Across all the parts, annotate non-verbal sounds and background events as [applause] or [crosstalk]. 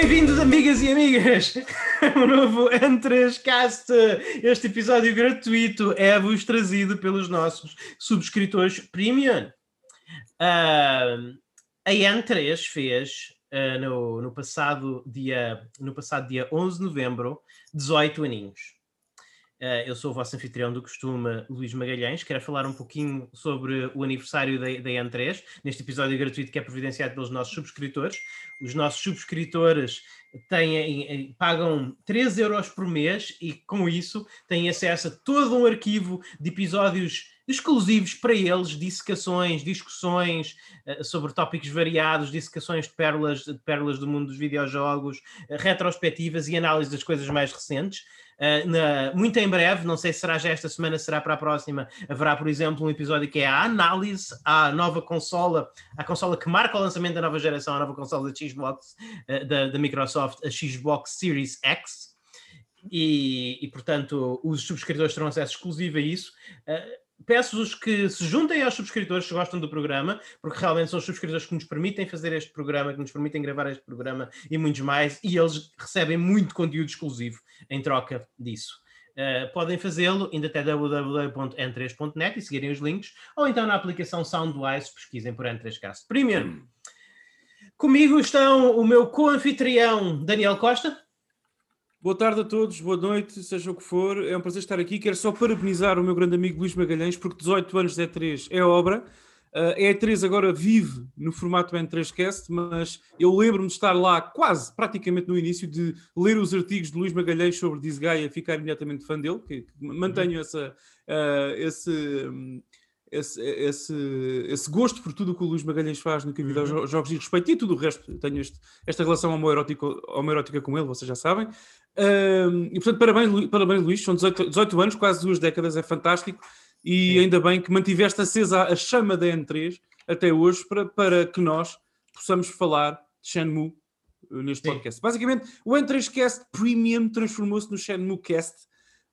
Bem-vindos, amigas e amigas, [laughs] um novo N3Cast. Este episódio gratuito é-vos trazido pelos nossos subscritores premium. Uh, a N3 fez uh, no, no, passado dia, no passado dia 11 de novembro 18 aninhos. Uh, eu sou o vosso anfitrião do costume, Luís Magalhães. Quero falar um pouquinho sobre o aniversário da, da N3, neste episódio gratuito que é providenciado pelos nossos subscritores. Os nossos subscritores têm, pagam 3 euros por mês e, com isso, têm acesso a todo um arquivo de episódios exclusivos para eles, dissecações, discussões uh, sobre tópicos variados, dissecações de pérolas, de pérolas do mundo dos videojogos, uh, retrospectivas e análise das coisas mais recentes. Uh, na, muito em breve, não sei se será já esta semana, será para a próxima, haverá, por exemplo, um episódio que é a análise à nova consola, a consola que marca o lançamento da nova geração, a nova consola da Xbox, da, da, Microsoft, a Xbox Series X. E, e, portanto, os subscritores terão acesso exclusivo a isso. Uh, peço-vos que se juntem aos subscritores que gostam do programa, porque realmente são os subscritores que nos permitem fazer este programa, que nos permitem gravar este programa e muitos mais, e eles recebem muito conteúdo exclusivo em troca disso. Uh, podem fazê-lo indo até www.n3.net e seguirem os links, ou então na aplicação Soundwise, pesquisem por N3Cast. Primeiro, comigo estão o meu co-anfitrião Daniel Costa. Boa tarde a todos, boa noite, seja o que for. É um prazer estar aqui. Quero só parabenizar o meu grande amigo Luís Magalhães, porque 18 anos de E3 é obra. Uh, a E3 agora vive no formato N3Cast, mas eu lembro-me de estar lá quase, praticamente no início, de ler os artigos de Luís Magalhães sobre Disgaea e ficar imediatamente fã dele, que, mantenho uhum. essa, uh, esse, um, esse, esse, esse, gosto por tudo o que o Luís Magalhães faz no que uhum. jogos e respeito e tudo o resto. Tenho este, esta relação homoerótica, homoerótica com ele, vocês já sabem. Um, e portanto, parabéns, parabéns Luís, são 18, 18, anos, quase duas décadas, é fantástico. E Sim. ainda bem que mantiveste acesa a chama da N3 até hoje para, para que nós possamos falar de Shenmue uh, neste Sim. podcast. Basicamente, o N3Cast Premium transformou-se no Shenmue Cast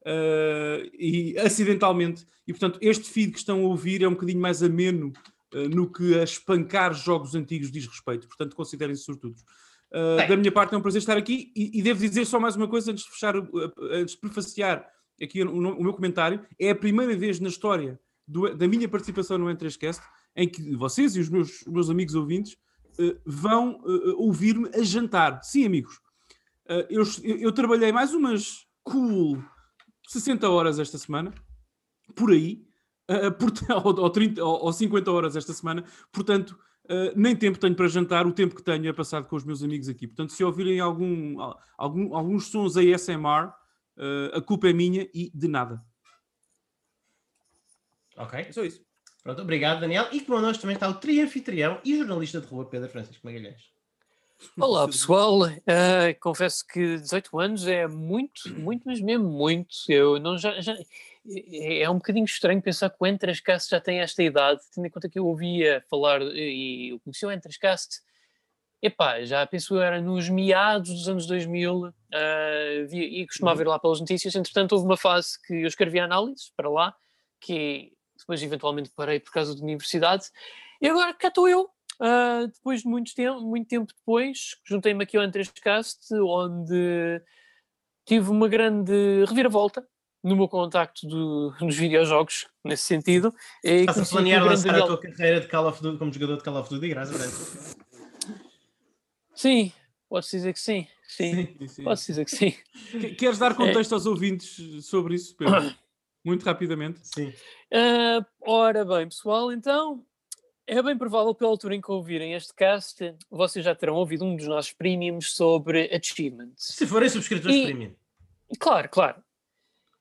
uh, e acidentalmente. E portanto, este feed que estão a ouvir é um bocadinho mais ameno uh, no que a espancar jogos antigos diz respeito. Portanto, considerem-se sortudos. Uh, da minha parte é um prazer estar aqui e, e, devo dizer só mais uma coisa antes de fechar, antes de prefaciar aqui o, o, meu comentário. É a primeira vez na história do, da minha participação no N3Cast em que vocês e os meus, meus amigos ouvintes uh, vão uh, ouvir-me a jantar. Sim, amigos. Eu, eu, trabalhei mais umas cool 60 horas esta semana, por aí, por, [laughs] ou, ou, 30, ou, ou 50 horas esta semana, portanto Uh, nem tempo tenho para jantar, o tempo que tenho é passado com os meus amigos aqui. Portanto, se ouvirem algum, algum alguns sons ASMR, uh, ah, a culpa é minha e de nada. Ok. É só isso. Pronto, obrigado, Daniel. E connosco também está o trianfitrião e jornalista de rua, Pedro Francisco Magalhães. Olá pessoal, uh, confesso que 18 anos é muito, muito, mas mesmo muito. Eu não já, já é, um bocadinho estranho pensar que o Entrascast já tem esta idade, tendo em conta que eu ouvia falar e eu conheci o Entrascast, epá, já penso eu era nos meados dos anos 2000 uh, via, e costumava ver lá pelas notícias, entretanto houve uma fase que eu escrevi análises para lá, que depois eventualmente parei por causa da universidade, e agora cá estou eu, uh, depois de muito tempo, muito tempo depois, juntei-me aqui ao Entrascast, onde tive uma grande reviravolta, no meu contacto do, nos videojogos, nesse sentido. É Estás a planear lançar a tua carreira de Call of Duty como jogador de Call of Duty, graças a Deus. Sim, posso dizer que sim. Sim, sim, sim. posso dizer que sim. Queres dar contexto é... aos ouvintes sobre isso, Pedro? [coughs] Muito rapidamente. Sim. Uh, ora bem, pessoal, então é bem provável pela altura em que ouvirem este cast, vocês já terão ouvido um dos nossos premiums sobre achievements. Se forem subscritores e... premium. Claro, claro.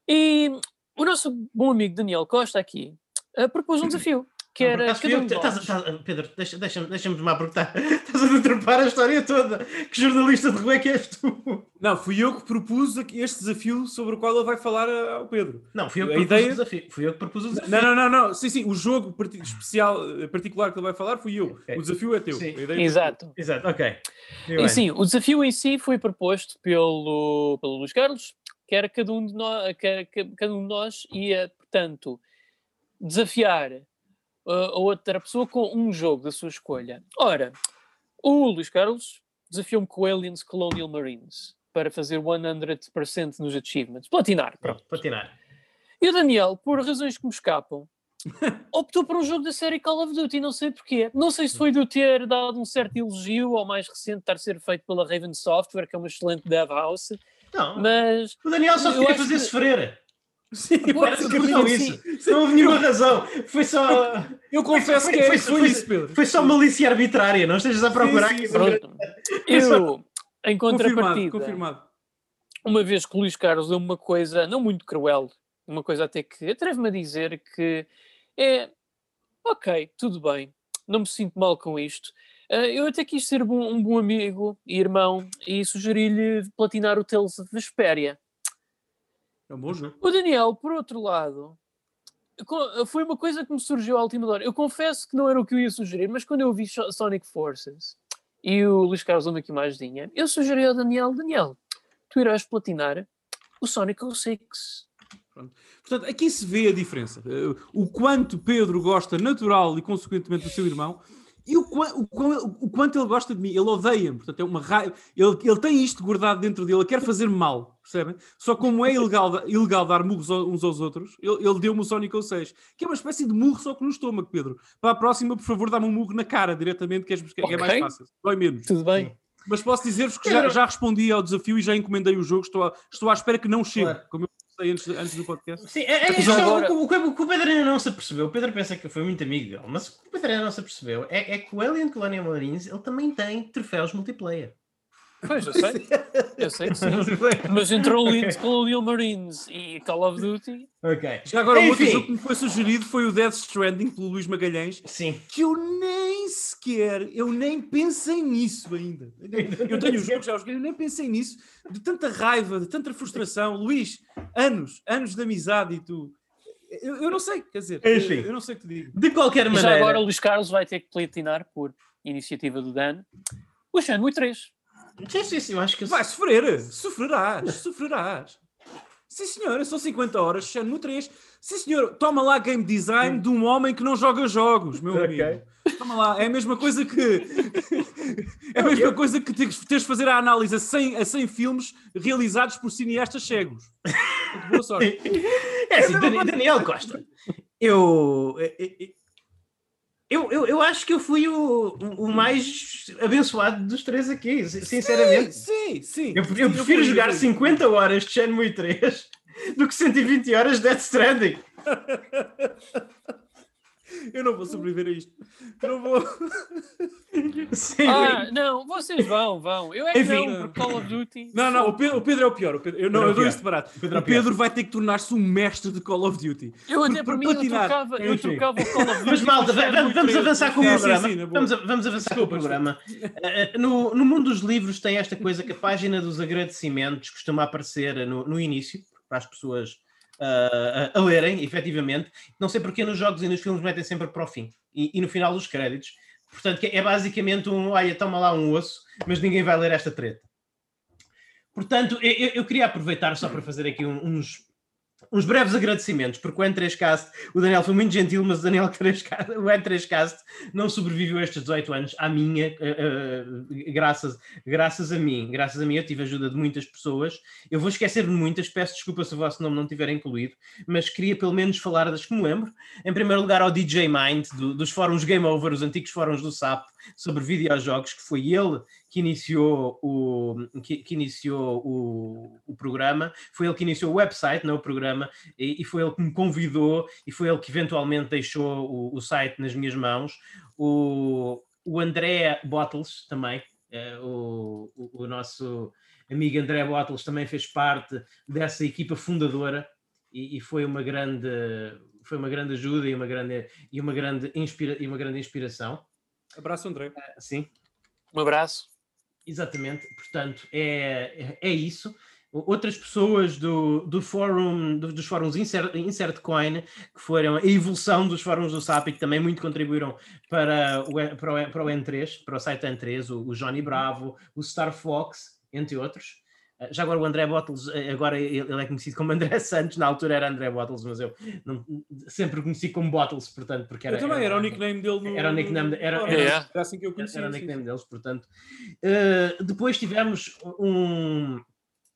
E o nosso bom amigo Daniel Costa aqui uh, propôs um desafio. Que era cada um estás, estás, Pedro, deixa-me deixa, deixa mal porque tá, [laughs] estás a deturpar a história toda. Que jornalista de rua é que és tu? Não, fui eu que propus este desafio sobre o qual ele vai falar ao Pedro. Não, fui eu que a propus ideia... o desafio. Fui eu que propus o desafio. Não, não, não, não. Sim, sim, o jogo especial, eh, particular que ele vai falar fui eu. Okay. O desafio é teu. É Exato. Exato, ok. E, sim, o desafio em si foi proposto pelo, pelo Luís Carlos, que era cada um de nós, cada um de nós ia, portanto, desafiar uh, a outra pessoa com um jogo da sua escolha. Ora, o Luís Carlos desafiou-me com Aliens Colonial Marines para fazer 100% nos achievements. Platinar, pronto. Platinar. E o Daniel, por razões que me escapam, [laughs] optou por um jogo da série Call of Duty, não sei porquê. Não sei se foi de eu ter dado um certo elogio ou mais recente estar a ser feito pela Raven Software, que é uma excelente dev house, Não, mas o Daniel só queria fazer que- sofrer. Sim, Era só basicamente. isso. Não houve nenhuma razão. Foi só, Eu confesso Foi- que é, foi- foi, foi- isso, Pedro. foi só malícia arbitrária. Não estejas a procurar sim, aqui. sim. pronto. Eu, em Confirmado, contrapartida, confirmado. uma vez que o Luís Carlos deu uma coisa não muito cruel, uma coisa até que atrevo-me a dizer que é ok, tudo bem, não me sinto mal com isto. Ah, eu até quis ser bom- um bom amigo e irmão e sugeri-lhe platinar o Tales of Vesperia. É um bom jogo. O Daniel, por outro lado, foi uma coisa que me surgiu à última hora. Eu confesso que não era o que eu ia sugerir, mas quando eu vi So- Sonic Forces e o Luís Carlos deu-me aqui uma ajudinha, eu sugeri ao Daniel, Daniel, tu irás platinar o Sonic 06. Portanto, aqui se vê a diferença. Eh, O quanto Pedro gosta natural e consequentemente do seu irmão e o, o o quanto ele gosta de mim. Ele odeia-me. Portanto, é uma raiva. Ele, ele tem isto guardado dentro dele. Ele quer fazer mal. Percebem? Só como é ilegal, ilegal dar murros uns aos outros, ele, ele deu-me o Sonic 06, que é uma espécie de murro só que no estômago, Pedro. Para a próxima, por favor, dá-me um murro na cara diretamente, que é, que é mais fácil. Dói menos. Tudo bem? Mas posso dizer-vos que já, já respondi ao desafio e já encomendei o jogo. Estou, à- estou à espera que não chegue, Claro. como eu sei antes, antes do podcast. Sim, é, é, é agora- o, que- o, que o Pedro ainda não se apercebeu. O Pedro pensa que fui muito amigo dele, mas o que o Pedro ainda não se apercebeu é, é que o Alien Colonial Marines ele também tem troféus multiplayer. Pois, eu sei. Eu sei que sim. [laughs] Mas entre o Leeds Colonial Marines e Call of Duty, ok. Já agora, o outro Enfim. jogo que me foi sugerido foi o Death Stranding pelo Luís Magalhães, Sim. que eu nem sequer, eu nem pensei nisso ainda. Eu tenho o jogo, já os joguei, eu nem pensei nisso, de tanta raiva, de tanta frustração. Luís, anos, anos de amizade e tu. Eu, eu não sei, quer dizer, Enfim. eu, eu não sei o que te digo. De qualquer e maneira. já agora o Luís Carlos vai ter que platinar, por iniciativa do Dan, o Shenmue 3. Sim, sim, sim, eu acho que eu- Vai sofrer, sofrerás, sofrerás. Sim, senhora, são 50 horas, Shenmue 3. Sim, senhor, toma lá game design de um homem que não joga jogos, meu amigo. Toma lá, é a mesma coisa que. [laughs] é a mesma coisa que teres de fazer a análise a 100, a 100 filmes realizados por cineastas cegos. Boa sorte. [laughs] É assim, Dani- Daniel Costa. Eu, eu, eu, eu acho que eu fui o, o mais abençoado dos três aqui, sinceramente. Sim, sim. Eu, eu Sim, prefiro jogar eu fui. 50 horas de Shenmue 3 do que 120 horas de Death Stranding. [laughs] Eu não vou sobreviver a isto. Eu não vou. [laughs] Sim, Ah, não, vocês vão, vão. Eu é que Enfim. não, por Call of Duty. Não, não, o Pedro, o Pedro é o pior. o Pedro- eu, não, Pedro é eu dou isto barato. Pedro é o. Pedro vai ter que tornar-se um mestre de Call of Duty. Eu até Por- mim eu trocava, eu trocava o Call of Duty. Mas malta, vamos, vamos 3. avançar com o programa. vamos, vamos avançar Desculpa, com o programa. No, no mundo dos livros tem esta coisa que a página dos agradecimentos costuma aparecer no, no início, para as pessoas ah, a, lerem, efetivamente. Não sei porque nos jogos e nos filmes metem sempre para o fim e, e no final dos créditos. Portanto, é basicamente um, olha, toma lá um osso, mas ninguém vai ler esta treta. Portanto, eu, eu- queria aproveitar só para fazer aqui uns, uns breves agradecimentos, porque o N3Cast, o Daniel foi muito gentil, mas o, Daniel [laughs] 3Cast, o N3Cast não sobreviveu estes 18 anos, à minha, eh, eh, graças, graças a mim, graças a mim. Eu tive ajuda de muitas pessoas, eu vou esquecer de muitas, peço desculpa se o vosso nome não tiver incluído, mas queria pelo menos falar das que me lembro, em primeiro lugar ao DJ Mind, do- dos fóruns Game Over, os antigos fóruns do SAP, sobre videojogos, que foi ele que iniciou o, que, que iniciou o, o programa, foi ele que iniciou o website, não o programa, e, e foi ele que me convidou e foi ele que eventualmente deixou o, o site nas minhas mãos. O, o André Bottles também, o, o, o nosso amigo André Bottles também fez parte dessa equipa fundadora e, e foi uma grande foi uma grande ajuda e uma grande e uma grande inspira, e uma grande inspiração Abraço, André. sim Um abraço. Exatamente, portanto, é, é isso. Outras pessoas do, do fórum, do- dos fóruns Insert, Insert Coin, que foram a evolução dos fóruns do SAP e que também muito contribuíram para o, para o, para o N3, para o site N3, o, o Johnny Bravo, o Star Fox, entre outros. Uh, já agora o André Bottles, uh, agora ele, é conhecido como André Santos, na altura era André Bottles, mas eu não, sempre conheci como Bottles, portanto, porque era. Eu também, era, era o nickname dele no. Era o nickname, era, era, era, era assim que eu conhecia. Era o nickname deles, portanto. Uh, depois tivemos um,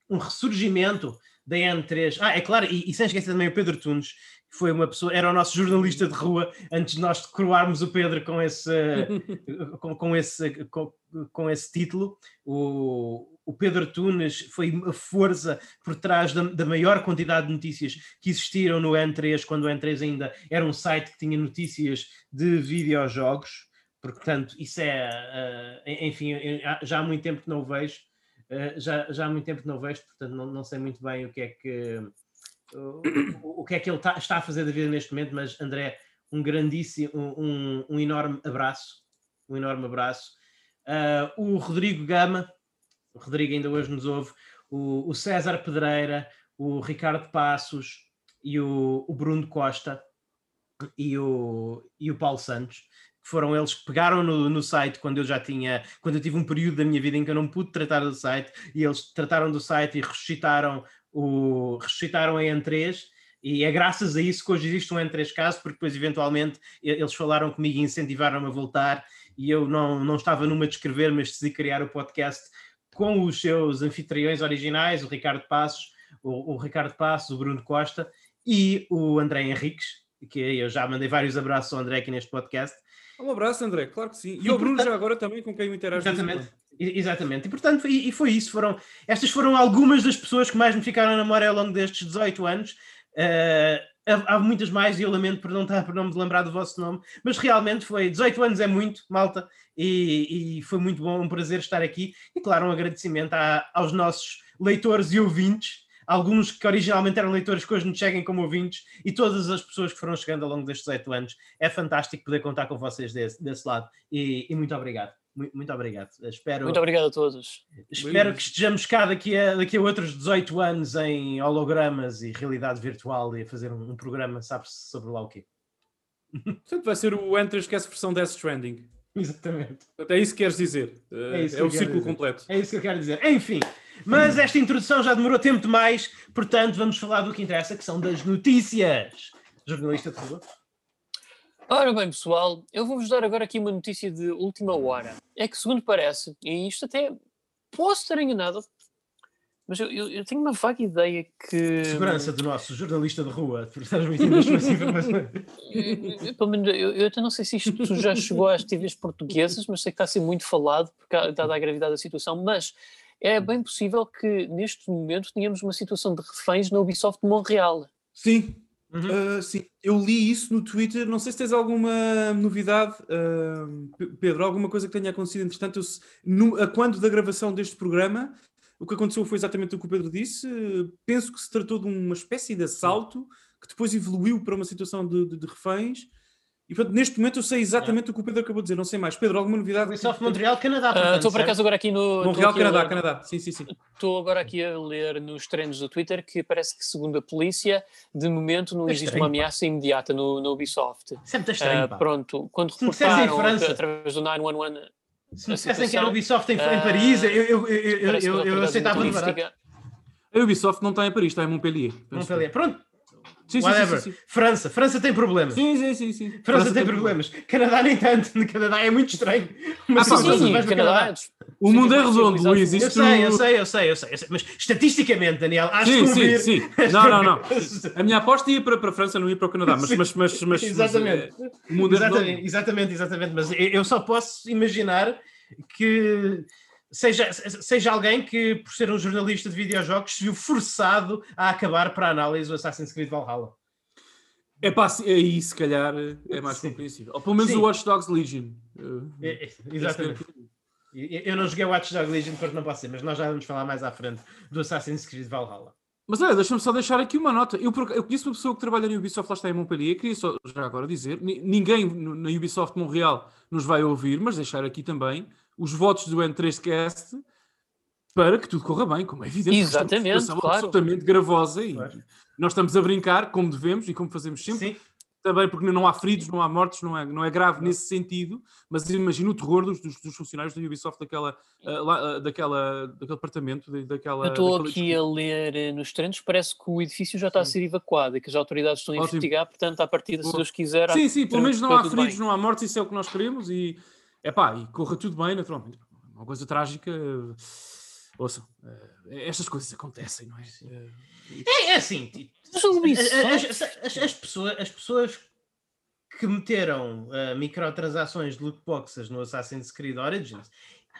um ressurgimento da N3. Ah, é claro, e, e sem esquecer também o Pedro Tunes, que foi uma pessoa, era o nosso jornalista de rua, antes de nós coroarmos o Pedro com esse, [laughs] com, com, esse, com, com, esse título. O, o Pedro Tunes foi a força por trás da, da, maior quantidade de notícias que existiram no N3, quando o N3 ainda era um site que tinha notícias de videojogos. Portanto, isso é, uh, enfim, já há muito tempo que não o vejo eh, já, já há muito tempo que não vejo, portanto não, não sei muito bem o que é que o, o que é que ele tá, está a fazer da vida neste momento, mas André, um grandíssimo, um, um enorme abraço, um enorme abraço. Uh, o Rodrigo Gama, o Rodrigo ainda hoje nos ouve, o, o César Pedreira, o Ricardo Passos e o, o Bruno Costa e o, e o Paulo Santos foram eles que pegaram no, no site quando eu já tinha, quando eu tive um período da minha vida em que eu não pude tratar do site, e eles trataram do site e ressuscitaram, o, ressuscitaram a N3, e é graças a isso que hoje existe um N3 caso, porque depois eventualmente eles falaram comigo e incentivaram-me a voltar, e eu não, não estava numa de escrever, mas decidi criar o podcast com os seus anfitriões originais, o Ricardo Passos, o, o Ricardo Passos, o Bruno Costa e o André Henriques, que eu já mandei vários abraços ao André aqui neste podcast, um abraço, André, claro que sim. E, e o Bruno portanto, já agora também com quem eu interajo. Exatamente. Exatamente, e portanto, e, e, foi isso. Foram, estas foram algumas das pessoas que mais me ficaram na memória ao longo destes 18 anos. Uh, há, muitas mais e eu lamento por não, estar, por não me lembrar do vosso nome, mas realmente foi 18 anos é muito, malta, e, e foi muito bom, um prazer estar aqui. E claro, um agradecimento a, aos nossos leitores e ouvintes alguns que originalmente eram leitores que hoje nos seguem como ouvintes e todas as pessoas que foram chegando ao longo destes oito anos. É fantástico poder contar com vocês desse, desse lado e, e muito obrigado. Muito, muito, obrigado. Espero, muito obrigado a todos. Espero que estejamos cá daqui a, daqui a outros 18 anos em hologramas e realidade virtual e a fazer um, um programa, sabe-se sobre lá o quê. [laughs] Portanto, vai ser o Enter Esquece versão Death Stranding. Exatamente. É isso que queres dizer. É, é o círculo dizer. completo. É isso que eu quero dizer. Enfim, mas esta introdução já demorou tempo demais, portanto vamos falar do que interessa, que são das notícias. Jornalista de rua. Ora bem, pessoal, eu vou-vos dar agora aqui uma notícia de última hora. É que, segundo parece, e isto até posso estar enganado, mas eu, eu, eu, tenho uma vaga ideia que. Segurança do nosso jornalista de rua, por transmitindo as suas informações. Pelo menos, eu, eu até não sei se isto já chegou às TVs portuguesas, mas sei que está a ser muito falado, porque, dada a gravidade da situação. Mas é bem possível que neste momento tenhamos uma situação de reféns na Ubisoft de Montreal. Sim, uhum. uh, sim. Eu li isso no Twitter. Não sei se tens alguma novidade, uh, Pedro, alguma coisa que tenha acontecido. Entretanto, eu, no, a quando da gravação deste programa, o que aconteceu foi exatamente o que o Pedro disse. penso que se tratou de uma espécie de assalto que depois evoluiu para uma situação de, de, de reféns e portanto, neste momento eu sei exatamente o que o Pedro acabou de dizer, não sei mais. Pedro, alguma novidade? Ubisoft Montreal, Canadá. Ah, estou uh, por acaso agora aqui no. Montreal, Canadá, Canadá. Sim, sim, sim. Estou agora aqui a ler nos treinos do Twitter que parece que, segundo a polícia, de momento não é existe estranho, uma ameaça imediata no, no Ubisoft. Sempre estranho. Uh, pronto, quando reportaram através do 911. Se me dissessem que era Ubisoft em, uh, em Paris, eu, eu, eu, eu, eu aceitava de A Ubisoft não está em Paris, está em Montpellier. Montpellier. Pronto, Sim, Whatever. Sim, sim, França. França tem problemas. Sim, sim, sim. sim. França, França tem, tem problemas. Problema. Canadá nem tanto. No [laughs] Canadá é muito estranho. Mas ah, sim, sim, Canadá. Canadá. O mundo é redondo, Luís. Eu sei, eu sei, eu sei, eu sei, eu sei. Mas estatisticamente, Daniel, acho sim, que sim, sim. [laughs] Não, não, não. A minha aposta ia para, para a França, não ia para o Canadá. Mas, mas, mas, mas, exatamente. Mas, é, o mundo exatamente, é redondo. Exatamente, exatamente. Mas eu só posso imaginar que seja, seja alguém que, por ser um jornalista de videojogos, se viu forçado a acabar para a análise o Assassin's Creed Valhalla. É pá, aí se calhar é mais Sim. compreensível. Ou pelo menos Sim. o Watch Dogs Legion. É, é, exatamente. Eu não joguei o Watch Dogs Legion, porque não posso ser, mas nós já vamos falar mais à frente do Assassin's Creed Valhalla. Mas olha, deixa-me só deixar aqui uma nota. Eu, eu conheço uma pessoa que trabalha na Ubisoft, lá está em Montpellier, queria só já agora dizer, ninguém na Ubisoft Montreal nos vai ouvir, mas deixar aqui também os votos do N3Cast para que tudo corra bem, como é evidente. Exatamente, claro. absolutamente gravosa e claro. nós estamos a brincar como devemos e como fazemos sempre. Sim. também porque não há feridos, não há mortos, não é, não é grave nesse sentido, mas imagina o terror dos, dos, dos funcionários da Ubisoft daquela, uh, lá, uh, daquela, daquele departamento, de, daquela... Eu estou daquela... aqui a ler uh, nos treinos, parece que o edifício já está a ser evacuado e que as autoridades estão a Ótimo. investigar, portanto, à partida, se Boa. Deus quiser... Sim, sim, pelo menos não há bem. feridos, não há mortes, isso é o que nós queremos e, epá, e corra tudo bem, naturalmente. Uma coisa trágica, uh, ouçam, uh, estas coisas acontecem, não é? Uh, É, é assim, as, as- as- as pessoas, as pessoas que meteram ah, microtransações de loot boxes no Assassin's Creed Origins,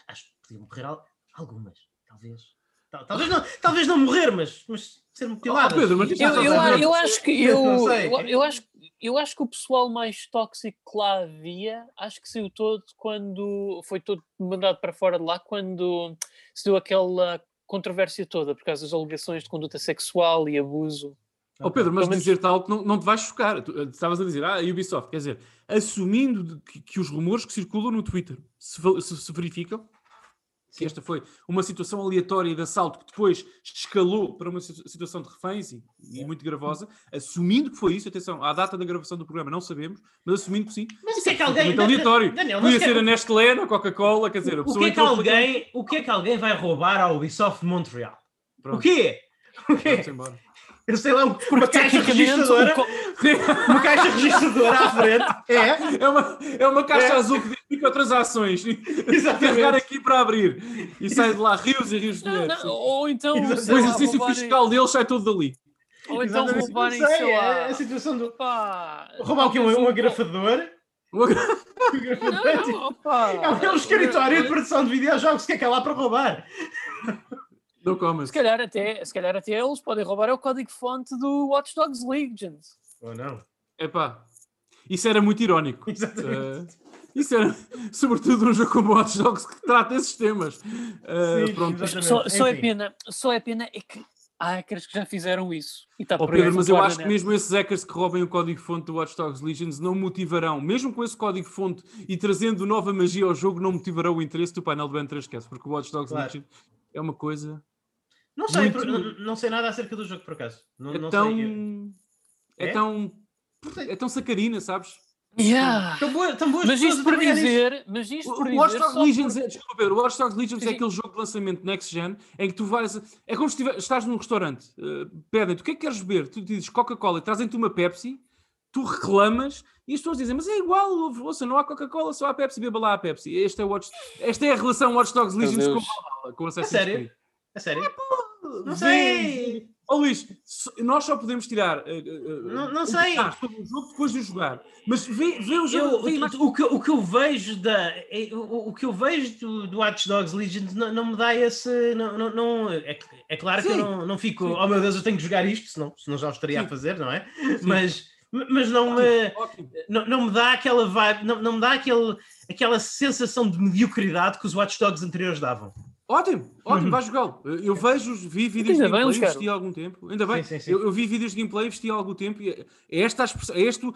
acho que podiam morrer al- algumas, talvez. Tal- Talvez não, talvez não morrer, mas, mas ser mutiladas. Pedro, mas Eu, eu, ver? eu acho que Não eu, sei. eu, eu acho, eu acho que o pessoal mais tóxico que lá havia, acho que saiu todo quando foi todo mandado para fora de lá quando se deu aquela controvérsia toda por causa das alegações de conduta sexual e abuso. Ó Pedro, mas dizer tal que não, não te vais chocar. Tu, eh, estavas a dizer, ah, a Ubisoft, quer dizer, assumindo de que, que os rumores que circulam no Twitter se, se- se verificam, que esta foi uma situação aleatória de assalto que depois escalou para uma situ- situação de reféns e, e muito gravosa, assumindo que foi isso, atenção, à data da gravação do programa não sabemos, mas assumindo que sim, Mas o que é que alguém. absolutamente aleatório. Daniel, Podia o que é- ser a Nestlé, a Coca-Cola, quer dizer, a O pessoa que, é que alguém, o que é que alguém vai roubar à Ubisoft Montreal? Pronto, O quê? O quê? embora. Eu sei lá, um- uma caixa registradora, o co- uma caixa registradora à frente. É, É uma, é uma caixa É. azul que diz microtransações. [laughs] Carregar exatamente. aqui para abrir. E sai de lá rios e rios de dinheiro. não, ou então, O exercício roubarem- fiscal deles sai todo dali. ou então Exatamente. roubarem, sei, sei lá, é a situação do. pá, Roubar o quê? Um, um agrafador? [laughs] [laughs] Um agrafador? Não, não, opá. É um- é escritório de produção de videojogos. O que é que é lá para roubar? Não comas. Se calhar, até, se calhar até eles podem roubar é o código-fonte do Watch Dogs Legion. Ou não? Epá, isso era muito irónico. Exatamente. Eh, isso era, [laughs] sobretudo, um jogo como Watch Dogs que trata esses temas. Eh, Sim, pronto. Só, só é pena, só é pena é que há hackers que já fizeram isso. E por aí Pedro, mas eu acho que mesmo esses hackers que roubem o código-fonte do Watch Dogs Legions não motivarão, mesmo com esse código-fonte e trazendo nova magia ao jogo, não motivarão o interesse do painel do N3Cast, porque o Watch Dogs Claro. É uma coisa. Não sei, Muito- não, não sei nada acerca do jogo, por acaso. Não, É não tão. É É? tão. É tão sacarina, sabes? Yeah. Tão boa- tão boas Mas isto a para nisso. dizer, mas isto O para o Watch dizer, Dogs Legions, por- é, desculpa, Pedro, o Watch Dogs Legions é aquele jogo de lançamento next gen em que tu vais. É como se estiver- estás num restaurante, eh, pedem-te o que é que queres beber? Tu dizes Coca-Cola e trazem-te uma Pepsi, tu reclamas e as pessoas dizem, mas é igual, ouça, não há Coca-Cola, só há Pepsi, beba lá a Pepsi. Este é Watch, esta é a relação Watch Dogs Legions com, Deus. Valhalla, com Assassin's sério? Creed. A sério? Não Vê- sei. Ó Luís, so- nós só podemos tirar. eh, eh, Não- não sei. sobre o jogo depois de jogar. Mas vê, vê o jogo. Eu, a o, o que, o que eu vejo da é- o, o que eu vejo do, do Watch Dogs Legion não, não me dá esse não, não, não- é, é claro que eu Sim. não, não fico Sim. oh meu Deus eu tenho que jogar isto senão, senão já o estaria a Sim. fazer não é mas mas não me não, não me dá aquela vibe não, não me dá aquele, aquela sensação de mediocridade que os Watch Dogs anteriores davam Ótimo, ótimo, Uhum. vai jogá-lo. Eu vejo, vi vídeos de bem, gameplay, Carlos. investi há algum tempo. Ainda bem, Sim, sim, sim. Eu, eu vi vídeos de gameplay, investi há algum tempo. E é é esta expressão, é este.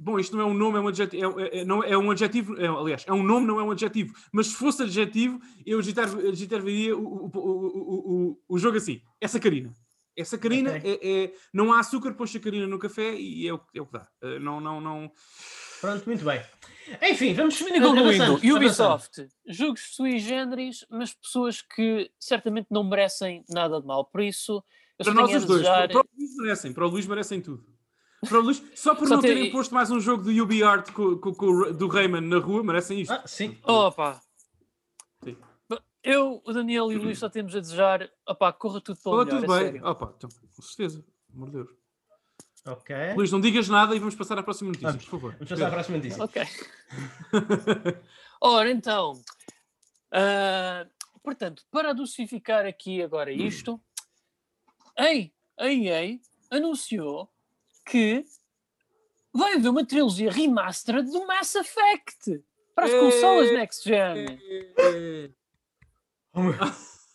Bom, isto não é um nome, é um adjetivo. É, é- não, é um adjetivo, é, aliás, é um nome, não é um adjetivo. Mas se fosse adjetivo, eu agitaria o, o, o, o, jogo assim. É sacarina. É sacarina, Ok. é, não há açúcar, põe sacarina no café e é o, que- é o que dá. Eh, Não, não, não. Pronto muito bem enfim vamos Concluindo, avançando. Ubisoft, jogos sui generis, mas pessoas que certamente não merecem nada de mal. Por isso, eu Para nós os dois. desejar... Para, o Luís merecem. Para o Luís merecem tudo. Para o Luís, só por Só não tem- terem posto mais um jogo do UbiArt com, com, com o- do Rayman na rua, merecem isto. ah, sim Opa! Sim. Eu, o Daniel e o Luís só temos a desejar, opá, corra tudo pelo Fala melhor, tudo é bem. sério. Opa, então, com certeza. De Deus. Ok. Luís, não digas nada e vamos passar à próxima notícia, Vamos. por favor. vamos passar à próxima notícia. Ok. [laughs] Ora, então, ah, portanto, para adocificar aqui agora isto, ei, a EA anunciou que vai haver uma trilogia remastered do Mass Effect para as consolas Next Gen, Oh,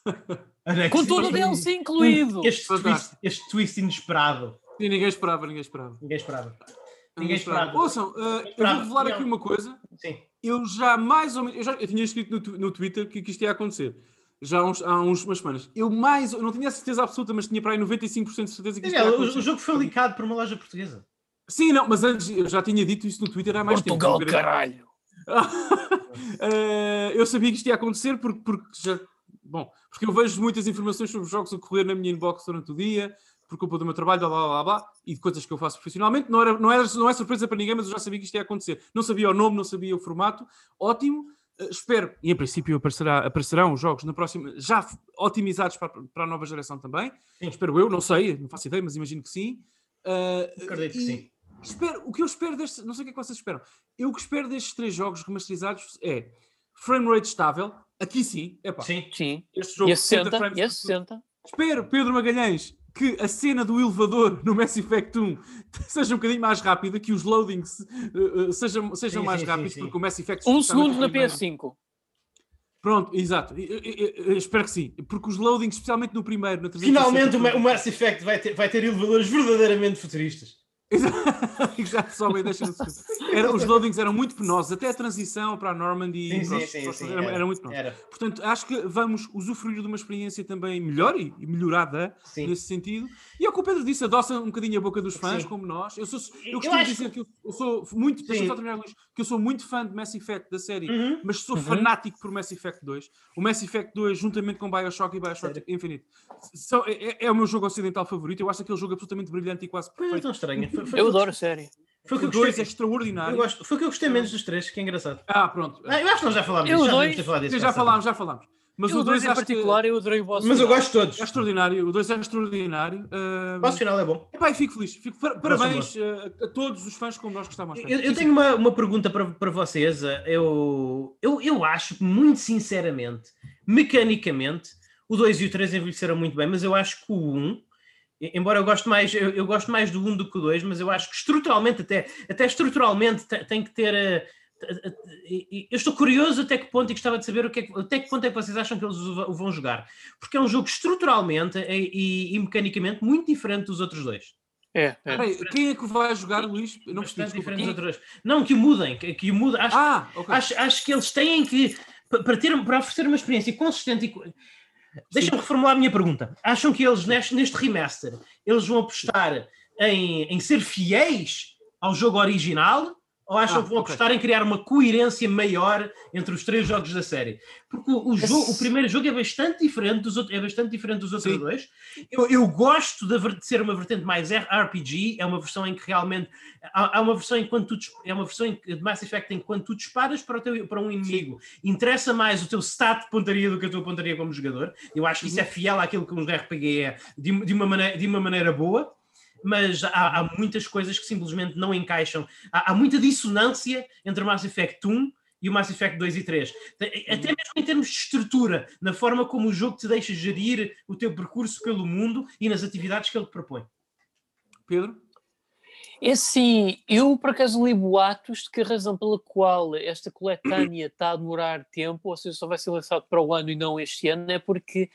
[laughs] com todo o DLC incluído. este twist, este twist inesperado E ninguém esperava, ninguém esperava. ninguém esperava Ninguém esperava. Ouçam, eh, eu vou revelar aqui uma coisa. sim Eu já mais ou menos. Eu, já, eu tinha escrito no, tu- no Twitter que, que isto ia acontecer. Já há, uns, há uns, umas semanas. Eu mais. Eu não tinha a certeza absoluta, mas tinha para aí 95% de certeza que isto ia acontecer. o jogo foi licado por uma loja portuguesa. Sim, não, mas antes eu já tinha dito isso no Twitter há mais Portugal, tempo. caralho! Uh, [laughs] eu sabia que isto ia acontecer porque, porque já. Bom, porque eu vejo muitas informações sobre os jogos a correr na minha inbox durante o dia, por culpa do meu trabalho, blá blá blá blá, e de coisas que eu faço profissionalmente. Não, era, não, era, não é surpresa para ninguém, mas eu já sabia que isto ia acontecer. Não sabia o nome, não sabia o formato. Ótimo. Uh, espero, e em princípio aparecerá, aparecerão os jogos na próxima, já otimizados para, para a nova geração também. Sim. Espero eu, não sei, não faço ideia, mas imagino que sim. Uh, Acredito que e- sim. Espero, o que eu espero destes, não sei o que é que vocês esperam. Eu o que espero destes três jogos remasterizados é frame rate estável. Aqui sim, é pá. Sim. Este Sim. E jogo a 60, frames e a por segundo. 60. Espero, Pedro Magalhães, que a cena do elevador no Mass Effect 1 seja um bocadinho mais rápida, que os loadings uh, uh, sejam, sejam Sim, mais sim, rápidos, sim. porque o Mass Effect Um segundo na o primeiro- PS5. Pronto, exato. Eu, eu- eu- espero que sim, porque os loadings, especialmente no primeiro, na 360, Finalmente o o Mass Effect vai ter, vai ter elevadores verdadeiramente futuristas. [laughs] Exato, só me deixa. [laughs] Era, os loadings eram muito penosos, até a transição para a Normandy Sim, para sim, os- sim, para sim, era, era. era muito penoso. Era. Portanto, acho que vamos usufruir de uma experiência também melhor e, e melhorada Sim. nesse sentido. E é o que o Pedro disse, adoça um bocadinho a boca dos fãs, Sim. como nós. Eu, sou, eu Eu costumo acho- dizer que eu, eu sou muito, deixa Sim. só terminar, Luís, que eu sou muito fã de Mass Effect da série, Uhum. mas sou Uhum. fanático por Mass Effect 2. O Mass Effect 2, juntamente com Bioshock e Bioshock Sério? Infinite, são, é, é- é o meu jogo ocidental favorito. Eu acho aquele jogo absolutamente brilhante e quase perfeito. tão estranha. Foi, foi, Eu adoro a série. Foi o que O eu 2 é gostei. extraordinário. Eu gosto, foi o que eu gostei menos dos três, que é engraçado. Ah, pronto. Ah, eu acho que nós já falámos Eu disso. Já dois- disso. Já falámos, já falámos. Mas Eu o o 2 2 em acho que particular, eu adorei o boss Mas eu final. gosto de todos. é extraordinário. O 2 é extraordinário. Ah, O boss final é bom. Epá, fico feliz. Fico, parabéns ah, a todos os fãs como nós gostávamos. Eu, eu tenho uma, uma pergunta para, para vocês. Eu, eu, eu acho muito sinceramente, mecanicamente, o 2 e o 3 envelheceram muito bem, mas eu acho que o 1, e- embora eu goste mais, eu, eu gosto mais do 1 do que o 2, mas eu acho que estruturalmente, até, até estruturalmente, te- tem que ter. eh, Eu estou curioso até que ponto e gostava de saber o que é até que ponto é que vocês acham que eles o vão jogar. Porque é um jogo estruturalmente e, e- e mecanicamente muito diferente dos outros dois. É, é. Peraí, quem é que vai jogar, Luís? Eu não percebi. Bastante desculpa. diferente dos Quem- outros dois. Não, que o mudem, que, que o mudem. Acho, Ah, ok. acho, acho que eles têm que, pa- para, ter, para oferecer uma experiência consistente e. Deixa-me reformular a minha pergunta. Acham que eles, neste, neste remaster, eles vão apostar em, em ser fiéis ao jogo original? Ou acham Ah, que vão ok. apostar em criar uma coerência maior entre os três jogos da série? Porque o, o jogo, o primeiro jogo é bastante diferente dos outros, é bastante diferente dos outros Sim. dois. Eu, eu gosto de, de ser uma vertente mais RPG, é uma versão em que realmente há, há uma versão em que quando tu é uma versão em que- de Mass Effect em que quando tu disparas para, o teu, para um inimigo interessa mais o teu stat de pontaria do que a tua pontaria como jogador. Eu acho que isso é fiel àquilo que um RPG é de, uma- de uma, maneira, de uma maneira boa. Mas há, há muitas coisas que simplesmente não encaixam. Há, há muita dissonância entre o Mass Effect 1 e o Mass Effect 2 e 3. Até mesmo em termos de estrutura, na forma como o jogo te deixa gerir o teu percurso pelo mundo e nas atividades que ele te propõe. Pedro? É assim, eu por acaso li boatos de que a razão pela qual esta coletânea está a demorar tempo, ou seja, só vai ser lançado para o ano e não este ano, é porque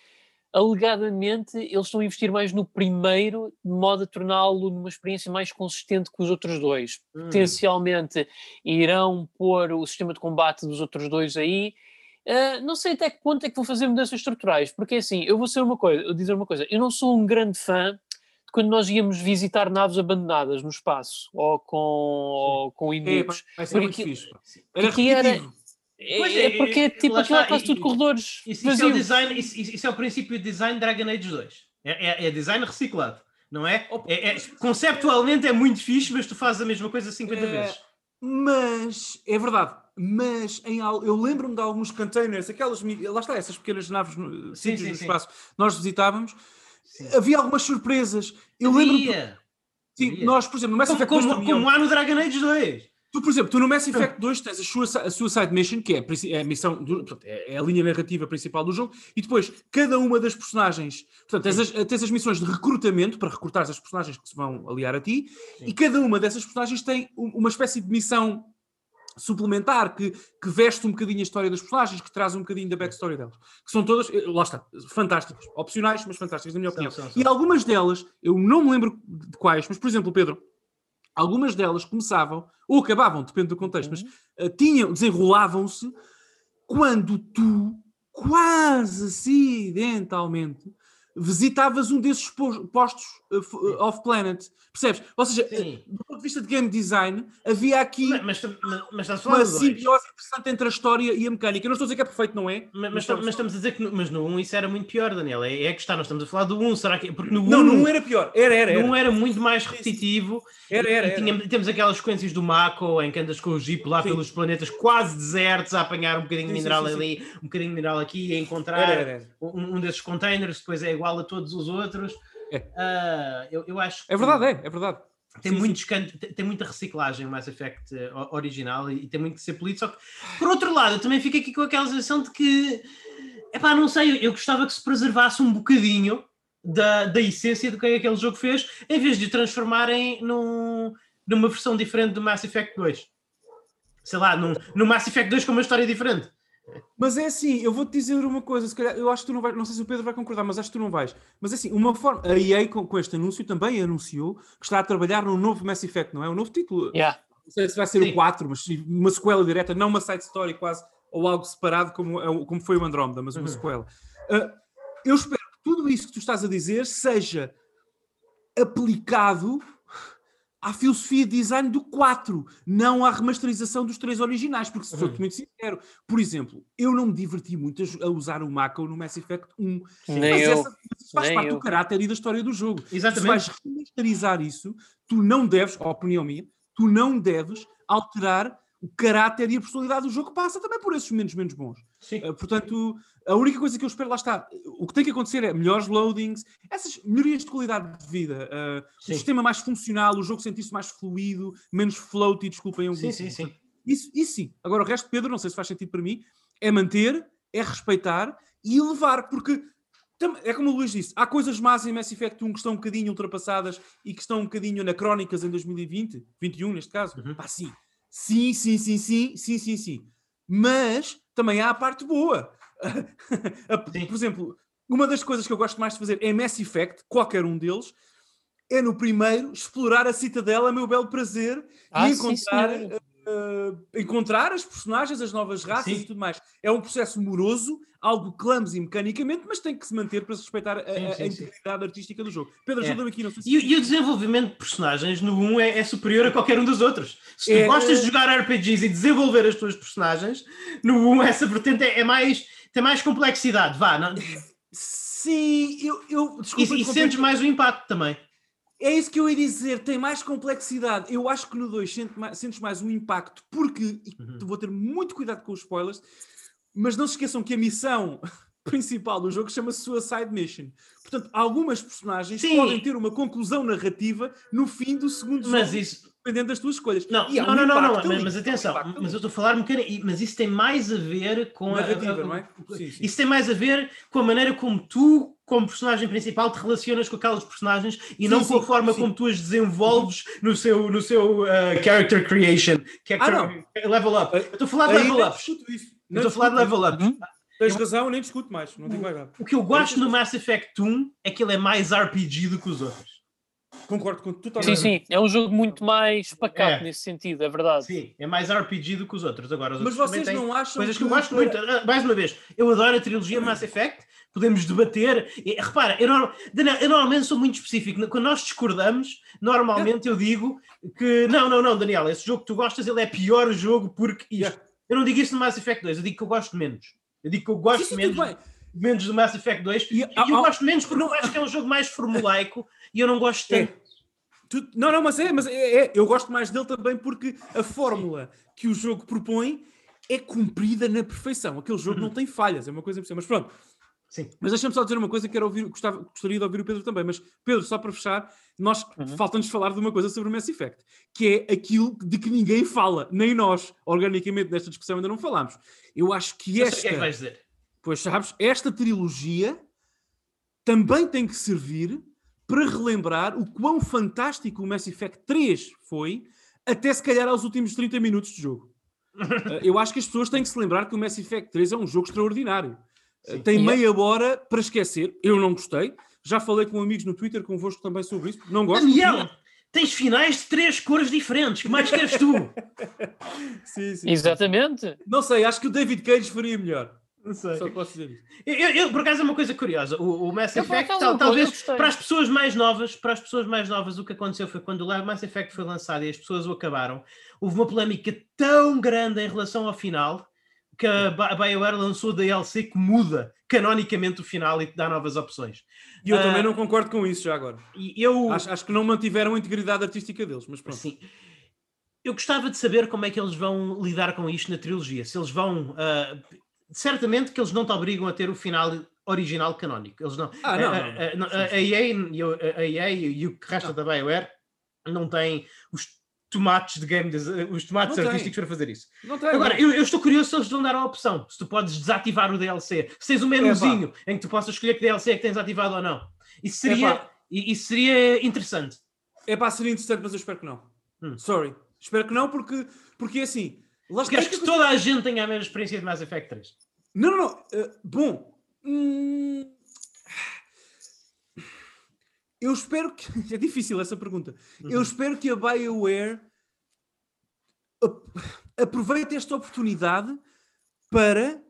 alegadamente eles estão a investir mais no primeiro, de modo a torná-lo numa experiência mais consistente que os outros dois. Hum. Potencialmente irão pôr o sistema de combate dos outros dois aí. Ah, não sei até que ponto é que vão fazer mudanças estruturais, porque assim, eu vou ser uma coisa, eu dizer uma coisa, eu não sou um grande fã de quando nós íamos visitar naves abandonadas no espaço ou com, ou com É, inimigos. vai ser Porque muito pá. Era. Pois É, é, porque é tipo lá aquilo é quase e- tudo corredores Isso, isso é o design, isso, isso- é o princípio de design Dragon Age 2. É, é- é design reciclado, não é? É- é- Conceptualmente é muito fixe, mas tu fazes a mesma coisa 50 É, vezes. Mas, é verdade, mas em, eu lembro-me de alguns containers, aquelas, lá está, essas pequenas naves no, Sim, sim, no sim. espaço, nós visitávamos, Sim. havia algumas surpresas. Eu lembro-me, sim, havia. nós, por exemplo, no Mass Como, Effect 2 como, também, como há no Dragon Age 2. Tu, por exemplo, tu no Mass Effect 2 tens a, Sui- a Suicide Mission, que é a, é missão, do- portanto, é é a linha narrativa principal do jogo, e depois cada uma das personagens, portanto, tens as, tens as missões de recrutamento para recrutar as personagens que se vão aliar a ti, e cada uma dessas personagens tem um- uma espécie de missão suplementar que, que veste um bocadinho a história das personagens, que traz um bocadinho da backstory delas. Que são todas, eh, lá está, fantásticas, opcionais, mas fantásticas, na minha São, opinião. são, são. E algumas delas, eu não me lembro de quais, mas por exemplo, Pedro, algumas delas começavam, ou acabavam, depende do contexto, mas eh, tinham, desenrolavam-se quando tu, quase acidentalmente, visitavas um desses po- postos uh, uh, off-planet. Percebes? Ou seja, Sim. do ponto de vista de game design, havia aqui Mas, mas, mas, mas uma simbiose interessante entre a história e a mecânica. Eu não estou a dizer que é perfeito, não é? Mas, mas, mas estamos a dizer que no, mas no 1 isso era muito pior, Daniel. É, é que está, nós estamos a falar do 1. Será que. Porque no 1 Não, não era pior. Era, era. no Era, 1 era muito mais repetitivo. era. era, E era. tinha- temos aquelas sequências do Mako em que andas com o Jeep lá Sim. pelos planetas quase desertos a apanhar um bocadinho de mineral sim, sim. ali, um bocadinho de mineral aqui, a encontrar Era. Um, um desses containers, depois é igual a todos os outros. É. Ah, eu, eu acho que É verdade, é, é verdade. Tem, Sim, muitos can- tem, muita reciclagem o Mass Effect eh, original e, tem muito que ser polido. Só que, por outro lado, eu também fico aqui com aquela sensação de que, epá, não sei, eu gostava que se preservasse um bocadinho da, da essência do que que aquele jogo fez, em vez de o transformarem num, numa versão diferente do Mass Effect 2. Sei lá, num, num Mass Effect 2 com uma história diferente. Mas é assim, eu vou-te dizer uma coisa, se calhar, eu acho que tu não vais, não sei se o Pedro vai concordar, mas acho que tu não vais. Mas é assim, uma forma, a EA com, com este anúncio também anunciou que está a trabalhar num novo Mass Effect, não é? Um novo título. Yeah. Não sei se vai ser Sim. o 4, mas uma sequela direta, não uma side story quase, ou algo separado como, é como foi o Andrómeda, mas uma Uhum. sequela. Ah, eu espero que tudo isso que tu estás a dizer seja aplicado à filosofia de design do 4, não à remasterização dos três originais, porque sou-te Uhum. muito sincero. Por exemplo, eu não me diverti muito a, usar o Mako no Mass Effect 1. Nem mas eu. essa isso faz Nem parte eu. do caráter e da história do jogo. Se Exatamente. vais remasterizar isso, tu não deves, a opinião minha, tu não deves alterar o caráter e a personalidade do jogo que passa também por esses momentos menos bons. Sim. Uh, portanto, a única coisa que eu espero, lá está, o que tem que acontecer é melhores loadings, essas melhorias de qualidade de vida, uh, sistema mais funcional, o jogo sentir-se mais fluido, menos floaty, desculpem Sim, sim, sim. Isso, isso sim. Agora, o resto, Pedro, não sei se faz sentido para mim, é manter, é respeitar e elevar, porque é como o Luís disse, há coisas más em Mass Effect 1 que estão um bocadinho ultrapassadas e que estão um bocadinho anacrónicas em 2020, 21 neste caso. Uhum. Pá, sim. Sim, sim, sim, sim, sim, sim, sim. Mas também há a parte boa. [laughs] Sim. Por exemplo, uma das coisas que eu gosto mais de fazer em Mass Effect, qualquer um deles, é no primeiro explorar a citadela, a meu belo prazer, Ah, e sim, encontrar, senhor. Uh, encontrar as personagens, as novas raças Sim. e tudo mais. É um processo moroso, algo clumsy mecanicamente, mas tem que se manter para se respeitar a, Sim, a- a sim, integridade artística do jogo. Pedro, É. ajuda-me aqui, não sei se... E, o- e o desenvolvimento de personagens no 1 é, é superior a qualquer um dos outros. Se tu É, gostas de jogar RPGs e desenvolver as tuas personagens, no 1 essa vertente é, é mais, tem mais complexidade. Vá, não- Sim, eu... eu e, desculpa, e interromper- sentes mais o impacto também. É isso que eu ia dizer, tem mais complexidade. Eu acho que no 2 sente mais- sentes mais um impacto, porque e Uhum. vou ter muito cuidado com os spoilers, mas não se esqueçam que a missão [laughs] principal do jogo chama-se Suicide Mission. Portanto, algumas personagens Sim. podem ter uma conclusão narrativa no fim do segundo Mas jogo, isso. dependendo das tuas escolhas. Não, não, um não, não, não, mas, mas um atenção, mas eu estou a falar mecânica, mas isso tem mais a ver com a- Narrativa, a- não é? Sim, sim. Isso tem mais a ver com a maneira como tu, como personagem principal, te relacionas com aquelas personagens e Sim, não com a sim, forma sim. como tu as desenvolves no seu, no seu uh, character creation. Character, level up. Eu estou a falar de level nem up. estou a falar de level up. Uhum. Tens razão, nem discuto mais. Não digo mais nada. O que eu gosto no Mass Effect 1 é que ele é mais RPG do que os outros. Concordo com Sim, totalmente. sim, é um jogo muito mais pacato É. nesse sentido, é verdade. Sim, é mais RPG do que os outros. Agora, os Mas outros vocês não acham coisas que eu gosto muito. Ah, Mais uma vez, eu adoro a trilogia Mass Effect. Podemos debater. E, repara, eu, eu normalmente sou muito específico. Quando nós discordamos, normalmente eu digo que não, não, não, Daniel, esse jogo que tu gostas, ele é pior jogo porque isto. Eu não digo isso no Mass Effect 2, eu digo que eu gosto menos. Eu digo que eu gosto Sim, menos, menos do Mass Effect 2 E e, eu gosto menos porque eu acho que é um jogo mais formulaico [laughs] e eu não gosto É. tanto. Tu- não, não, mas é, mas é, é, eu gosto mais dele também porque a fórmula que o jogo propõe é cumprida na perfeição. Aquele jogo Uhum. não tem falhas, é uma coisa impressionante. Mas pronto, Sim. mas deixa-me só dizer uma coisa que era ouvir, gostava, gostaria de ouvir o Pedro também. Mas Pedro, só para fechar, nós Uhum. falta-nos falar de uma coisa sobre o Mass Effect, que é aquilo de que ninguém fala, nem nós, organicamente, nesta discussão ainda não falámos. Eu acho que esta, que é que vais dizer. pois sabes, esta trilogia também tem que servir para relembrar o quão fantástico o Mass Effect 3 foi, até se calhar aos últimos 30 minutos de jogo. Uh, [laughs] Eu acho que as pessoas têm que se lembrar que o Mass Effect 3 é um jogo extraordinário. Sim. Tem meia hora para esquecer. Eu não gostei. Já falei com amigos no Twitter, convosco também sobre isso. Não gosto. Daniel, tens finais de três cores diferentes. que mais queres tu? [laughs] Sim, sim. Exatamente. Não sei, acho que o David Cage faria melhor. Não sei. Só posso dizer isso. Eu, eu- por acaso é uma coisa curiosa. O, o Mass Eu, Effect, tal- talvez para as pessoas mais novas, para as pessoas mais novas, o que aconteceu foi quando o Mass Effect foi lançado e as pessoas o acabaram. Houve uma polémica tão grande em relação ao final que a, BioWare lançou DLC que muda canonicamente o final e te dá novas opções. E eu Ah. também não concordo com isso já agora. Eu, Acho, acho que não mantiveram a integridade artística deles, mas pronto. Assim, eu gostava de saber como é que eles vão lidar com isto na trilogia. Se eles vão. ah, certamente que eles não te obrigam a ter o final original canónico. Eles não. Ah, não, a, não, a- a- a EA, e o- a EA e o que resta da BioWare não têm os tomates de game desi- os tomates Não tem. artísticos para fazer isso. Tem, Agora, eu, eu estou curioso se eles vão dar a opção. Se tu podes desativar o DLC. Se tens um menuzinho em que tu possas escolher que DLC é que tens ativado ou não. Isso seria, i- isso seria interessante. É pá, seria interessante, mas eu espero que não. Hum. Sorry. Espero que não, porque, porque é assim. Porque acho que toda a gente tenha a mesma experiência de Mass Effect 3. Não, não, não. eh, bom. hum, eu espero que. [laughs] É difícil essa pergunta. Eu Uhum. espero que a BioWare ap- aproveite esta oportunidade para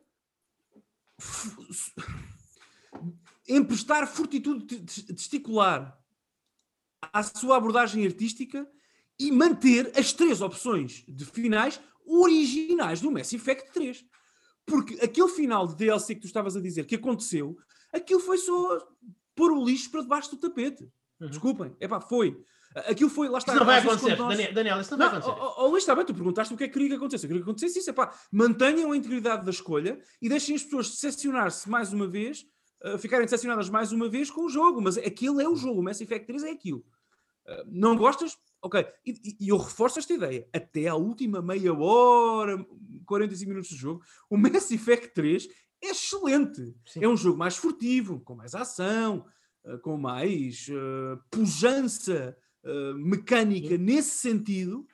emprestar fortitude te- te- testicular à sua abordagem artística e manter as três opções de finais originais do Mass Effect 3. Porque aquele final de DLC que tu estavas a dizer que aconteceu, aquilo foi só pôr o lixo para debaixo do tapete. Uhum. Desculpem, epá, foi. Aquilo foi, lá está. Isso não vai acontecer, nós- Daniel, Daniel, isso não vai não, acontecer. ó, ó, Luís, está bem, tu perguntaste o que é que queria que acontecesse. Eu queria que acontecesse isso, é pá, mantenham a integridade da escolha e deixem as pessoas decepcionar-se mais uma vez, uh, ficarem decepcionadas mais uma vez com o jogo, mas aquilo é o jogo, o Mass Effect 3 é aquilo. Uh, não gostas? Ok. E, e- e eu reforço esta ideia. Até à última meia hora, 45 minutos de jogo, o Mass Effect 3 é excelente. Sim. É um jogo mais furtivo, com mais ação, uh, com mais uh, pujança uh, mecânica nesse sentido,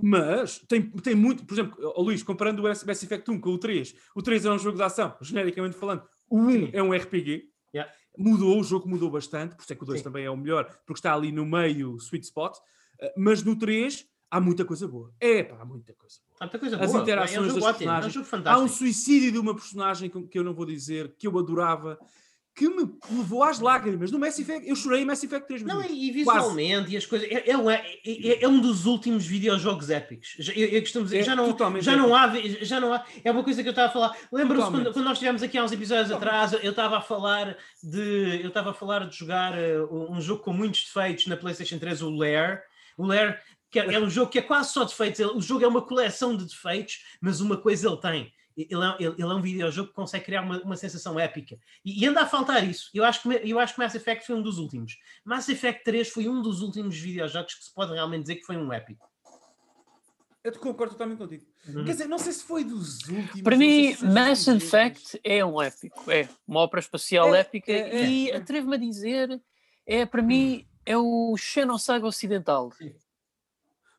mas tem, tem muito, por exemplo, ó Luís, comparando o Mass Effect 1 com o 3, o 3 é um jogo de ação, genericamente falando, o 1 Sim. é um RPG, Yeah. mudou, o jogo mudou bastante, por isso é que o 2 Sim. também é o melhor, porque está ali no meio sweet spot, mas no 3 há muita coisa boa. É pá, há muita coisa boa. Há muita coisa As boa. interações é um das ótimo, é um personagens. Há um suicídio de uma personagem que eu não vou dizer, que eu adorava, que me levou às lágrimas. No Mass Effect, eu chorei em Mass Effect 3 Não, minutos. e visualmente e as coisas. É, é, um- é- é- é um dos últimos videojogos épicos. Já- Eu, eu costumo dizer, É já, não, já, não há, já não há. É uma coisa que eu estava a falar. Lembro-se quando, quando nós estivemos aqui há uns episódios atrás, eu estava a falar de. Eu estava a falar de jogar eh, um jogo com muitos defeitos na PlayStation 3, o Lair. O Lair, que é, é um jogo que é quase só defeitos. Ele- O jogo é uma coleção de defeitos, mas uma coisa ele tem. Ele é, ele- ele é um videojogo que consegue criar uma, uma sensação épica. E, e anda a faltar isso. Eu acho, que, eu acho que Mass Effect foi um dos últimos. Mass Effect 3 foi um dos últimos videojogos que se pode realmente dizer que foi um épico. Eu te concordo totalmente contigo. Uhum. Quer dizer, não sei se foi dos últimos. Para mim, se- Mass Effect é um épico, é uma ópera espacial É, épica é, e é. atrevo-me a dizer, é para mim, é o Xenosaga Ocidental.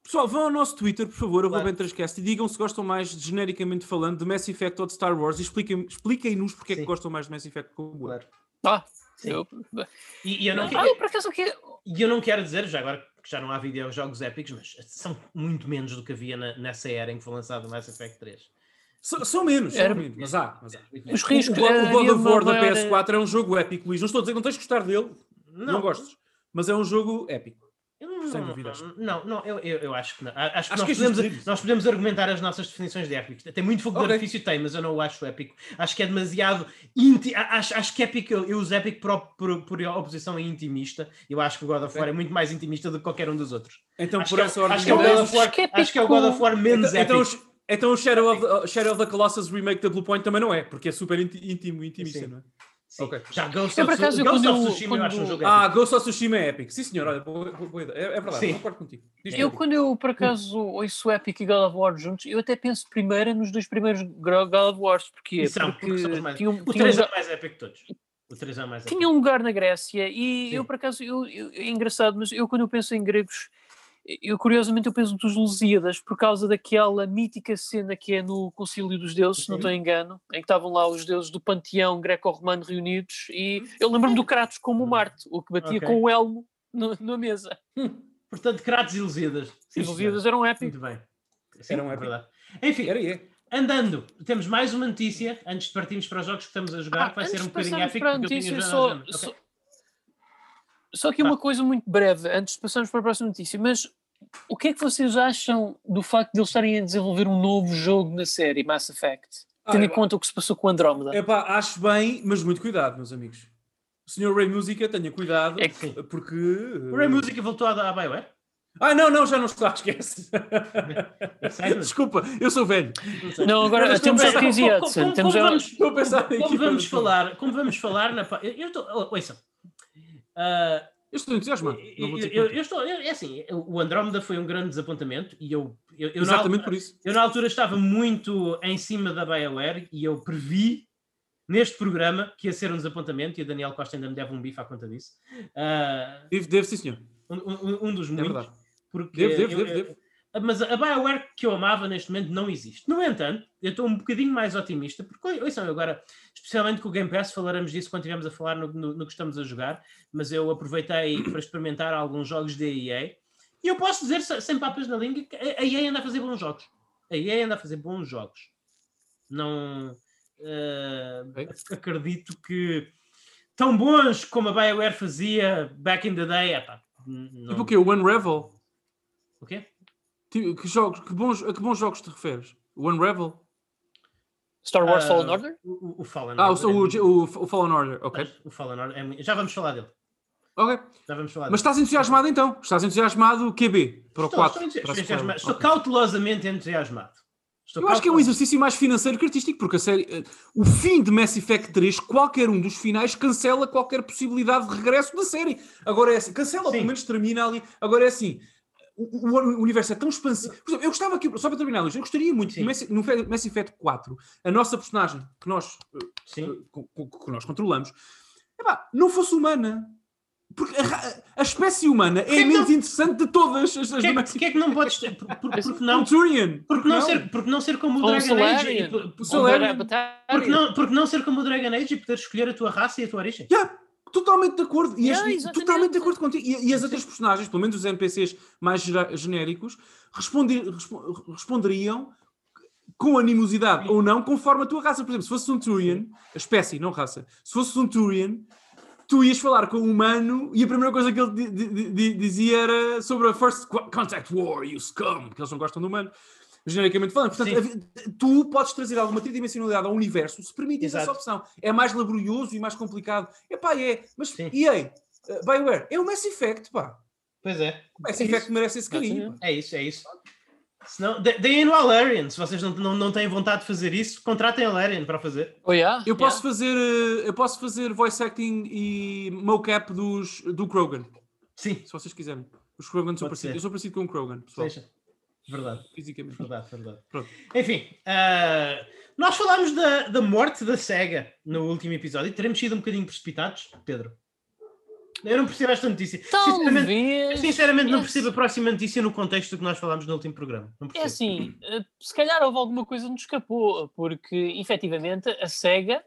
Pessoal, vão ao nosso Twitter, por favor, Claro. arroba Entrescast, e digam se gostam mais, genericamente falando, de Mass Effect ou de Star Wars e expliquem- expliquem-nos porque é que Sim. gostam mais de Mass Effect como. Claro. Ah, Sim. eu, E, e eu não, ah, quero- que e eu não quero dizer, já agora que já não há videojogos épicos, mas são muito menos do que havia na- nessa era em que foi lançado o Mass Effect 3. São, são menos, são Era- menos, mas há. Mas há. Os riscos. o God- o God of War da maior- PS4 é um jogo épico, Luís. Não estou a dizer que não tens de gostar dele, não, Não, gostes, mas é um jogo épico. Sem não, dúvidas. Não, não, eu, eu, eu acho que não. Acho que, Acho nós, que é podemos, nós podemos argumentar as nossas definições de épico. Tem muito fogo Ok. de artifício, tem, mas eu não o acho épico. Acho que é demasiado. Inti... Acho, acho que épico, eu, eu uso épico por, por, por oposição a intimista. Eu acho que o God of War Ok. é muito mais intimista do que qualquer um dos outros. Então, Acho por que, é- essa ordem acho que é o de God ideias- of War, Acho que é acho que é o God of War menos Então, então, épico. os- então o Shadow of, the, Shadow of the Colossus remake da Bluepoint também não é, porque é super íntimo intimista, Sim. não é? Sim. ok. Já Ghost Eu, of, por acaso, Ghost quando of Tsushima eu acho um quando- jogo épico. Ah, Ghost of Tsushima é épico. Sim, senhor, olha, boa, boa- ideia. É, é verdade, Sim. concordo contigo. Diz Eu, quando eu por acaso ouço Epic e God of War juntos, eu até penso primeiro nos dois primeiros God of Wars, porque, E são, porque porque são os mais- tinham, O tinham, 3 é mais épico de todos. O 3 é mais épico. tinham um lugar na Grécia e Sim. eu por acaso, eu, eu- é engraçado, mas eu quando eu penso em gregos, eu curiosamente eu penso dos Lusíadas, por causa daquela mítica cena que é no Concílio dos Deuses, se não Uhum. estou em engano, em que estavam lá os deuses do panteão greco-romano reunidos e eu lembro-me do Kratos como o Marte, o que batia Ok. com o elmo no- na mesa. Portanto, Kratos e Lusíadas. Os Lusíadas eram épicos. Muito bem. Sim, Era um é verdade. Enfim, Era é. andando, temos mais uma notícia antes de partirmos para os jogos que estamos a jogar, Ah, que vai ser um bocadinho épico. para a porque eu tinha notícia, só, agenda. Ok. só, só aqui Vá. uma coisa muito breve, antes de passarmos para a próxima notícia, mas o que é que vocês acham do facto de eles estarem a desenvolver um novo jogo na série Mass Effect? Ah, Tendo em eu- conta o que se passou com Andrómeda. É pá, acho bem, mas muito cuidado, meus amigos. O senhor Ray Música, tenha cuidado, É que- porque... O Ray Music voltou à, BioWare? Ah, não, não, já não está, [laughs] esquece. Sério? Desculpa, eu sou velho. Não, agora Mas temos a Casey Hudson, como- temos como a- vamos- Como falar, como vamos falar na. eu estou. oh, Ouçam. Ah, Eu estou entusiasmado. Eu, eu, eu estou. eu- É assim, o Andrómeda foi um grande desapontamento e eu. eu, eu na Exatamente altura- por isso. Eu na altura estava muito em cima da BioWare e eu previ neste programa que ia ser um desapontamento e o Daniel Costa ainda me deve um bife à conta disso. Ah, Deve, deve sim, senhor. um, um- um dos É muitos. verdade. Porque Deve, deve, deve, deve. Mas a BioWare que eu amava neste momento não existe. No entanto, eu estou um bocadinho mais otimista, porque ouçam, agora, especialmente com o Game Pass, falaremos disso quando estivermos a falar no, no- no que estamos a jogar, mas eu aproveitei [coughs] para experimentar alguns jogos da EA e eu posso dizer, se- sem papas na língua, que a EA anda a fazer bons jogos. A EA anda a fazer bons jogos. Não Ok. acredito que tão bons como a BioWare fazia back in the day. epá, n- não- Tipo o quê? O Unravel? O quê? Que, jogos, que bons, a que bons jogos te referes? O Unravel? Star Wars Ah, Fallen Order? O, o- Fallen Ah, o, Order é o, o, o Fallen Order, ok. O Fallen Order é muito- Já vamos falar dele. Ok. Já vamos falar Mas dele. estás entusiasmado então? Estás entusiasmado QB para o Estou, 4? estou entusiasmado. Estou cautelosamente entusiasmado. Estou Eu acho que é um exercício mais financeiro que artístico, porque a série, eh, o fim de Mass Effect 3, qualquer um dos finais cancela qualquer possibilidade de regresso da série. Agora é assim, cancela, ou Sim. pelo menos termina ali. Agora é assim, o, o- universo é tão expansivo. Por exemplo, eu gostava aqui, só para terminar, Luís, eu gostaria muito Sim. que no Mass, no Fe- Mass Effect 4, a nossa personagem, que nós, eh, Sim. co- co- que nós controlamos, epá, não fosse humana. Porque a, a espécie humana é que a menos não- interessante de todas as, Porquê, do Mass porquê é que não podes ter? Por, por- porque não? [laughs] Um Turian. Porque não, ser, porque não ser como o Dragon Age? Solarian? e por-? Porque não, porque não ser como o DragonAge e poder escolher a tua raça e a tua origem? Yeah, totalmente de acordo. E Yeah, as- exatamente. totalmente de acordo contigo. E, e as outras personagens, pelo menos os NPCs mais genéricos, responderiam com animosidade ou não, conforme a tua raça. Por exemplo, se fosse um Turian, a espécie, não raça, se fosse um Turian, tu ias falar com um humano e a primeira coisa que ele di- di- di- dizia era sobre a First Contact War, you scum, porque eles não gostam do humano. Genericamente falando, portanto, Sim. tu podes trazer alguma tridimensionalidade ao universo se permites essa Exato. opção. É mais laborioso e mais complicado. Epá, é. Mas, Sim. e aí? Uh, BioWare, é o Mass Effect, pá. Pois é. O Mass É Effect isso. merece esse carinho. É isso, é isso. Senão, de- deem no Alarian. Se vocês não, não, não têm vontade de fazer isso, contratem Alarian para fazer. Oh, yeah? Eu posso Yeah. fazer, uh, eu posso fazer voice acting e mocap dos, do Krogan, Sim, se vocês quiserem. Os Krogan são parecidos. Eu sou parecido com um Krogan, pessoal. seja. Verdade, Fisicamente. verdade, verdade. Pronto. Enfim, ah, nós falámos da, da morte da SEGA no último episódio. Teremos sido um bocadinho precipitados, Pedro. Eu não percebo esta notícia. Sinceramente, Talvez. sinceramente não é percebo a próxima notícia no contexto do que nós falámos no último programa. Não É assim, eh, se calhar houve alguma coisa que nos escapou, porque efetivamente a SEGA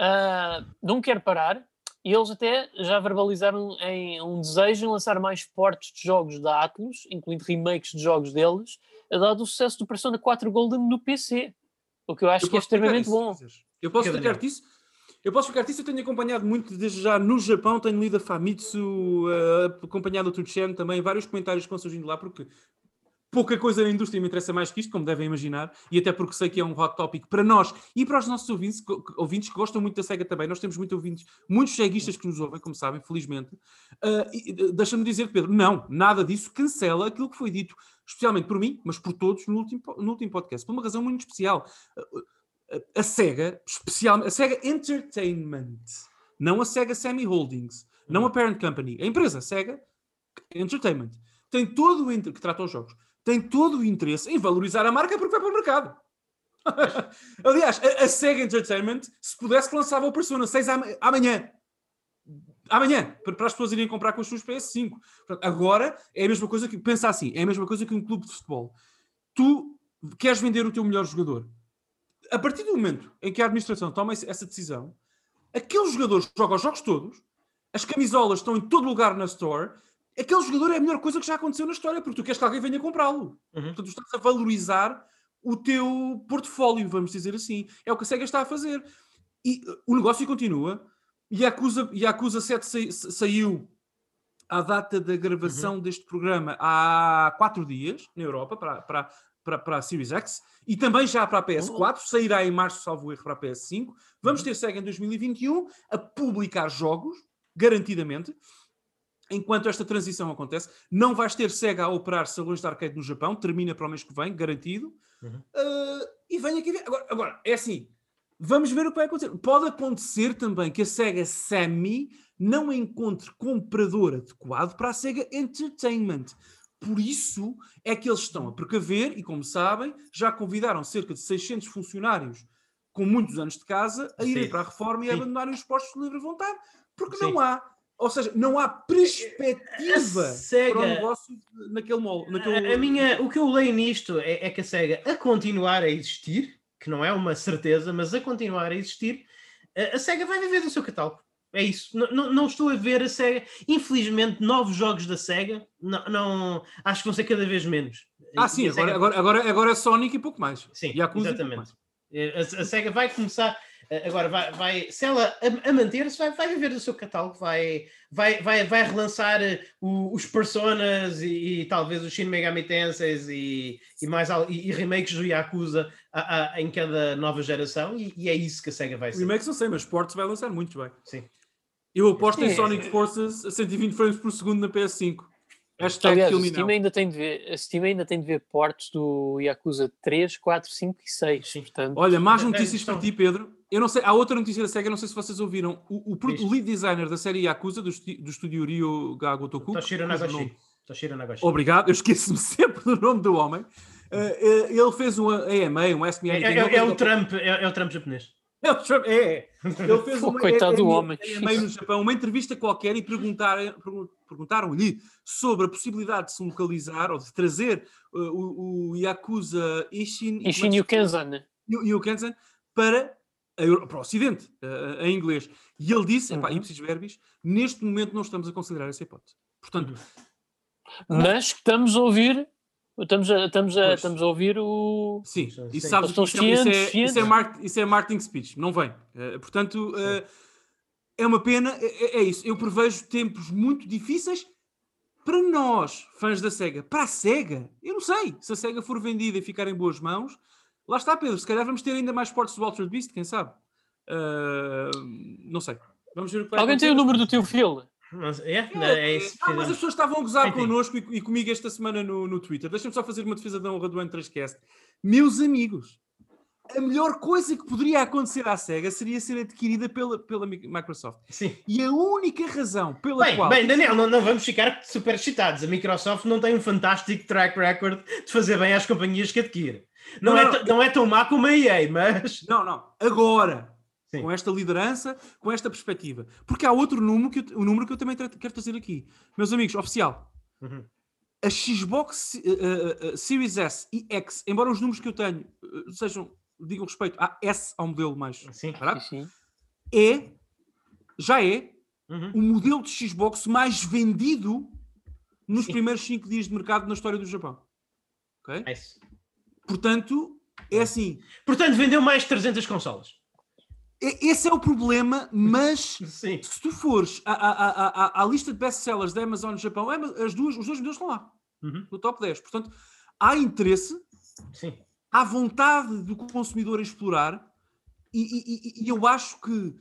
ah, não quer parar e eles até já verbalizaram em um desejo em lançar mais portes de jogos da Atlus, incluindo remakes de jogos deles, dado o sucesso do Persona 4 Golden no PC. O que eu acho Eu que é extremamente bom. Eu posso Fica, explicar-te isso? Eu posso explicar-te isso. Eu tenho acompanhado muito desde já no Japão, tenho lido a Famitsu, uh, acompanhado o Tuchen também, vários comentários que vão surgindo lá, porque pouca coisa na indústria me interessa mais que isto, como devem imaginar, e até porque sei que é um hot topic para nós e para os nossos ouvintes, que, ouvintes que gostam muito da SEGA também. Nós temos muitos ouvintes, muitos ceguistas que nos ouvem, como sabem, felizmente. Uh, Deixa-me dizer, Pedro, não, nada disso cancela aquilo que foi dito, especialmente por mim, mas por todos no último, no último podcast, por uma razão muito especial. Uh, a SEGA, especialmente, a SEGA Entertainment, não a SEGA Semi Holdings, não a Parent Company, a empresa SEGA Entertainment, tem todo o inter- que trata os jogos, tem todo o interesse em valorizar a marca porque vai para o mercado. [laughs] Aliás, a, a SEGA Entertainment, se pudesse, lançava o Persona 6 ama- amanhã. Amanhã, para, as pessoas irem comprar com as suas PS5. Portanto, agora é a mesma coisa que, pensa assim, é a mesma coisa que um clube de futebol. Tu queres vender o teu melhor jogador. A partir do momento em que a administração toma essa decisão, aquele jogador joga os jogos todos, as camisolas estão em todo lugar na store, aquele jogador é a melhor coisa que já aconteceu na história, porque tu queres que alguém venha comprá-lo. Uhum. Portanto, tu estás a valorizar o teu portfólio, vamos dizer assim. É o que a SEGA está a fazer. E uh, o negócio continua. E a Acusa, e a Acusa 7 sa, saiu à data da gravação uhum. deste programa há quatro dias na Europa para, para, para, para a Series X e também já para a PS4, sairá em março, salvo erro, para a PS5. Vamos uhum. ter SEGA em 2021 a publicar jogos, garantidamente. Enquanto esta transição acontece, não vais ter SEGA a operar salões de arcade no Japão, termina para o mês que vem, garantido. Uhum. Uh, e vem aqui ver. Agora, agora, é assim, vamos ver o que vai acontecer. Pode acontecer também que a SEGA Sammy não encontre comprador adequado para a SEGA Entertainment. Por isso é que eles estão a precaver e, como sabem, já convidaram cerca de 600 funcionários com muitos anos de casa a irem Sim. para a reforma e a abandonarem os postos de livre vontade, porque Sim. não há ou seja, não há perspectiva SEGA, para o negócio naquele molde. Naquele... A, a, minha, o que eu leio nisto é, é, que a SEGA, a continuar a existir, que não é uma certeza, mas a continuar a existir, a, a SEGA vai viver do seu catálogo. É isso. Não, não, não, estou a ver a SEGA. Infelizmente, novos jogos da SEGA, não, não acho que vão ser cada vez menos. Ah, sim, agora, SEGA... agora, agora, agora é Sonic e pouco mais. Sim, exatamente. A, a SEGA vai começar Agora, vai, vai, se ela a, a manter-se, vai, vai viver do seu catálogo, vai, vai, vai, vai relançar eh, o, os Personas e, e, talvez os Shin Megami Tensei e, e, mais, e, e remakes do Yakuza a, a, em cada nova geração, e, e, é isso que a SEGA vai ser. Remakes não sei, mas Sports vai lançar muitos bem. Sim. Eu aposto em Sonic Forces a 120 frames por segundo na PS5. Hashtag Aliás, a Steam, ainda tem de ver, a Steam ainda tem de ver portes do Yakuza 3, 4, 5 e 6. Portanto... Olha, mais notícias para ti, Pedro. Eu não sei, há outra notícia da SEGA, não sei se vocês ouviram. O, o, o lead designer da série Yakuza, do, do estúdio Ryo Gagotoku. Toshiro Nagashi. Toshiro Nagashi. Obrigado, eu esqueço-me [laughs] sempre do nome do homem. Uh, ele fez um AMA, um SMI. É, é, é, o Trump, é, é, o Trump japonês. É o Trump, é. Ele fez [laughs] uma, Coitado do homem. AMA no Japão, uma entrevista qualquer e perguntaram, perguntaram-lhe sobre a possibilidade de se localizar ou de trazer uh, o, o Yakuza Ishin, Ishin Yukensan. Yukensan para para o Ocidente, uh, em inglês. E ele disse, uhum. epá, ipsis verbis, neste momento não estamos a considerar essa hipótese. Portanto... Uhum. Mas estamos a ouvir... Estamos a, estamos, a, estamos a ouvir o. Sim, e sabes que isso, cientes, isso, é, isso, é market, isso é marketing speech, não vem. Uh, portanto, uh, é uma pena, é, é, é, isso. Eu prevejo tempos muito difíceis para nós, fãs da SEGA. Para a SEGA, eu não sei. Se a SEGA for vendida e ficar em boas mãos, Lá está, Pedro. Se calhar vamos ter ainda mais portos do Walter Beast, quem sabe? Uh, não sei. Vamos ver o que vai Alguém tem o número do teu filho? Mas, é, é, é isso. Ah, mas as pessoas estavam a gozar connosco e, e, comigo esta semana no, no Twitter. Deixa-me só fazer uma defesa da honra do N3Cast. Meus amigos, a melhor coisa que poderia acontecer à SEGA seria ser adquirida pela, pela Microsoft. Sim. E a única razão pela bem, qual. Bem, Daniel, não, não vamos ficar super excitados. A Microsoft não tem um fantástico track record de fazer bem às companhias que adquire. Não, não, é, não, não é tão má como a EA, mas. [laughs] Não, não. Agora. Sim. Com esta liderança, com esta perspectiva. Porque há outro número que eu, um número que eu também quero trazer aqui. Meus amigos, oficial. Uhum. A Xbox uh, uh, Series S e X, embora os números que eu tenho uh, sejam, digam respeito a S ao modelo mais sim, sim, é, já é, uhum. o modelo de Xbox mais vendido nos sim. primeiros 5 dias de mercado na história do Japão. Ok? Nice. Portanto, é assim. Portanto, vendeu mais de 300 consolas. Esse é o problema, mas [laughs] se tu fores à, à, à, à lista de best-sellers da Amazon no Japão, é, as duas, os dois modelos estão lá, uhum. no top 10. Portanto, há interesse, Sim. Há vontade do consumidor em explorar, e, e, e, eu acho que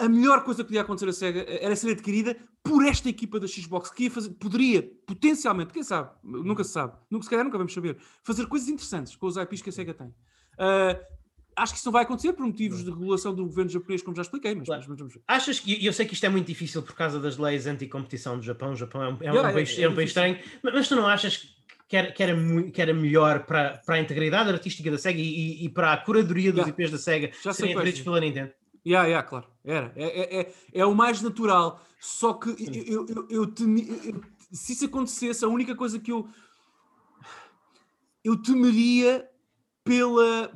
a melhor coisa que podia acontecer a SEGA era ser adquirida por esta equipa da Xbox, que fazer, poderia potencialmente, quem sabe, nunca se sabe, nunca, se calhar nunca vamos saber, fazer coisas interessantes com os IPs que a SEGA tem. Uh, acho que isso não vai acontecer por motivos de regulação do governo japonês, como já expliquei, mas, claro. mas vamos ver. Achas que, eu sei que isto é muito difícil por causa das leis anti-competição do Japão, o Japão é um, é um, yeah, país, é, é um país estranho, mas tu não achas que era, que era, que era melhor para, para a integridade artística da SEGA e, e, para a curadoria dos yeah. IPs da SEGA já serem feitos pela Nintendo? Yeah, yeah, claro, era. É, é, é, é o mais natural. Só que eu, eu, eu, temi, eu, se isso acontecesse, a única coisa que eu eu temeria pela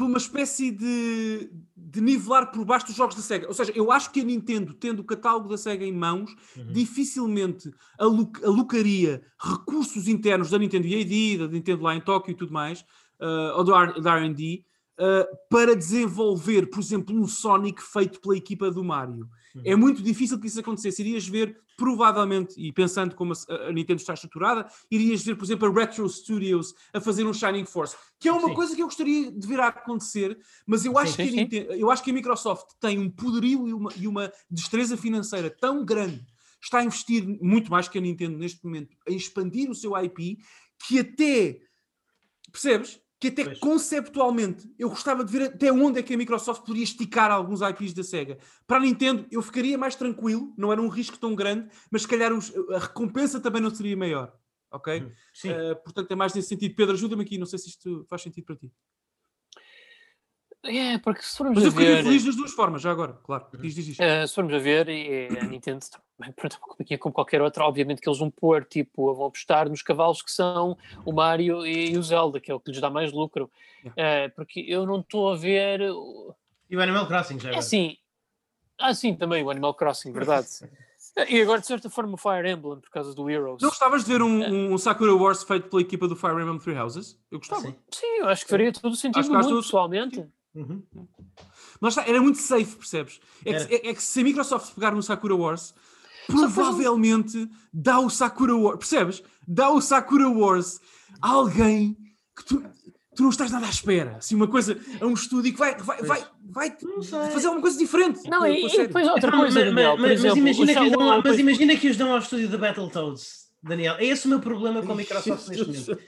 por uma espécie de, de nivelar por baixo dos jogos da SEGA. Ou seja, eu acho que a Nintendo, tendo o catálogo da SEGA em mãos, Uhum. dificilmente aloc- alocaria recursos internos da Nintendo EAD, da Nintendo lá em Tóquio e tudo mais, uh, ou da R&D, uh, para desenvolver, por exemplo, um Sonic feito pela equipa do Mario. Uhum. É muito difícil que isso acontecesse. Irias ver, provavelmente, e pensando como a, Nintendo está estruturada, irias ver, por exemplo, a Retro Studios a fazer um Shining Force, que é uma Sim. coisa que eu gostaria de ver a acontecer, mas eu acho, Sim, que a sim. Nintendo- eu acho que a Microsoft tem um poderio e uma, e uma destreza financeira tão grande, está a investir muito mais que a Nintendo neste momento, a expandir o seu IP, que até, percebes? Que até Pois. conceptualmente eu gostava de ver até onde é que a Microsoft poderia esticar alguns IPs da SEGA. Para a Nintendo eu ficaria mais tranquilo, não era um risco tão grande, mas se calhar os- a recompensa também não seria maior. Ok? Sim. Uh, portanto, é mais nesse sentido. Pedro, ajuda-me aqui, não sei se isto faz sentido para ti. É, porque se formos Mas eu ficaria ver. feliz das duas formas, já agora, claro. Diz, diz, diz. Uh, se formos a ver, e a Nintendo [laughs] pronto, como aqui é como qualquer outra, obviamente que eles vão pôr, tipo, vão apostar nos cavalos que são o Mario e, o Zelda, que é o que lhes dá mais lucro. Uh, porque eu não estou a ver. o- E o Animal Crossing já É agora. assim. Ah, sim, também o Animal Crossing, verdade. [laughs] e agora, de certa forma, o Fire Emblem, por causa do Heroes. Não gostavas de ver um, um Sakura Wars feito pela equipa do Fire Emblem Three Houses? Eu gostava. Sim. Sim, eu acho que faria todo o sentido Acho do que faz mundo, todo o pessoalmente. Uhum. Mas está, era muito safe, percebes? É que, é- é que se a Microsoft pegar no Sakura Wars, provavelmente dá o Sakura Wars, percebes? Dá o Sakura Wars a alguém que tu, tu não estás nada à espera. Assim, uma coisa, a um estúdio que vai, vai, vai, vai fazer alguma coisa diferente. Não, e, e depois outra Não, coisa, mas, Daniel, por mas- mas exemplo, imagina que os Shadow dão, ao- mas imagina que os dão ao estúdio da Battletoads, Daniel. É esse o meu problema com a Microsoft [laughs] neste momento.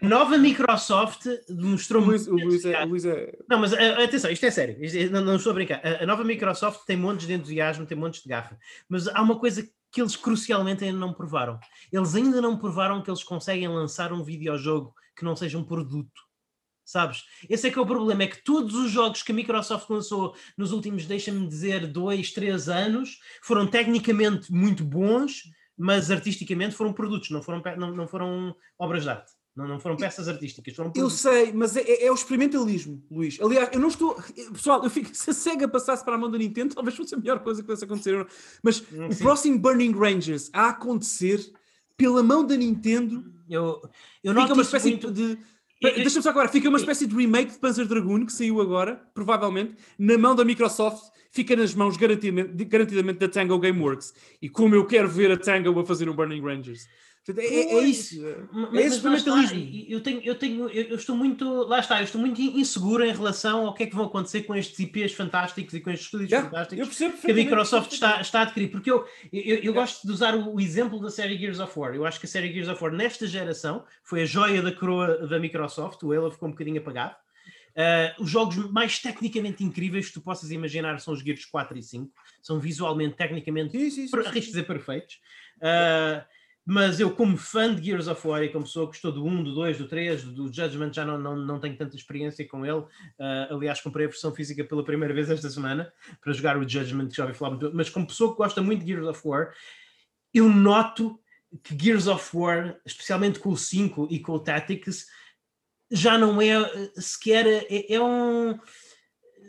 Nova Microsoft demonstrou Luís, muito. Luís é, Luís é- Não, mas ah, atenção, isto é sério, isto é- não, não estou a brincar. A, a nova Microsoft tem montes de entusiasmo, tem montes de garra, mas há uma coisa que eles crucialmente ainda não provaram. Eles ainda não provaram que eles conseguem lançar um videojogo que não seja um produto. Sabes? Esse é que é o problema, é que todos os jogos que a Microsoft lançou nos últimos, deixa-me dizer, dois, três anos, foram tecnicamente muito bons, mas artisticamente foram produtos, não foram, não, não foram obras de arte. Não, não foram peças artísticas, foram Eu sei, mas é, é- é o experimentalismo, Luís. Aliás, eu não estou. Pessoal, eu fico, [laughs] se a SEGA passasse para a mão da Nintendo, talvez fosse a melhor coisa que pudesse acontecer. Mas Hum, o sim. próximo Burning Rangers a acontecer pela mão da Nintendo Eu, eu fica uma espécie muito- de. Deixa-me só agora, fica uma espécie de remake de Panzer Dragoon que saiu agora, provavelmente, na mão da Microsoft, fica nas mãos garantidamente, garantidamente da Tango Gameworks. E como eu quero ver a Tango a fazer um Burning Rangers. Portanto, é, é isso. Mas- É esse mas. Eu tenho, eu tenho, eu estou muito, lá está, eu estou muito inseguro em relação ao que é que vão acontecer com estes IPs fantásticos e com estes estúdios Yeah, fantásticos eu percebo que a. Microsoft está, está a adquirir, porque eu, eu, eu gosto de usar o, o exemplo da série Gears of War. Eu acho que a série Gears of War nesta geração foi a joia da coroa da Microsoft, o Halo ficou um bocadinho apagado. Ah, os jogos mais tecnicamente incríveis que tu possas imaginar são os Gears 4 e 5, são visualmente, tecnicamente Sim, sim, dizer perfeitos. Ah, mas eu, como fã de Gears of War e como pessoa que gostou do 1, do 2, do 3, do, Judgment, já não, não, não tenho tanta experiência com ele. Ah, aliás, comprei a versão física pela primeira vez esta semana para jogar o Judgment, que já ouvi falar muito. Mas como pessoa que gosta muito de Gears of War, eu noto que Gears of War, especialmente com o 5 e com o Tactics, já não é eh, sequer. É, é um.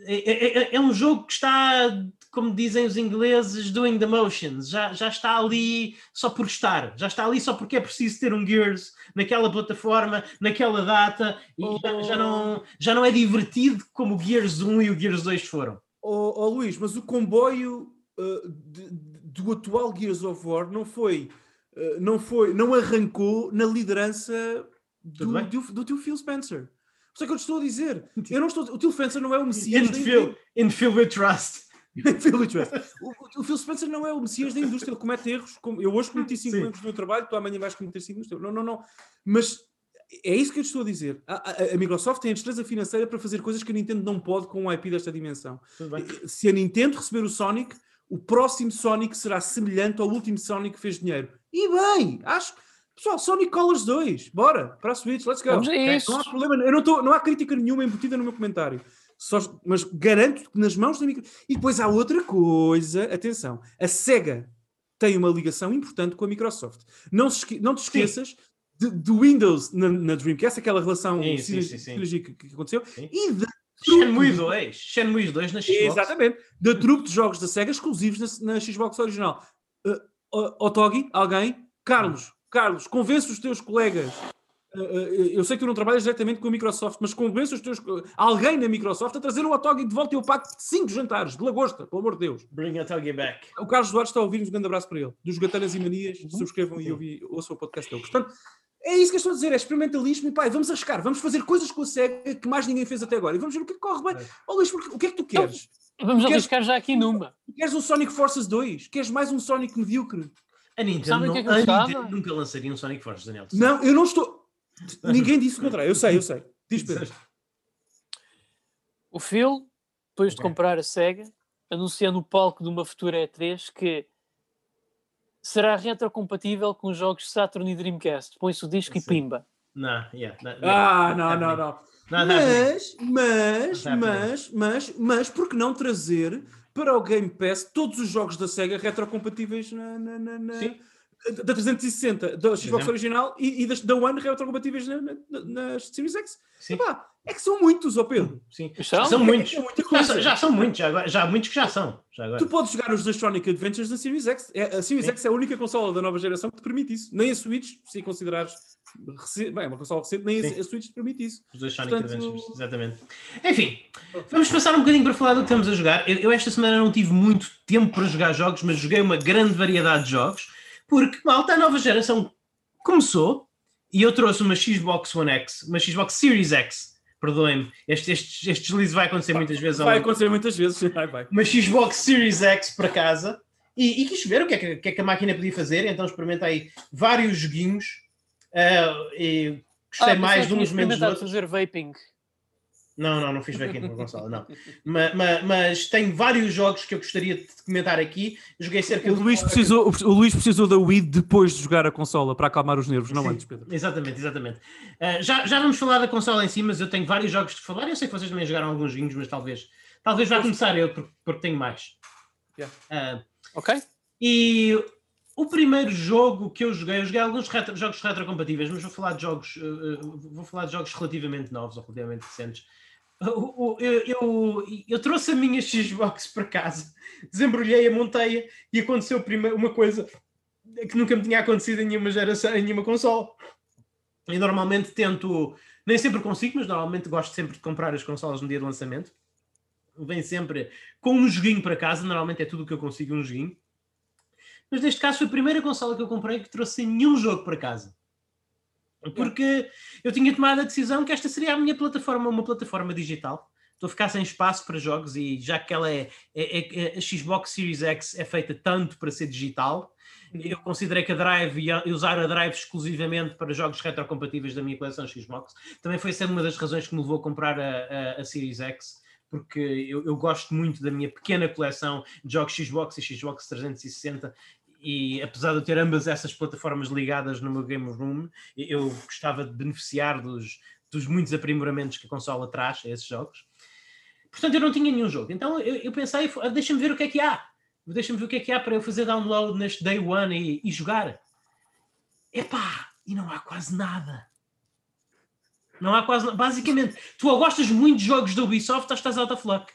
É, é- é um jogo que está, como dizem os ingleses, doing the motions. Já, já está ali só por estar. Já está ali só porque é preciso ter um Gears naquela plataforma, naquela data. E já, já não, já não é divertido como o Gears 1 e o Gears 2 foram. Ó ó, Luís, mas o comboio uh, de- de- do atual Gears of War não foi, uh, não foi, não arrancou na liderança do, do, do tio Phil Spencer. É que eu te estou a dizer. [laughs] Eu não estou, o Phil Spencer não é o Messias da Infill, infill with trust. [laughs] Phil o, o Phil Spencer não é o Messias da indústria, ele comete erros. como- Eu hoje cometi 5 Sim. erros no meu trabalho, tu amanhã vais cometer 5 no teu. Não, não, não. Mas é isso que eu te estou a dizer. A, a- a Microsoft tem a destreza financeira para fazer coisas que a Nintendo não pode com um IP desta dimensão. Se a Nintendo receber o Sonic, o próximo Sonic será semelhante ao último Sonic que fez dinheiro. E bem, acho. Pessoal, Sonic Colors 2, bora, para a Switch, let's go. Vamos a isso. Não há problema, eu não, tô, não há crítica nenhuma embutida no meu comentário. Só, mas garanto que nas mãos da micro. E depois há outra coisa, atenção, a SEGA tem uma ligação importante com a Microsoft. Não, se esque- não te esqueças de- do Windows na, na Dreamcast, aquela relação Sim, sim, sinergia sim, sim. sinergia que, que aconteceu, Sim. e da Shenmue 2. Shenmue 2 na Xbox. Exatamente. Da trupe de jogos da SEGA exclusivos na, na Xbox original. Uh, uh, Otogi, alguém? Carlos, Carlos, convence os teus colegas. Uh, uh, eu sei que tu não trabalhas diretamente com a Microsoft, mas convence os teus alguém na Microsoft a trazer o Otogi de volta e o pack de 5 jantares de lagosta, pelo amor de Deus. Bring a Tuggy back. O Carlos Duarte está a ouvir-nos, um grande abraço para ele. Dos Gatanas e Manias, Uhum. subscrevam e ouvi, ouçam o podcast dele. Portanto, é isso que eu estou a dizer, é experimentalismo e pai, vamos arriscar, vamos fazer coisas com a SEGA que mais ninguém fez até agora e vamos ver o que é corre bem. É. Ó Luís, o que é que tu queres? Vamos Queres- arriscar já aqui numa. Queres um Sonic Forces 2? Queres mais um Sonic medíocre? A Nintendo, não, que é que a? Nintendo nunca lançaria um Sonic Force, Daniel. Não, eu não estou. Ninguém disse o contrário. Eu sei, eu sei. Diz [laughs] Pedro. O Phil, depois de Ok. comprar a SEGA, anuncia no palco de uma futura E3 que será retrocompatível com os jogos Saturn e Dreamcast. Põe-se o disco e Sim. pimba. Não, yeah, não, Ah, não, não, não. Não, não, Mas, mas, mas, mas, mas, por que não trazer para o Game Pass todos os jogos da SEGA retrocompatíveis na, na, na, na- Sim. da 360, da Xbox original e, e das, da One retrocompatíveis na, na, na- nas Series X? Sim. Epá, é que são muitos, ó Pedro. Sim. São? São muitos. É muita Já, já são muitos, já, agora- já há muitos que já são. Já agora. Tu podes jogar os Sonic Adventures na Series X. É, a Series Sim. X é a única consola da nova geração que te permite isso. Nem a Switch, se considerares bem, uma consola recente, nem a, Sim. a Switch te permite isso. Os dois Sonic Portanto- Adventures, exatamente. Enfim, vamos passar um bocadinho para falar do que estamos a jogar. Eu, eu esta semana não tive muito tempo para jogar jogos, mas joguei uma grande variedade de jogos, porque, malta, a nova geração começou e eu trouxe uma Xbox One X, uma Xbox Series X, perdoem-me, este, este, este deslize vai acontecer muitas vezes Vai acontecer muitas vezes. [laughs] Vai, vai. uma Xbox Series X para casa e, e quis ver o que, é que, o que é que a máquina podia fazer, então experimentei vários joguinhos ah, e gostei Ah, mais de uns menos de outros. fazer vaping. Não, não, não fiz aqui na consola, não. Ma- ma- Mas, tenho vários jogos que eu gostaria de comentar aqui. Joguei cerca O de. Luís, precisou, o Luís precisou da Wii depois de jogar a consola para acalmar os nervos, não Sim. antes, Pedro. Exatamente, exatamente. Ah, já, já vamos falar da consola em si, mas eu tenho vários jogos de falar. Eu sei que vocês também jogaram alguns joguinhos, mas talvez, talvez vá começar eu, porque, porque tenho mais. Yeah. Ah, Ok? E o primeiro jogo que eu joguei, eu joguei alguns retro- jogos retrocompatíveis, mas vou falar de jogos, uh, vou falar de jogos relativamente novos ou relativamente recentes. Eu, eu, eu trouxe a minha Xbox para casa, desembrulhei-a, montei-a e aconteceu primeiro uma coisa que nunca me tinha acontecido em nenhuma geração, em nenhuma console. E normalmente tento, nem sempre consigo, mas normalmente gosto sempre de comprar as consolas no dia de lançamento. Vem sempre com um joguinho para casa, normalmente é tudo o que eu consigo, um joguinho. Mas neste caso foi a primeira consola que eu comprei que trouxe nenhum jogo para casa. Porque eu tinha tomado a decisão que esta seria a minha plataforma, uma plataforma digital. Estou a ficar sem espaço para jogos e já que ela é, é- é- a Xbox Series X é feita tanto para ser digital, eu considerei que a Drive ia usar a Drive exclusivamente para jogos retrocompatíveis da minha coleção Xbox. Também foi essa uma das razões que me levou a comprar a, a- a Series X, porque eu, eu gosto muito da minha pequena coleção de jogos Xbox e Xbox 360 e apesar de eu ter ambas essas plataformas ligadas no meu game room, eu gostava de beneficiar dos, dos muitos aprimoramentos que a consola traz a esses jogos. Portanto, eu não tinha nenhum jogo. Então eu, eu pensei, "Ah, deixa-me ver o que é que há. Deixa-me ver o que é que há para eu fazer download neste day one e, e jogar. Epá, e não há quase nada. Não há quase nada. Basicamente, tu ou gostas muito de jogos da Ubisoft ou estás out of luck.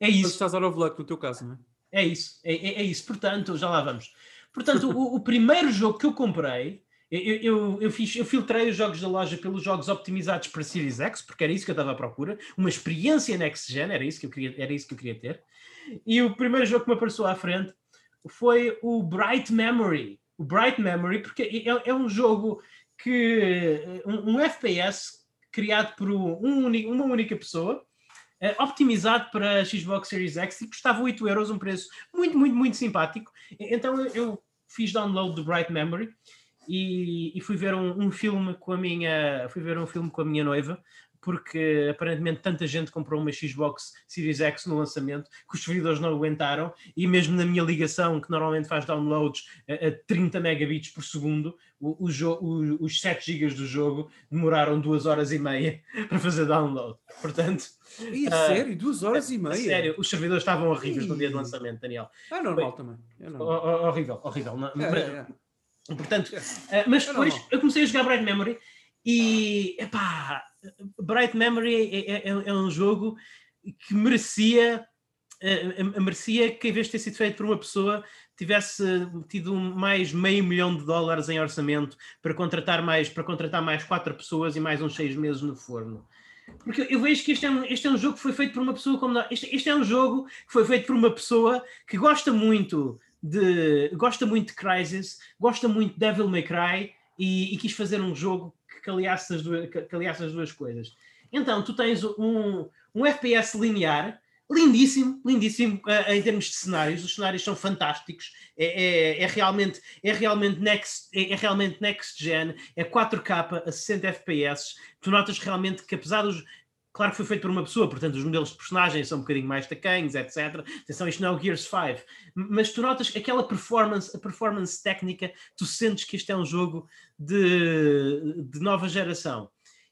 É Mas isso. estás out of luck no teu caso, não é? É isso, é, é- é isso. Portanto, já lá vamos. Portanto, o, o primeiro jogo que eu comprei, eu, eu- eu, fiz, eu filtrei os jogos da loja pelos jogos optimizados para Series X, porque era isso que eu estava à procura, uma experiência next gen, era isso que eu queria, era isso que eu queria ter. E o primeiro jogo que me apareceu à frente foi o Bright Memory. O Bright Memory, porque é, é um jogo que um, um FPS criado por um uma única pessoa optimizado para Xbox Series X e custava 8 euros, um preço muito, muito, muito simpático. Então eu, eu fiz download do Bright Memory e, e fui ver um, um filme com a minha fui ver um filme com a minha noiva porque aparentemente tanta gente comprou uma Xbox Series X no lançamento que os servidores não aguentaram e mesmo na minha ligação que normalmente faz downloads a, a 30 megabits por segundo o, o o- os 7 gigas do jogo demoraram duas horas e meia [laughs] para fazer download portanto Ah, sério? Duas horas e a meia? Sério, os servidores estavam horríveis no dia de Ih. lançamento, Daniel. É normal também. É normal. ho- horrível, horrível. Não- É, mas- é, é. Portanto, eh, mas depois eu comecei a jogar Bright Memory e epá, Bright Memory é, é, é um jogo que merecia, uh, merecia que, em vez de ter sido feito por uma pessoa, tivesse tido mais meio milhão de dólares em orçamento para contratar mais, para contratar mais quatro pessoas e mais uns seis meses no forno. Porque eu vejo que este é um, este é um jogo que foi feito por uma pessoa como nós. Este, este é um jogo que foi feito por uma pessoa que gosta muito de gosta muito de Crysis, gosta muito de Devil May Cry e, e quis fazer um jogo que aliasse as duas, que aliasse as duas coisas. Então, tu tens um, um FPS linear, lindíssimo, lindíssimo uh, em termos de cenários. Os cenários são fantásticos. É, é, é realmente, é, realmente next, é, é, realmente next gen. É 4K a 60 FPS. Tu notas realmente que, apesar dos. Claro que foi feito por uma pessoa, portanto, os modelos de personagens são um bocadinho mais tacanhos, etc. Atenção, isto não é o Gears 5. Mas tu notas aquela performance, a performance técnica, tu sentes que isto é um jogo de, de nova geração.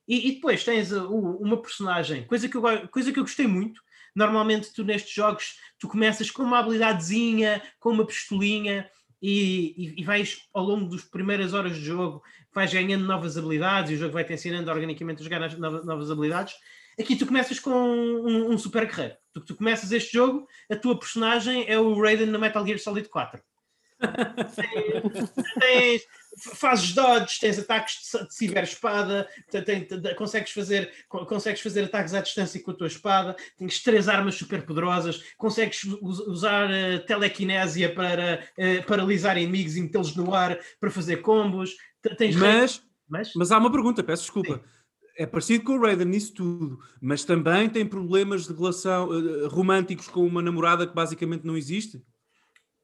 E, e depois tens uma personagem, coisa que, eu, coisa que eu gostei muito. Normalmente, tu nestes jogos, tu começas com uma habilidadezinha, com uma pistolinha, e, e, e, vais ao longo das primeiras horas de jogo, vais ganhando novas habilidades e o jogo vai te ensinando organicamente a jogar novas, novas habilidades. Aqui tu começas com um, um super guerreiro. Tu, tu começas este jogo, a tua personagem é o Raiden no Metal Gear Solid 4. [laughs] tens, fazes dodges, tens ataques de, ciber-espada, consegues, fazer, consegues fazer ataques à distância com a tua espada, tens três armas super poderosas, consegues usar uh, telequinésia para uh, paralisar inimigos e metê-los no ar para fazer combos. Tens mas, mas, mas há uma pergunta, peço desculpa. Sim é parecido com o Raiden nisso tudo, mas também tem problemas de relação uh, românticos com uma namorada que basicamente não existe?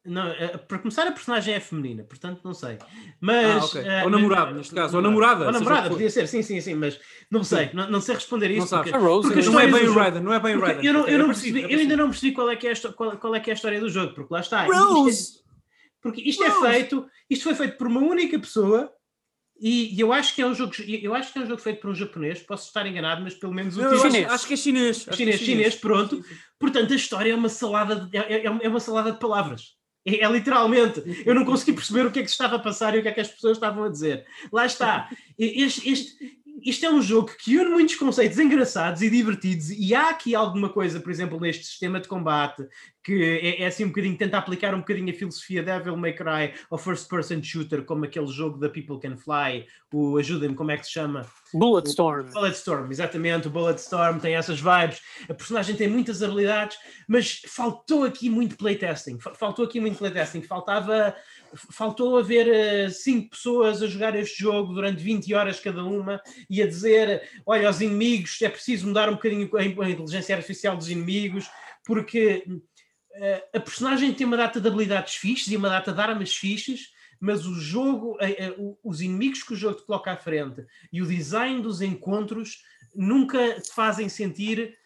Não, é, para começar, a personagem é feminina, portanto não sei. Mas. Ah, okay. uh, ou namorado, mas, neste caso, ou namorada. Ou namorada, podia ser, sim, sim, sim, mas não sei, não, não, sei responder isso. Não porque, porque, Rose, porque não é bem o Raiden, não é bem o Raiden. Eu, não, eu, não é percebi, é eu ainda não percebi qual é, que é a, qual, qual é, que é a história do jogo, porque lá está. Rose! Isto é, porque isto Rose. é feito, isto foi feito por uma única pessoa e, eu acho que é um jogo, eu acho que é um jogo feito por um japonês, posso estar enganado, mas pelo menos o chinês. Acho, acho, que é chinês. Chinês, chinês, chinês, pronto. Portanto, a história é uma salada, de, é, é, é uma salada de palavras. É, é, literalmente. Eu não consegui perceber o que é que se estava a passar e o que é que as pessoas estavam a dizer. Lá está. Este, este, isto é um jogo que une muitos conceitos engraçados e divertidos, e há aqui alguma coisa, por exemplo, neste sistema de combate, que é, é assim um bocadinho, tenta aplicar um bocadinho a filosofia Devil May Cry ou First Person Shooter, como aquele jogo da People Can Fly, o ajudem-me, como é que se chama? Bulletstorm. Bulletstorm, exatamente, o Bulletstorm tem essas vibes, a personagem tem muitas habilidades, mas faltou aqui muito playtesting, faltou aqui muito playtesting, faltava faltou haver uh, cinco pessoas a jogar este jogo durante 20 horas cada uma e a dizer: olha, os inimigos, é preciso mudar um bocadinho a inteligência artificial dos inimigos, porque uh, a personagem tem uma data de habilidades fixes e uma data de armas fixes. Mas o jogo, uh, os inimigos que o jogo te coloca à frente e o design dos encontros nunca te fazem sentir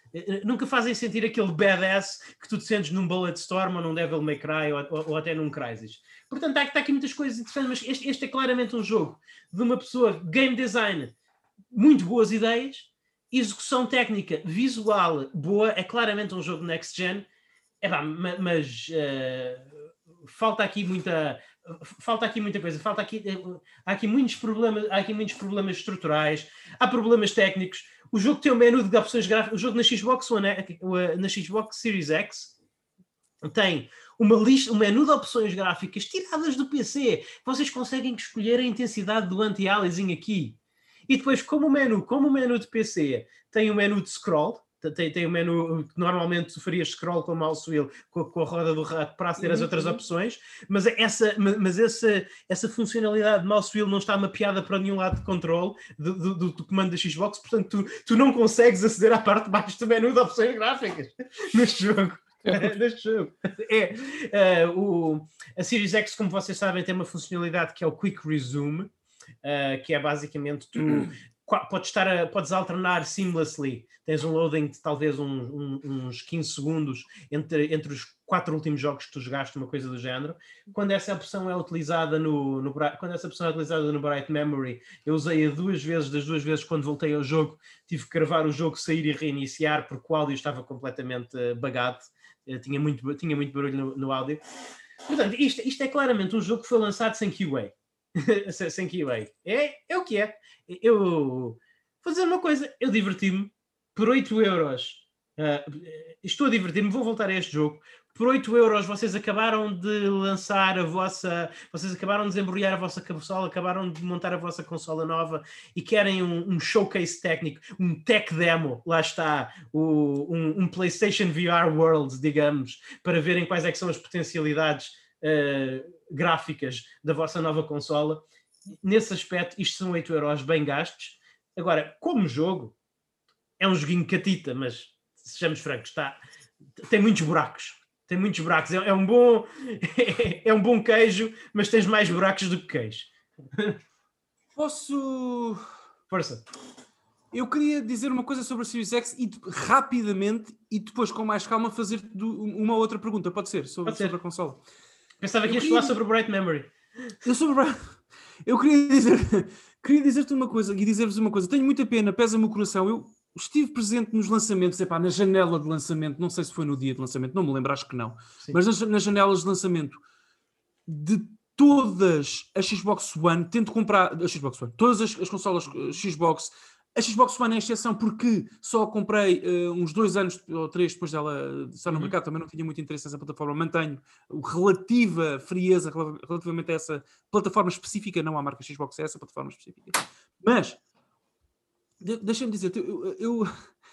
nunca fazem sentir aquele badass que tu te sentes num Bulletstorm ou num Devil May Cry ou, ou, ou até num Crysis. Portanto, há, está aqui muitas coisas interessantes, mas este, este, é claramente um jogo de uma pessoa, game design, muito boas ideias, execução técnica, visual boa, é claramente um jogo next gen, é pá, mas uh, falta aqui muita falta aqui muita coisa, falta aqui há aqui muitos problemas, há aqui muitos problemas estruturais, há problemas técnicos. O jogo tem um menu de opções gráficas, o jogo na Xbox One, na Xbox Series X tem uma lista, um menu de opções gráficas tiradas do PC. Vocês conseguem escolher a intensidade do anti-aliasing aqui. E depois, como o menu, como o menu de PC tem o um menu de scroll, tem, tem um menu que normalmente tu farias scroll com o mouse wheel, com, com, a roda do rato para aceder às outras uhum. opções, mas, essa, mas essa, essa funcionalidade de mouse wheel não está mapeada para nenhum lado de controle do, do, do comando da Xbox, portanto tu, tu não consegues aceder à parte de baixo do menu de opções gráficas [laughs] neste jogo. Jogo. É, [laughs] uh, o, a Series X, como vocês sabem, tem uma funcionalidade que é o Quick Resume, uh, que é basicamente tu [clears throat] podes, estar a, podes alternar seamlessly. Tens um loading de talvez um, um, uns 15 segundos entre, entre os quatro últimos jogos que tu jogaste, uma coisa do género. Quando essa opção é utilizada no, no quando essa opção é utilizada no Bright Memory, eu usei-a duas vezes, das duas vezes quando voltei ao jogo, tive que gravar o jogo, sair e reiniciar, porque o áudio estava completamente uh, bagado eh, tinha muito, tinha muito barulho no, no áudio. Portanto, isto, isto é claramente um jogo que foi lançado sem QA. [laughs] sem QA. É, é o que é. Eu vou dizer uma coisa, eu diverti-me por 8 euros. Uh, estou a divertir-me, vou voltar a este jogo. Por 8 euros vocês acabaram de lançar a vossa. Vocês acabaram de desembrulhar a vossa consola, acabaram de montar a vossa consola nova e querem um, um showcase técnico, um tech demo, lá está, o, um, um, PlayStation VR World, digamos, para verem quais é são as potencialidades uh, gráficas da vossa nova consola. Nesse aspecto, isto são 8 euros bem gastos. Agora, como jogo, é um joguinho catita, mas sejamos francos, está, tem muitos buracos tem muitos buracos. É, é um bom [laughs] é um bom queijo, mas tens mais buracos do que queijo. Posso. Força. Eu queria dizer uma coisa sobre a Series X e rapidamente e depois com mais calma fazer uma outra pergunta. Pode ser? Sobre, Pode ser. sobre a consola. Pensava que ias queria... falar sobre o Bright Memory. Eu sobre [laughs] Eu queria dizer [laughs] queria dizer-te uma coisa e dizer-vos uma coisa. Tenho muita pena, pesa-me o coração. Eu estive presente nos lançamentos, epá, na janela de lançamento, não sei se foi no dia de lançamento, não me lembro, acho que não, Sim. mas nas, nas, janelas de lançamento de todas as Xbox One, tento comprar a Xbox One, todas as, as consolas uh, Xbox, a Xbox One é exceção porque só comprei uh, uns dois anos ou três depois dela estar no uhum. mercado, também não tinha muito interesse nessa plataforma, mantenho relativa frieza relativamente a essa plataforma específica, não à marca Xbox, é essa plataforma específica. Mas de, deixa-me dizer, eu, eu,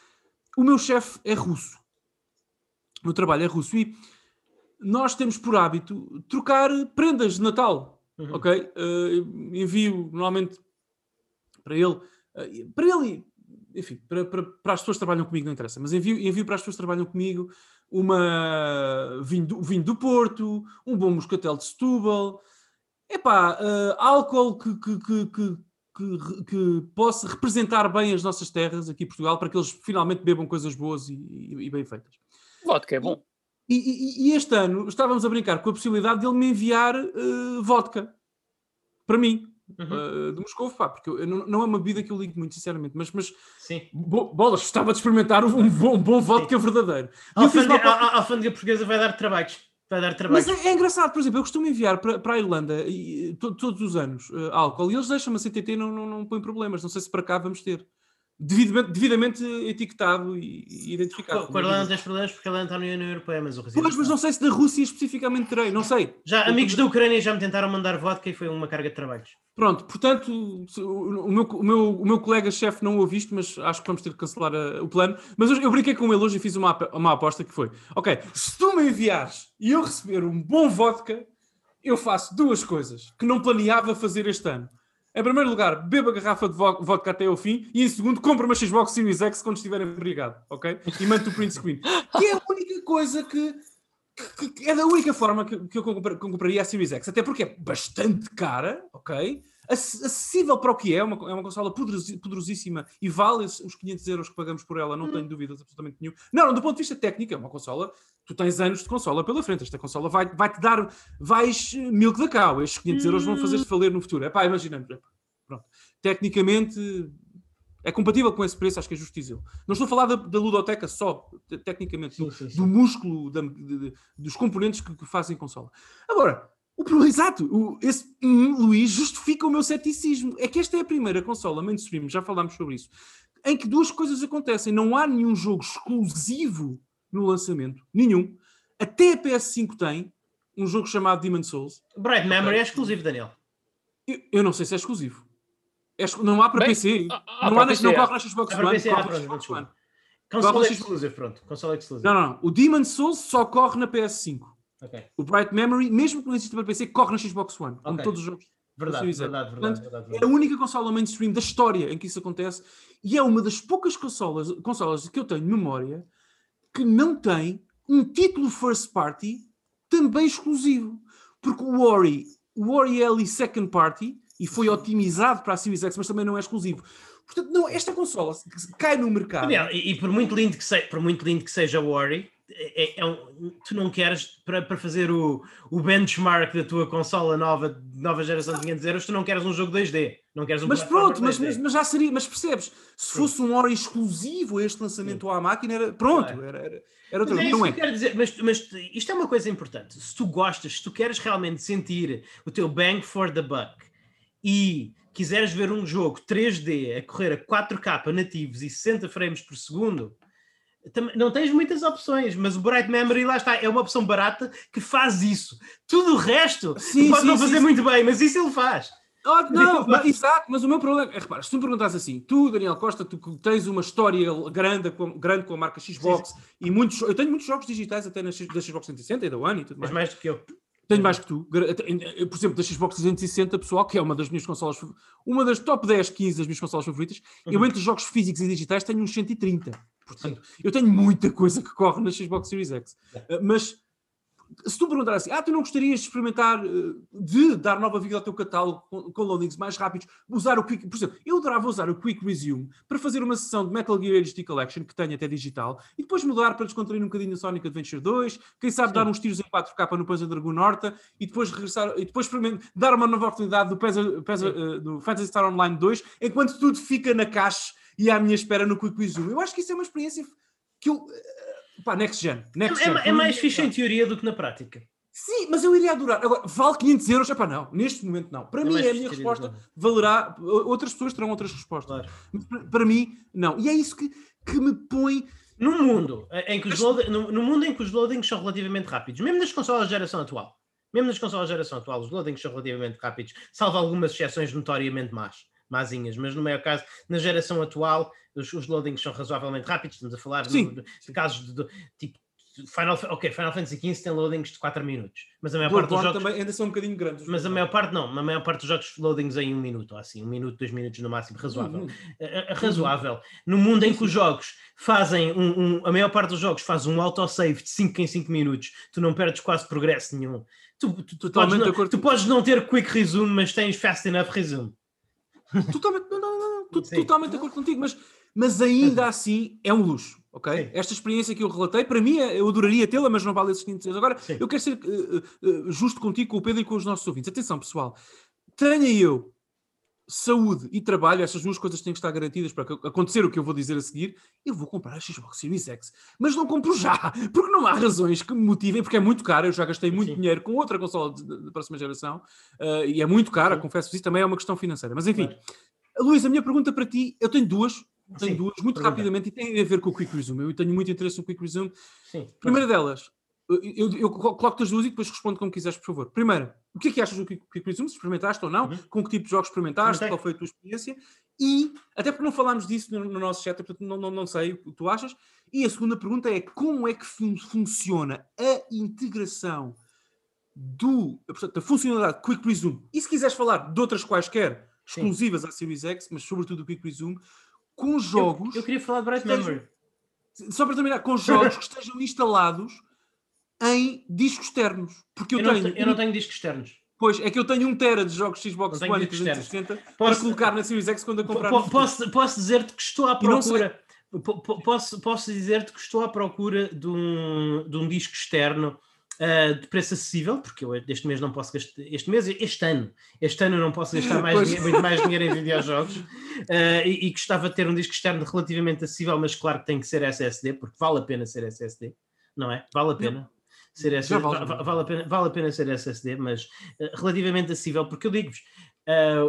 [laughs] o meu chefe é russo. O meu trabalho é russo e nós temos por hábito trocar prendas de Natal. Uhum. Ok? Uh, envio normalmente para ele, uh, para ele, enfim, para, para, para, as pessoas que trabalham comigo, não interessa, mas envio, envio para as pessoas que trabalham comigo uma vinho do, vinho do Porto, um bom moscatel de Setúbal, epá, uh, álcool que, que, que, que que, que, possa representar bem as nossas terras aqui em Portugal para que eles finalmente bebam coisas boas e, e, e bem feitas. Vodka é bom. E, e, este ano estávamos a brincar com a possibilidade de ele me enviar uh, vodka para mim, uhum. uh, de Moscou, pá, porque eu, não, não, é uma bebida que eu ligo muito, sinceramente, mas, mas bo, bolas, gostava de experimentar um bom, um bom vodka Sim. verdadeiro. A alfândega, uma... a, a alfândega portuguesa vai dar trabalhos vai dar trabalho. Mas é, é, engraçado, por exemplo, eu costumo enviar para, para a Irlanda e, to, todos os anos uh, álcool e eles deixam-me a CTT e não, não, não põem problemas. Não sei se para cá vamos ter. Devidamente, devidamente etiquetado e, identificado. Com a Irlanda tens problemas porque ela está na União Europeia, mas o. Pois, mas não sei se da Rússia especificamente terei, não sei. Já amigos da Ucrânia já me tentaram mandar vodka e foi uma carga de trabalhos. Pronto, portanto, o meu, o meu, o meu colega-chefe não ouviu isto, mas acho que vamos ter que cancelar a, o plano. Mas eu, eu brinquei com ele hoje e fiz uma, uma aposta que foi: ok, se tu me enviares e eu receber um bom vodka, eu faço duas coisas que não planeava fazer este ano. Em primeiro lugar, beba a garrafa de vodka até ao fim. E em segundo, compra uma Xbox Series X quando estiver embriagado, ok? E manda o print screen. Que é a única coisa que é da única forma que, que eu compraria a Series X, até porque é bastante cara, ok? Acessível para o que é, uma, é uma consola poderosíssima e vale os 500 euros que pagamos por ela, não tenho dúvidas absolutamente nenhum. Não, não, do ponto de vista técnico, é uma consola, tu tens anos de consola pela frente, esta consola vai, vai te dar, vais milk da cow, estes 500 euros vão fazer-te falir no futuro. É pá, imaginamos, pronto. Tecnicamente, é compatível com esse preço, acho que é justo dizê-lo. Não estou a falar da, da ludoteca só, tecnicamente, sim, sim, sim. do, músculo, da, de, de, dos componentes que, que, fazem consola. Agora, o exato, o, esse hum, Luís justifica o meu ceticismo. É que esta é a primeira consola mainstream, já falámos sobre isso, em que duas coisas acontecem. Não há nenhum jogo exclusivo no lançamento, nenhum. Até a PS5 tem um jogo chamado Demon Souls. Bright Memory é exclusivo, Daniel. Eu, eu não sei se é exclusivo. É, não há para Bem, PC. Há, não, há PC, não corre na Xbox One. PC, corre na Xbox One. Console exclusive, pronto. Console exclusive. Não, não, O Demon Souls só corre na PS5. Okay. O Bright Memory, mesmo que não exista para PC, corre na Xbox One. Como okay. todos os jogos. Verdade, verdade, verdade, Portanto, verdade, verdade, É a única consola mainstream da história em que isso acontece e é uma das poucas consolas, consolas que eu tenho memória que não tem um título first party também exclusivo. Porque o Ori, o Ori é ali second party e foi otimizado para a Series X, mas também não é exclusivo. Portanto, não, esta consola cai no mercado. Daniel, e, e, por, muito lindo que seja, por muito lindo que seja o Ori, é, é um, tu não queres para, para fazer o, o benchmark da tua consola nova, nova geração de 500 euros, tu não queres um jogo 2D. Não queres um mas pronto, mas, mas, mas, já seria, mas percebes? Se fosse um Ori exclusivo a este lançamento Sim. à máquina, era pronto, era, era, era outra mas é não é. Que dizer, mas, mas isto é uma coisa importante. Se tu gostas, se tu queres realmente sentir o teu bang for the buck e quiseres ver um jogo 3D a correr a 4K nativos e 60 frames por segundo, não tens muitas opções, mas o Bright Memory lá está, é uma opção barata que faz isso. Tudo o resto sim, pode sim, não fazer sim, muito bem, mas isso ele faz. Oh, não, mas, exato, mas o meu problema é, repara, se tu me perguntas assim, tu, Daniel Costa, tu tens uma história grande com, grande com a marca Xbox e muitos, eu tenho muitos jogos digitais até na, da Xbox 360 e da One e tudo mais. Mas mais do que eu. Tenho mais que tu. Por exemplo, da Xbox 360, pessoal, que é uma das minhas consolas, uma das top 10, 15 das minhas consolas favoritas, uhum. eu entre jogos físicos e digitais tenho uns 130. Portanto, eu tenho muita coisa que corre na Xbox Series X. É. Mas se tu perguntar assim, ah, tu não gostarias de experimentar, eh, de dar nova vida ao teu catálogo com, com loadings mais rápidos, usar o Quick, por exemplo, eu adorava usar o Quick Resume para fazer uma sessão de Metal Gear HD Collection, que tenho até digital, e depois mudar para descontrair um bocadinho o Sonic Adventure 2, quem sabe Sim. dar uns tiros em 4K no Panzer Dragoon Horta, e depois regressar, e depois dar uma nova oportunidade do, Pesa, Pesa, uh, do Fantasy Star Online 2, enquanto tudo fica na caixa e à minha espera no Quick Resume. Eu acho que isso é uma experiência que eu... Pá, next gen. Next é, gen. É, é mais fixe em teoria do que na prática. Sim, mas eu iria adorar. Agora, vale 500 euros? Epá, não. Neste momento, não. Para não mim, é a minha resposta. Valerá. Outras pessoas terão outras respostas. Claro. Mas para, para, mim, não. E é isso que, que me põe. No mundo, em que os load... no, no, mundo em que os loadings são relativamente rápidos, mesmo nas consolas de geração atual, mesmo nas consolas de geração atual, os loadings são relativamente rápidos, salvo algumas exceções notoriamente más, mazinhas, mas no maior caso, na geração atual, os, os loadings são razoavelmente rápidos, estamos a falar de, de, casos de, de, tipo Final, ok, Final Fantasy XV tem loadings de 4 minutos, mas a maior parte dos jogos também ainda são um bocadinho grandes. Mas a maior parte não, a maior parte dos jogos loadings em um minuto, assim, um minuto, dois minutos no máximo, razoável. Uhum. Uh, razoável. No mundo em que os jogos fazem um, um, a maior parte dos jogos faz um autosave de 5 em 5 minutos, tu não perdes quase progresso nenhum. Tu, tu, tu, podes não, tu, podes não, ter quick resume, mas tens fast enough resume. Totalmente, não, não, não, totalmente de acordo contigo, mas, mas ainda assim é um luxo ok? Sim. Esta experiência que eu relatei, para mim, eu adoraria tê-la, mas não vale esses 500 euros. Agora, Sim. eu quero ser uh, uh, justo contigo, com o Pedro e com os nossos ouvintes. Atenção, pessoal. Tenha eu saúde e trabalho, essas duas coisas têm que estar garantidas para acontecer o que eu vou dizer a seguir, eu vou comprar a Xbox Series X. Mas não compro já, [laughs] porque não há razões que me motivem, porque é muito caro, eu já gastei muito Sim. dinheiro com outra consola de próxima geração, uh, e é muito cara, confesso que isso também é uma questão financeira. Mas enfim, Luís, a minha pergunta para ti, eu tenho duas, tenho Sim, duas, muito rapidamente, e têm a ver com o Quick Resume. Eu tenho muito interesse no Quick Resume. Sim, Primeira delas, eu, eu, coloco-te as duas e depois respondo como quiseres, por favor. Primeiro, o que é que achas do Quick, Resume? Se experimentaste ou não? Uhum. Com que tipo de jogos experimentaste? Qual foi a tua experiência? E, até porque não falámos disso no, no nosso chat, portanto não, não, não sei o que tu achas. E a segunda pergunta é como é que fun funciona a integração do, portanto, da funcionalidade Quick Resume? E se quiseres falar de outras quaisquer, exclusivas Sim. à Series X, mas sobretudo o Quick Resume, com jogos. Eu, eu queria falar de Bright Memory. Só para terminar, com jogos que estejam instalados em discos externos. Porque eu, eu tenho. Não, eu não tenho discos externos. Pois, é que eu tenho um tera de jogos Xbox One 360 para colocar na Series X quando a comprar. Posso, posso dizer-te que estou à procura. Posso, posso dizer-te que estou à procura de um, de um disco externo Uh, de preço acessível, porque eu este mês não posso gastar, este mês, este ano, este ano não posso gastar mais dinheiro, muito mais dinheiro em videojogos uh, e, e, gostava de ter um disco externo relativamente acessível, mas claro que tem que ser SSD, porque vale a pena ser SSD, não é? Vale a pena. Ser SSD, vale, vale, a pena, vale a pena ser SSD, mas uh, relativamente acessível, porque eu digo-vos,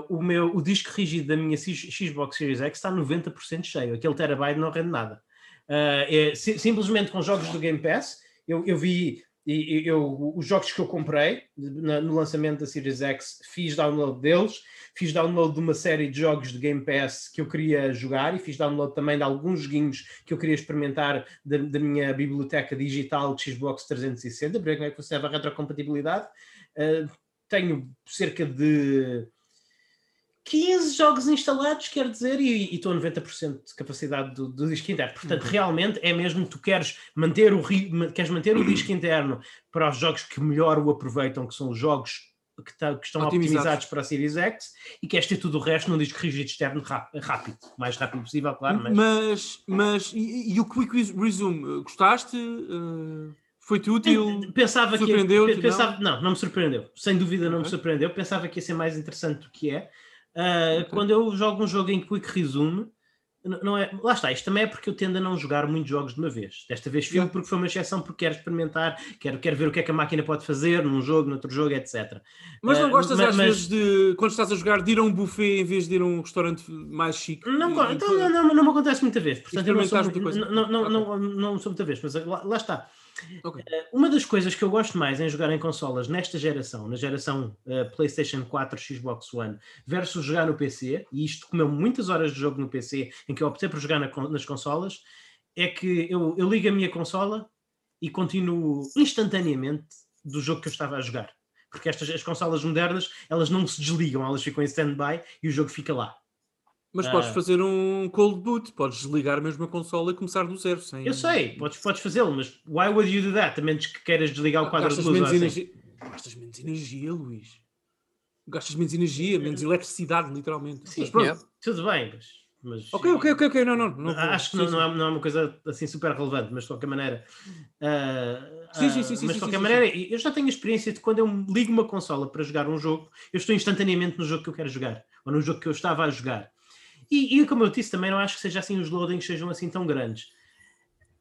o, meu, o disco rígido da minha Xbox Series X está 90% cheio, aquele terabyte não rende nada. É, simplesmente com jogos do Game Pass, eu, eu vi e eu, os jogos que eu comprei no lançamento da Series X, fiz download deles, fiz download de uma série de jogos de Game Pass que eu queria jogar e fiz download também de alguns joguinhos que eu queria experimentar da, da minha biblioteca digital de Xbox 360, para ver como é que funcionava a retrocompatibilidade. Uh, tenho cerca de 15 jogos instalados, quer dizer, e, estou a 90% de capacidade do, do, disco interno. Portanto, uhum. realmente é mesmo tu queres manter, o, queres manter o disco interno para os jogos que melhor o aproveitam, que são os jogos que, tá, que estão optimizados. optimizados. para a Series X, e queres ter tudo o resto num disco rígido externo rápido, o mais rápido possível, claro. Mas, mas, mas e, e, o Quick Resume, gostaste? Uh... Foi-te útil? Pensava surpreendeu que pensava, não? não, não me surpreendeu. Sem dúvida não okay. me surpreendeu. Pensava que ia ser mais interessante do que é. Uh, okay. Quando eu jogo um jogo em Quick Resume, Não é, lá está, isto também é porque eu tendo a não jogar muitos jogos de uma vez. Desta vez fui Yeah. porque foi uma exceção, porque quero experimentar, quero, quero ver o que é que a máquina pode fazer num jogo, noutro jogo, etc. Mas não Eh, gostas ma- às mas- vezes de, quando estás a jogar, de ir a um buffet em vez de ir a um restaurante mais chique? Não, E- go- e- então, não, não, não me acontece muita vez. Portanto, eu não sou, não, não, não, não, não sou muita vez, mas lá, lá está. Ok. Eh, Uma das coisas que eu gosto mais em jogar em consolas nesta geração, na geração eh, PlayStation 4, Xbox One, versus jogar no PC, e isto comeu muitas horas de jogo no PC, em que eu optei por jogar na nas consolas, é que eu, eu ligo a minha consola e continuo instantaneamente do jogo que eu estava a jogar. Porque estas as consolas modernas, elas não se desligam, elas ficam em stand-by e o jogo fica lá. Mas podes Ah. fazer um cold boot, podes desligar mesmo a consola e começar do zero. Sem... Eu sei, podes, podes fazê-lo, mas why would you do that? A menos que queiras desligar o quadro de Gastas luz. ou menos, assim. energia... Gastas menos energia, Luís. Gastas menos energia, menos eletricidade, literalmente. Sim, Mas pronto. Yeah. Tudo bem, mas. mas Ok, ok, ok, ok, não, não. não Acho que sim, não, sim. não, é, não é uma coisa assim super relevante, mas de qualquer maneira. ah, Sim, sim, sim, sim, mas sim, de qualquer sim, maneira, eu já tenho a experiência de quando eu ligo uma consola para jogar um jogo, eu estou instantaneamente no jogo que eu quero jogar, ou no jogo que eu estava a jogar. E, e como eu disse, também não acho que seja assim, os loadings sejam assim tão grandes.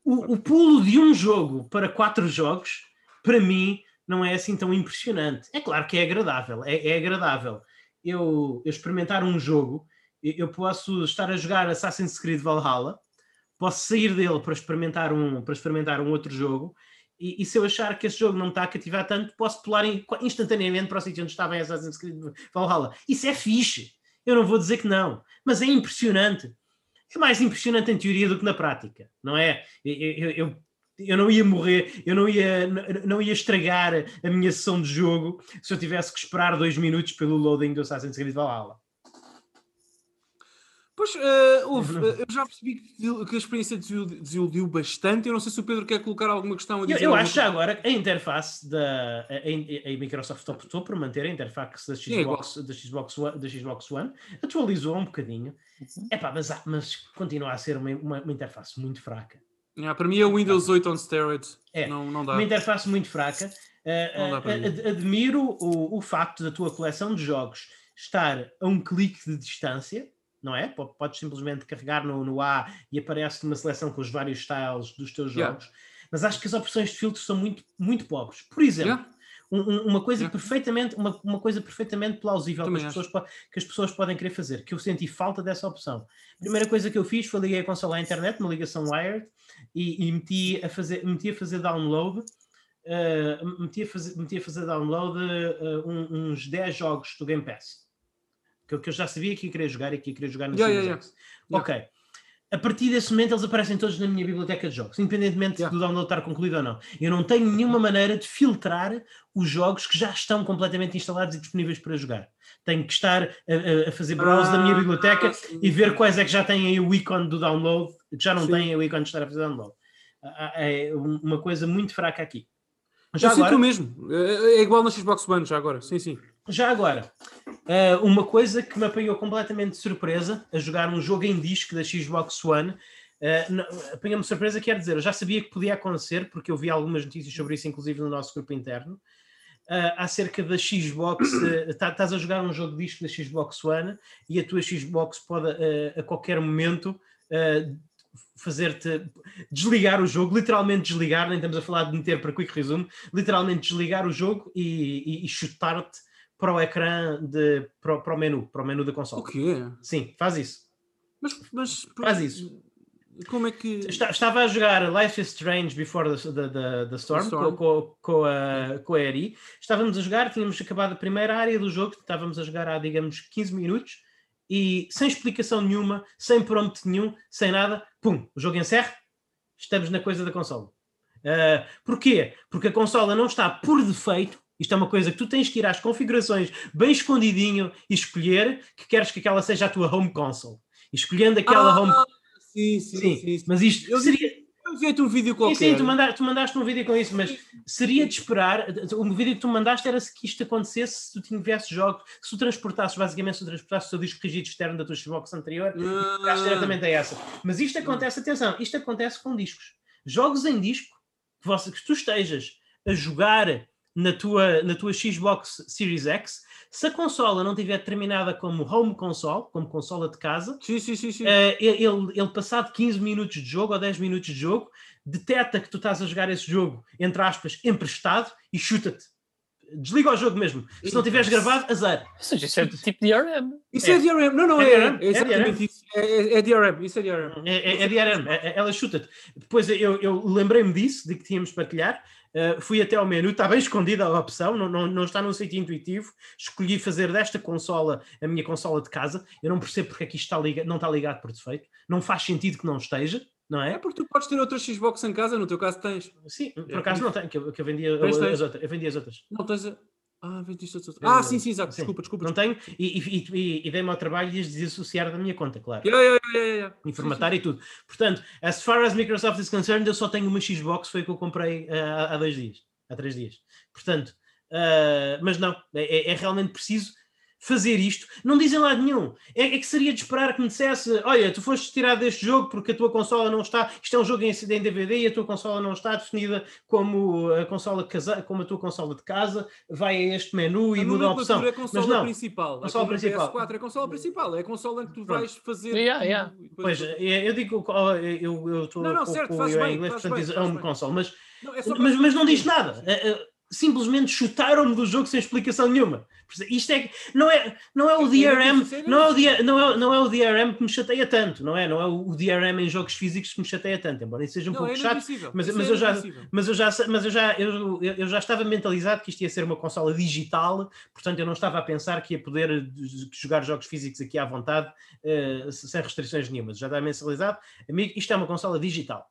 O, o pulo de um jogo para quatro jogos, para mim, não é assim tão impressionante. É claro que é agradável, é, é agradável. Eu, eu experimentar um jogo, eu posso estar a jogar Assassin's Creed Valhalla, posso sair dele para experimentar um, para experimentar um outro jogo, e, e se eu achar que esse jogo não está a cativar tanto, posso pular in- instantaneamente para o sítio onde estava em Assassin's Creed Valhalla. Isso é fixe. Eu não vou dizer que não, mas é impressionante. É mais impressionante em teoria do que na prática, não é? Eu, eu- eu- não ia morrer, eu não ia, não ia estragar a minha sessão de jogo se eu tivesse que esperar dois minutos pelo loading do Assassin's Creed Valhalla. Pois, eh, houve, eh, eu já percebi que, a experiência desiludiu, desiludiu bastante. Eu não sei se o Pedro quer colocar alguma questão a Eu, dizer. eu alguma acho já agora que a interface da a, a- a Microsoft optou por manter a interface da Sim, é. Xbox, da Xbox, One, da Xbox One, atualizou um bocadinho, Epá, mas, há- mas continua a ser uma, uma, uma interface muito fraca. Yeah, para mim é o Windows 8 on steroids. É, Não, não dá. Uma interface muito fraca. Uh, Não dá uh, para mim. ad- admiro o, o facto da tua coleção de jogos estar a um clique de distância, não é? Po- Podes simplesmente carregar no, no A e aparece uma seleção com os vários styles dos teus Yeah. jogos. Mas acho que as opções de filtro são muito, muito pobres. Por exemplo, Yeah. um- um- uma coisa Yeah. perfeitamente uma, uma coisa perfeitamente plausível que as, pessoas, que as pessoas podem querer fazer que eu senti falta dessa opção a primeira coisa que eu fiz foi liguei a consola à internet uma ligação wired e, e meti a fazer meti a fazer download uh, meti, a fazer, meti a fazer download uh, uns 10 jogos do Game Pass que, eu- que eu já sabia que ia querer jogar e que ia querer jogar no Yeah, yeah, X. ok a partir desse momento eles aparecem todos na minha biblioteca de jogos, independentemente Yeah. do download estar concluído ou não. Eu não tenho nenhuma maneira de filtrar os jogos que já estão completamente instalados e disponíveis para jogar. Tenho que estar a, a- fazer browse da minha Ah, biblioteca e ver quais é que já têm aí o ícone do download, que já não Sim. têm o ícone de estar a fazer download. Ah, ah, É uma coisa muito fraca aqui. Eu Já sinto agora, o mesmo. É é igual na Xbox One, já agora. Sim, sim. Já agora, ah, uma coisa que me apanhou completamente de surpresa a jogar um jogo em disco da Xbox One. não- apanhou-me surpresa, quer dizer, eu já sabia que podia acontecer, porque eu vi algumas notícias sobre isso, inclusive no nosso grupo interno, ah, acerca da Xbox. tá- Estás a jogar um jogo disco da Xbox One e a tua Xbox pode a qualquer momento fazer-te desligar o jogo, literalmente desligar, nem estamos a falar de meter para quick resume, literalmente desligar o jogo e, e- e chutar-te para o ecrã de, para, o- para o menu, para o menu da O console. quê? Sim, faz isso. Mas, mas Faz isso. Como é que. Esta- Estava a jogar Life is Strange Before the, the, the, the Storm, Storm. Com, com, a, com a Eri. Estávamos a jogar, tínhamos acabado a primeira área do jogo, estávamos a jogar há, digamos, 15 minutos e sem explicação nenhuma, sem prompt nenhum, sem nada, pum, o jogo encerra, estamos na coisa da consola. Ah, porquê? Porque a consola não está por defeito. Isto é uma coisa que tu tens que ir às configurações bem escondidinho e escolher que queres que aquela seja a tua home console. E escolhendo aquela Ah, home. Sim, sim, Sim, sim. sim. mas isto Eu seria. Eu enviei-te um vídeo Sim, qualquer. sim, tu, manda- tu mandaste um vídeo com isso, mas seria de esperar. O vídeo que tu mandaste era se que isto acontecesse se tu tivesses jogos, se tu transportasses, basicamente, se tu transportasses o teu disco rígido externo da tua Xbox anterior, Ah, diretamente a essa. Mas isto acontece, atenção, isto acontece com discos. Jogos em disco, que tu estejas a jogar na tua, na tua Xbox Series X, se a consola não tiver terminada como home console, como consola de casa, Sim, sim, sim, sim. eh, ele, ele passado 15 minutos de jogo ou 10 minutos de jogo, detecta que tu estás a jogar esse jogo, entre aspas, emprestado e chuta-te. Desliga o jogo mesmo. Se não tiveres gravado, azar. Ou seja, isso é tipo DRM. Isso é, é. DRM. Não, não, É é, DRM, é, exatamente isso. É, é, é DRM. Isso é DRM. É, é, é DRM, é- é- ela chuta-te. Depois eu, eu lembrei-me disso, de que tínhamos de partilhar. Uh, fui até ao menu, está bem escondida a opção, não, não, não está num sítio intuitivo. Escolhi fazer desta consola a minha consola de casa. Eu não percebo porque é que isto está liga, não está ligado por defeito. Não faz sentido que não esteja, não É é? porque tu podes ter outra Xbox em casa, no teu caso tens. Sim, por É, acaso não tenho, que eu, que eu vendia Tens, as, outras. Eu vendia as outras. Não tens a... Ah, vendiste outras. É, Ah, sim, sim, exato. Desculpa, desculpa. Não tenho e, e, e, e dei-me ao trabalho de as desassociar da minha conta, claro. Yeah, yeah, yeah, yeah, yeah. em formatar e tudo. Portanto, as far as Microsoft is concerned, eu só tenho uma Xbox, foi a que eu comprei ah, há, há dois dias, há três dias. Portanto, ah, mas não, é, é- é realmente preciso fazer isto. Não dizem lá nenhum. É, é que seria de esperar que me dissesse: olha, tu foste tirado deste jogo porque a tua consola não está. Isto é um jogo em DVD e a tua consola não está definida como a consola casa, como a tua consola de casa. Vai a este menu e A muda a opção. é a consola Mas não. principal. Consola A como principal. PS4 é a consola principal. É a consola em que tu Pronto. vais fazer. Yeah, yeah. depois- Pois, é, eu digo, ó, eu eu estou Não, não, certo, fazes eu em bem, inglês, portanto bem, diz é um bem. console, mas Não, é mas, mas não diz nada. Simplesmente chutaram-me do jogo sem explicação nenhuma. Isto é não é, não é o DRM, não é o, não sei. D- não, é, não é o DRM que me chateia tanto, não é? Não é o DRM em jogos físicos que me chateia tanto, embora isso seja um Não, pouco é chato. mas- Isso mas é eu já-. Mas eu já, mas eu já, eu, eu- já estava mentalizado que isto ia ser uma consola digital, portanto eu não estava a pensar que ia poder jogar jogos físicos aqui à vontade, eh, sem restrições nenhumas. Já estava mentalizado, amigo, isto é uma consola digital.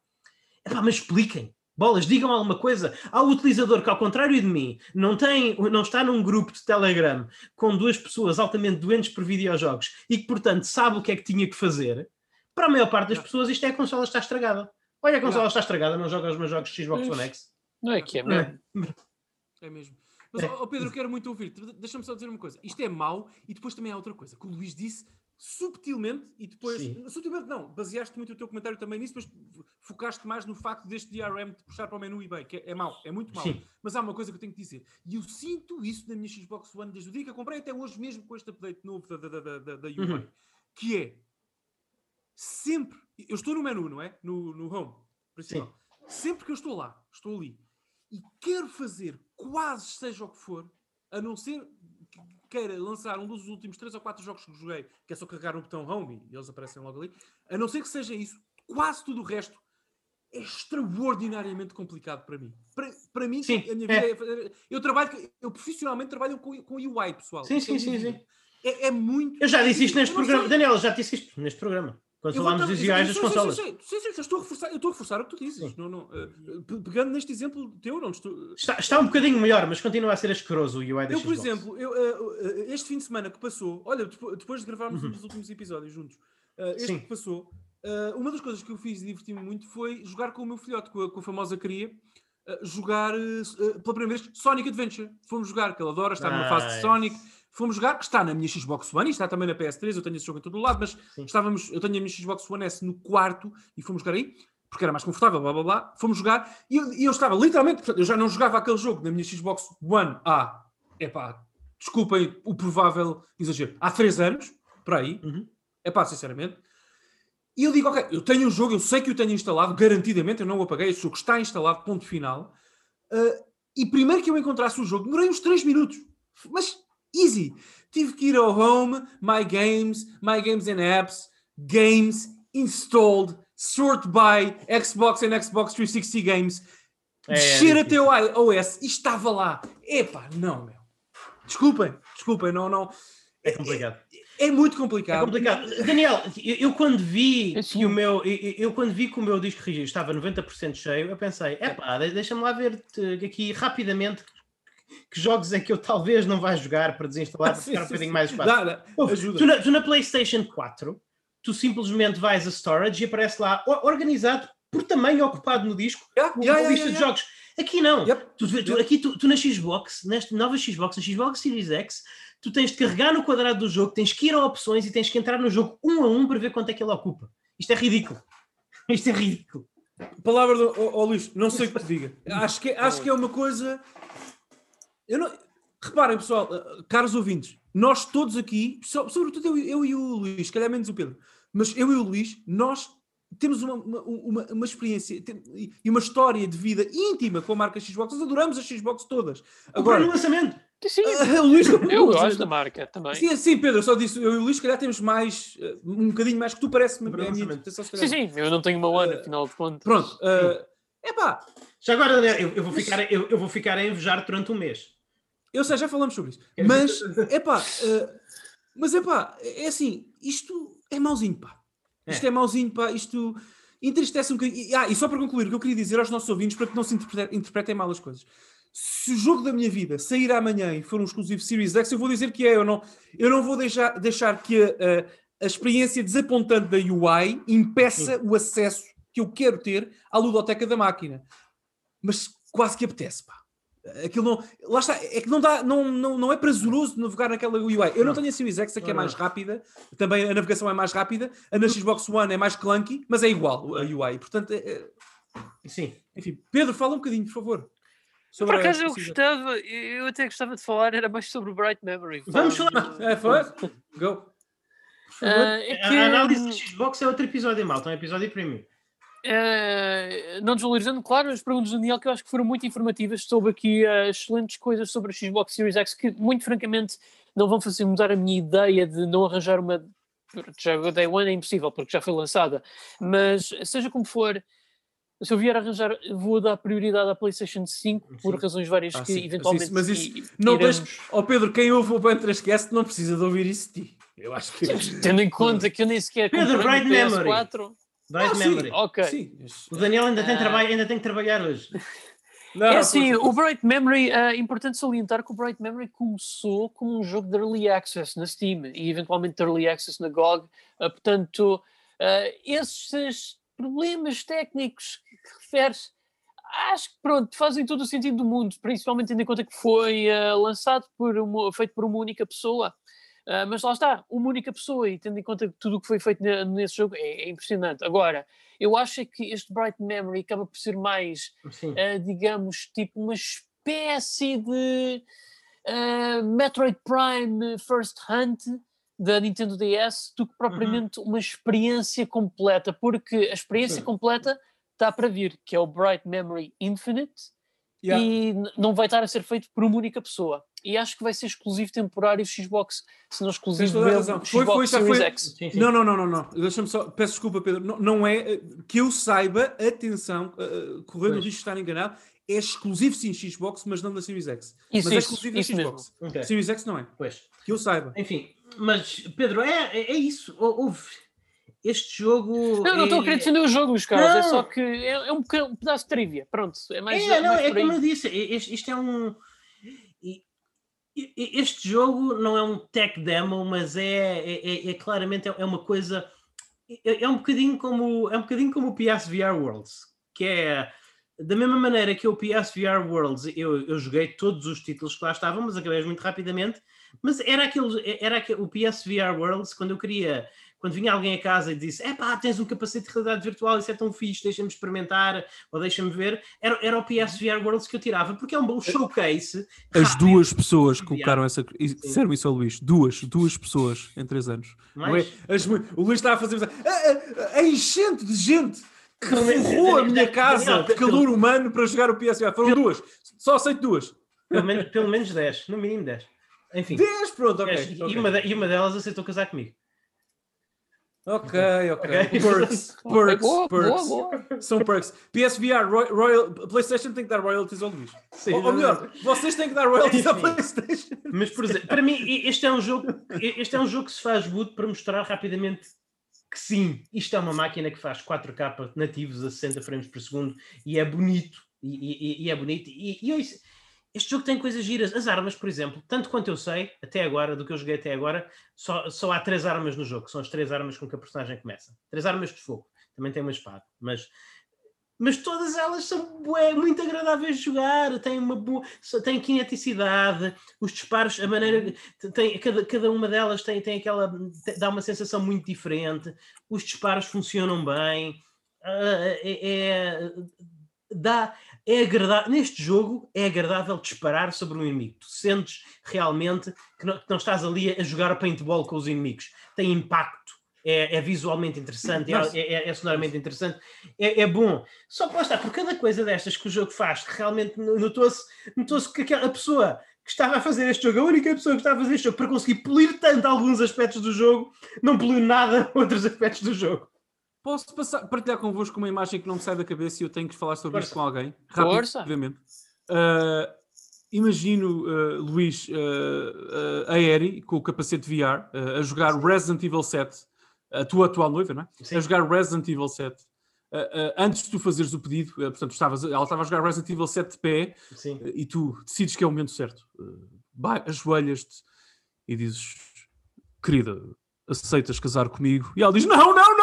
Epá, mas expliquem. Bolas, digam alguma coisa. Há o utilizador que, ao contrário de mim, não, tem, não está num grupo de Telegram com duas pessoas altamente doentes por videojogos e que, portanto, sabe o que é que tinha que fazer. Para a maior parte das Não. pessoas, isto é a consola está estragada. Olha, a consola Não. está estragada, não joga os meus jogos de Xbox. One X. Não é que é Não mesmo. é? É mesmo. Mas, É. Pedro, quero muito ouvir. Deixa-me só dizer uma coisa. Isto é mau e depois também há outra coisa que o Luís disse subtilmente e depois. Sim. Subtilmente não, baseaste muito o teu comentário também nisso, mas focaste mais no facto deste DRM de puxar para o menu e bem, que é, é mau, é muito mau. Sim. Mas há uma coisa que eu tenho que dizer, e eu sinto isso na minha Xbox One desde o dia que a comprei até hoje mesmo com este update novo da, da, da, da, da UI, Uhum. que é sempre. Eu estou no menu, não é? No, no home principal. Sempre que eu estou lá, estou ali e quero fazer quase seja o que for, a não ser queira lançar um dos últimos 3 ou 4 jogos que joguei, que é só carregar um botão home e eles aparecem logo ali, a não ser que seja isso, quase tudo o resto é extraordinariamente complicado para mim. Para, para mim, Sim, a minha é. vida é fazer- eu trabalho, eu profissionalmente trabalho com, com UI, pessoal. Sim, é sim, minha sim, vida. É, é muito. Eu já disse isto neste programa. Daniel, já disse isto neste programa. Quando Eu falámos das sim, sim. Sim, sim, sim, sim, eu estou a reforçar, eu estou a reforçar o que tu dizes. Não, não, eh, pe- pegando neste exemplo teu, não estou. Está, está um bocadinho melhor, mas continua a ser asqueroso o UI da Eu, por exemplo, eu, eh, eh, este fim de semana que passou, olha, depo- depois de gravarmos Uhum. um dos últimos episódios juntos, eh, este Sim. que passou, eh, uma das coisas que eu fiz e diverti-me muito foi jogar com o meu filhote, com a, com a famosa cria, eh, jogar eh, eh, pela primeira vez Sonic Adventure. Fomos jogar, que ele adora, está numa fase de Nice. Sonic. Fomos jogar, que está na minha Xbox One e está também na PS3. Eu tenho esse jogo em todo o lado, mas Sim. estávamos, eu tenho a minha Xbox One S no quarto e fomos jogar aí, porque era mais confortável, blá blá blá. Fomos jogar e eu, e eu estava literalmente, portanto, eu já não jogava aquele jogo na minha Xbox One há, epá, desculpem o provável exagero, há três anos, por aí, Uhum. epá, sinceramente. E eu digo, ok, eu tenho o jogo, eu sei que o tenho instalado, garantidamente, eu não o apaguei, esse jogo está instalado, ponto final. Uh, e primeiro que eu encontrasse o jogo, demorei uns 3 minutos. Mas easy. Tive que ir ao Home, My Games, My Games and Apps, Games, Installed, Sort by, Xbox and Xbox 360 Games. É, Descer é até o iOS e estava lá. Epá, não, meu. Desculpem, desculpem, não, não. É complicado. É muito É complicado. complicado. Daniel, eu, eu quando vi É que o meu, eu, eu quando vi que o meu disco rígido estava 90% cheio, eu pensei, epá, de- deixa-me lá ver aqui rapidamente que jogos é que eu talvez não vá jogar para desinstalar [laughs] para Sim, ficar um bocadinho mais fácil. Dá, dá. Tu na, tu na PlayStation 4, tu simplesmente vais a storage e aparece lá organizado por tamanho ocupado no disco, Yeah, uma yeah, lista yeah, de jogos. Aqui não. Yep. Tu, tu- aqui tu, tu na Xbox, nesta nova Xbox, na Xbox Series X, tu tens de carregar no quadrado do jogo, tens que ir a opções e tens que entrar no jogo um a um para ver quanto é que ele ocupa. Isto é ridículo. Isto é ridículo. Palavra do oh, oh, Luís, não sei o que te diga. Acho que, acho que é uma coisa. Eu não... Reparem, pessoal, uh, caros ouvintes, nós todos aqui, so- sobretudo eu, eu e o Luís, se calhar menos o Pedro, mas eu e o Luís, nós temos uma, uma, uma, uma experiência e uma história de vida íntima com a marca Xbox. Nós adoramos as Xbox todas. Agora, no lançamento. Sim, o Luís, eu gosto da marca também. Sim, sim, Pedro, só disse, eu e o Luís, se calhar temos mais, uh, um bocadinho mais que tu, parece-me. É. Sim, sim, eu não tenho uma One, Uh, afinal de contas. Pronto, uh, epá, Já agora, Daniel, eu, eu vou ficar, eu, eu vou ficar a invejar durante um mês. eu sei, já falamos sobre isso. Mas, epá, uh, mas epá, é assim, isto é mauzinho, pá. Isto é, mauzinho, pá, isto entristece um bocadinho. Ah, e só para concluir, o que eu queria dizer aos nossos ouvintes, para que não se interpretem, interpretem mal as coisas. Se o jogo da minha vida sair amanhã e for um exclusivo Series X, eu vou dizer que é. Eu não, eu não vou deixar, deixar que a, a- a experiência desapontante da UI impeça o acesso que eu quero ter à ludoteca da máquina. Mas quase que apetece, pá. Aquilo não, lá está, é que não, dá, não, não, não é prazeroso navegar naquela UI. Eu não, Não. tenho a Series X, a que é mais rápida, também a navegação é mais rápida, a na Xbox One é mais clunky, mas é igual a UI. Portanto, é- é- Sim. enfim, Pedro, fala um bocadinho, por favor. Por sobre a acaso eu gostava, eu até gostava de falar, era mais sobre o Bright Memory. Vamos Falando- É, foi? Go. Por. Ah, é que, A análise da Xbox é outro episódio, malta. É um episódio premium. Eh, não desvalorizando, claro, as perguntas do Daniel, que eu acho que foram muito informativas Estou aqui uh, excelentes coisas sobre a Xbox Series X, que muito francamente não vão fazer mudar a minha ideia de não arranjar uma. Já Day One é impossível, porque já foi lançada. Mas, seja como for, se eu vier arranjar, vou dar prioridade à PlayStation 5 por razões várias ah, que sim, eventualmente. Sim, mas isto. não iremos... Oh Pedro, quem ouve o Panther esquece não precisa de ouvir isso de ti. Eu acho que. Tendo em conta que eu nem sequer. Pedro, Bright Memory! 4, é Drive Memory. Sim, ok. Sim. O Daniel ainda, tem ah. trabalho, ainda tem que trabalhar hoje. [laughs] Não, é assim, o Bright Memory, é uh, importante salientar que o Bright Memory começou como um jogo de Early Access na Steam e eventualmente de Early Access na GOG, uh, portanto, uh, esses problemas técnicos que refere-se, acho que pronto, fazem todo o sentido do mundo, principalmente tendo em conta que foi lançado por uma, feito por uma única pessoa ah, mas lá está, uma única pessoa, e tendo em conta tudo o que foi feito ne- nesse jogo é, é impressionante. Agora, eu acho é que este Bright Memory acaba por ser mais eh, digamos, tipo uma espécie de eh, Metroid Prime First Hunt da Nintendo DS do que propriamente uma experiência completa, porque a experiência Sim. completa está para vir, que é o Bright Memory Infinite, Yeah. e não vai estar a ser feito por uma única pessoa. E acho que vai ser exclusivo temporário Xbox, se não Tens exclusivo a mesmo razão. Foi- Xbox foi- já Series foi- X. Sim, sim. Não, não, não, não, não. Deixa-me só. Peço desculpa, Pedro. Não, não é. eh, Que eu saiba, atenção, uh, correndo o risco de estar enganado, é exclusivo sim Xbox, mas não da Series X. Isso, mas é exclusivo da isso mesmo. Xbox. Ok. Series X não é. Pois. Que eu saiba. Enfim, mas Pedro, é, é, é isso. Hou- Houve este jogo. Não, não estou a querer é- defender o jogo, Luís Carlos, é só que é, é um, um pedaço de trivia. Pronto, é mais. É, não, mais é como eu disse, é- este, isto é um. Este jogo não é um tech demo, mas é, é, é- é claramente é, é uma coisa. É, é um bocadinho como é um bocadinho como o PSVR Worlds, que é da mesma maneira que o PSVR Worlds, eu, eu joguei todos os títulos que lá estavam, mas acabei muito rapidamente. Mas era aquele, era aquele, o PSVR Worlds, quando eu queria, quando vinha alguém a casa e disse: É pá, tens um capacete de realidade virtual, isso é tão fixe, deixa-me experimentar, ou deixa-me ver. Era, era o PSVR Worlds que eu tirava, porque é um bom showcase. As rápido, duas pessoas colocaram essa. e Disseram isso ao Luís. Duas, duas pessoas em três anos. É? As o Luís está a fazer. A, a, a enchente de gente que menos- forrou a minha [laughs] casa de calor humano para jogar o PSVR. Foram duas. Só aceito duas. Pelo menos, pelo menos 10, no mínimo 10. Enfim, 10, pronto, ok. 10. ok. E, uma de- e uma delas aceitou casar comigo. Ok, ok. Perks, perks, boa, perks. boa, boa. São perks. PSVR, Roy- Royal, PlayStation tem que dar royalties ao Luís. Sim, Ou, ou melhor, vocês têm que dar royalties à. PlayStation. Mas, por exemplo, para mim, este é um jogo, este é um jogo que se faz boot para mostrar rapidamente que sim, isto é uma máquina que faz 4K nativos a 60 frames por segundo e é bonito. E, e- e é bonito. E, e ouça, este jogo tem coisas giras. As armas, por exemplo, tanto quanto eu sei, até agora, do que eu joguei até agora, só, só há três armas no jogo, são as três armas com que a personagem começa. Três armas de fogo. Também tem uma espada, mas mas todas elas são bué, muito agradáveis de jogar, têm uma boa, têm kineticidade, os disparos, a maneira, tem, cada, cada uma delas tem, tem aquela, dá uma sensação muito diferente, os disparos funcionam bem, ah, é, é- dá, é agradável, neste jogo é agradável disparar sobre um inimigo. Tu sentes realmente que não, que não estás ali a jogar paintball com os inimigos. Tem impacto, é, é visualmente interessante, é, é, é, sonoramente interessante, é, é bom. Só que lá está, por cada coisa destas que o jogo faz, realmente notou-se notou que aquela pessoa que estava a fazer este jogo, a única pessoa que estava a fazer este jogo para conseguir polir tanto alguns aspectos do jogo, não poliu nada [laughs] outros aspectos do jogo. Posso passar, partilhar convosco uma imagem que não me sai da cabeça e eu tenho que falar sobre Força. isto com alguém? Força. obviamente. Uh, imagino, uh, Luís, uh, uh, a Eri com o capacete VR uh, a jogar Resident Evil 7, a tua atual noiva, não é? Sim. A jogar Resident Evil 7. Uh, uh, antes de tu fazeres o pedido, portanto, estavas, ela estava a jogar Resident Evil 7 de pé e tu decides que é o momento certo. Ajoelhas-te e dizes, querida, aceitas casar comigo? E ela diz, não, não, não,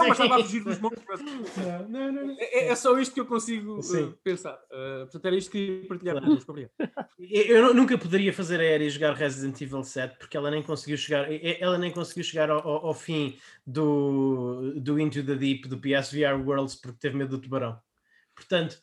não, mas [laughs] estava a fugir dos monstros. Não, não, não, não. É, é só isto que eu consigo uh, Sim. pensar. Uh, portanto, era isto que queria partilhar Claro. convosco. Obrigado. Eu eu nu- nunca poderia fazer a Eri jogar Resident Evil 7 porque ela nem conseguiu chegar, ela nem conseguiu chegar ao, ao- ao fim do, do Into the Deep do PSVR Worlds porque teve medo do tubarão. Portanto,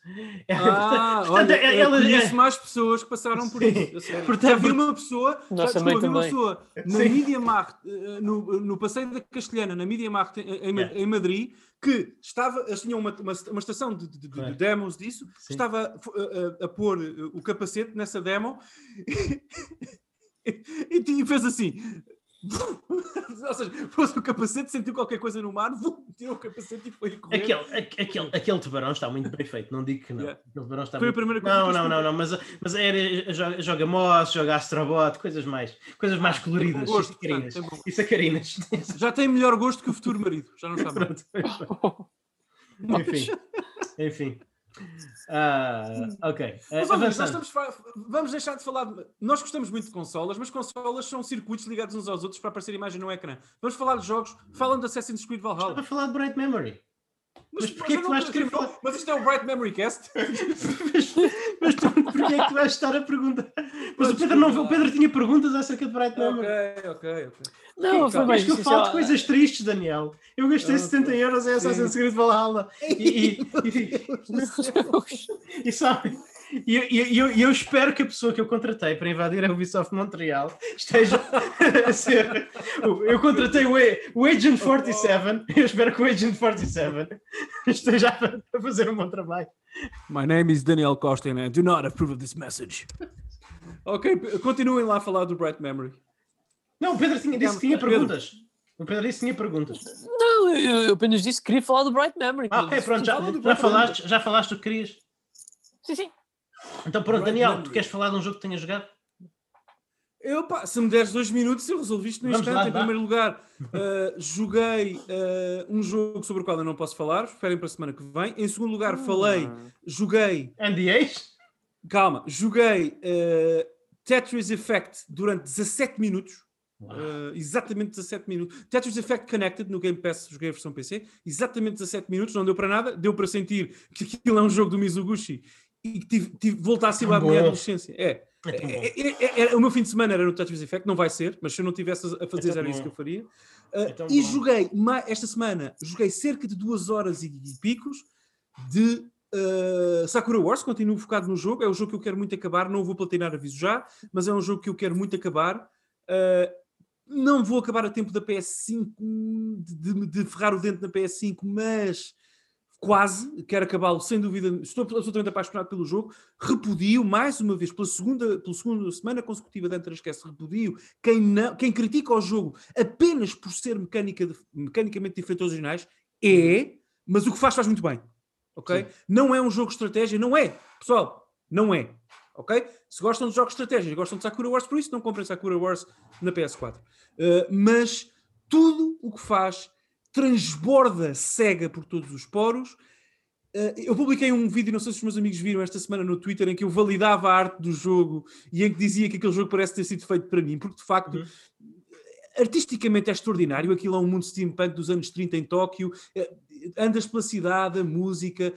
Ah, portanto, olha, ela- eu ela- conheço mais pessoas que passaram por Sim. isso. Portanto, vi uma pessoa, Nós já, também, desculpa, vi uma também. pessoa na. Media Markt, eh, no, no passeio da Castelhana, na Media Markt em, em- Madrid, que estava, eles tinham uma, uma, uma estação de, de- de- demos disso, Sim. estava a, a- a pôr eh, o capacete nessa demo [laughs] e, tinha- fez assim. Ou seja, pôs o capacete, sentiu qualquer coisa no mar, tirou o capacete e foi a correr. aquele, a- aquele, aquele tubarão está muito bem feito, não digo que não. Yeah. Aquele tubarão está Foi a muito... primeira coisa Não, não, não, não, mas, mas a Eri joga, joga Moss, joga Astrobot, coisas mais, coisas mais tem coloridas, gosto, sacarinas. bom gosto. E sacarinas. [laughs] Já tem melhor gosto que o futuro marido, já não está. [laughs] Pronto. [laughs] enfim, enfim. Ah, ok. Mas, Ah, estamos vamos deixar de falar. de- Nós gostamos muito de consolas, mas consolas são circuitos ligados uns aos outros para aparecer imagem no ecrã. Vamos falar de jogos, falam de Assassin's Creed Estava Valhalla. a falar de Bright Memory. Mas porquê eu que tu não vais querer falar- Mas isto é o Bright Memory Cast. mas, [laughs] mas tu, porquê é que tu vais estar a perguntar? [laughs] Mas o Pedro, não, o Pedro tinha perguntas acerca de Bright Memory. ok, ok, ok. Não, foi mais que eu falo de coisas tristes, Daniel? Eu gastei Ah, 70 euros em Assassin's Creed Valhalla. [laughs] E, e, e, [laughs] e sabe? E eu, e eu, e eu espero que a pessoa que eu contratei para invadir a Ubisoft Montreal esteja [laughs] a ser. Eu contratei o, o Agent 47. Eu espero que o Agent 47 esteja a fazer um bom trabalho. My name is Daniel Costa and I do not approve of this message. Ok, continuem lá a falar do Bright Memory. Não, o Pedro tinha, disse que tinha perguntas. O Pedro disse que tinha perguntas. Não, eu, eu apenas disse que queria falar do Bright Memory. Ah, ok, pronto, já, já, falaste, já falaste o que querias. Sim, sim. Então pronto, Bright Daniel, tu queres falar de um jogo que tenhas jogado? Eu, pá, se me deres dois minutos, eu resolvi isto no Vamos instante. lá, em primeiro lugar, uh, [laughs] joguei uh, um jogo sobre o qual eu não posso falar. Esperem para a semana que vem. Em segundo lugar, falei, joguei, NDAs? calma, joguei uh, Tetris Effect durante 17 minutos. Uh, exatamente 17 minutos. Tetris Effect Connected no Game Pass, joguei a versão PC. Exatamente 17 minutos, não deu para nada. Deu para sentir que aquilo é um jogo do Mizuguchi e que tive, tive, voltasse Tão à minha adolescência. É. É. É- é- o meu fim de semana era no Tetris Effect, não vai ser, mas se eu não tivesse a fazer era isso bom. que eu faria. Uh, e bom. joguei esta semana, joguei cerca de duas horas e, e picos de uh, Sakura Wars, continuo focado no jogo, é um jogo que eu quero muito acabar, não vou platinar aviso já, mas é um jogo que eu quero muito acabar. Uh, não vou acabar a tempo da PS5, de, de, de ferrar o dente na PS5, mas quase, quero acabá-lo sem dúvida, estou absolutamente apaixonado pelo jogo, repudio mais uma vez, pela segunda, pela segunda semana consecutiva de Antena Esquece, repudio quem, não, quem critica o jogo apenas por ser mecânica mecanicamente diferente dos originais, é, mas o que faz faz muito bem, ok? Sim. Não é um jogo de estratégia, não é, pessoal, não é, ok? Se gostam de jogos de estratégia, gostam de Sakura Wars, por isso não comprem Sakura Wars na PS4. Uh, mas tudo o que faz transborda cega por todos os poros. Uh, eu publiquei um vídeo, não sei se os meus amigos viram esta semana no Twitter, em que eu validava a arte do jogo e em que dizia que aquele jogo parece ter sido feito para mim, porque de facto, Uhum. artisticamente é extraordinário. Aquilo é um mundo steampunk dos anos 30 em Tóquio. Andas pela cidade, a música,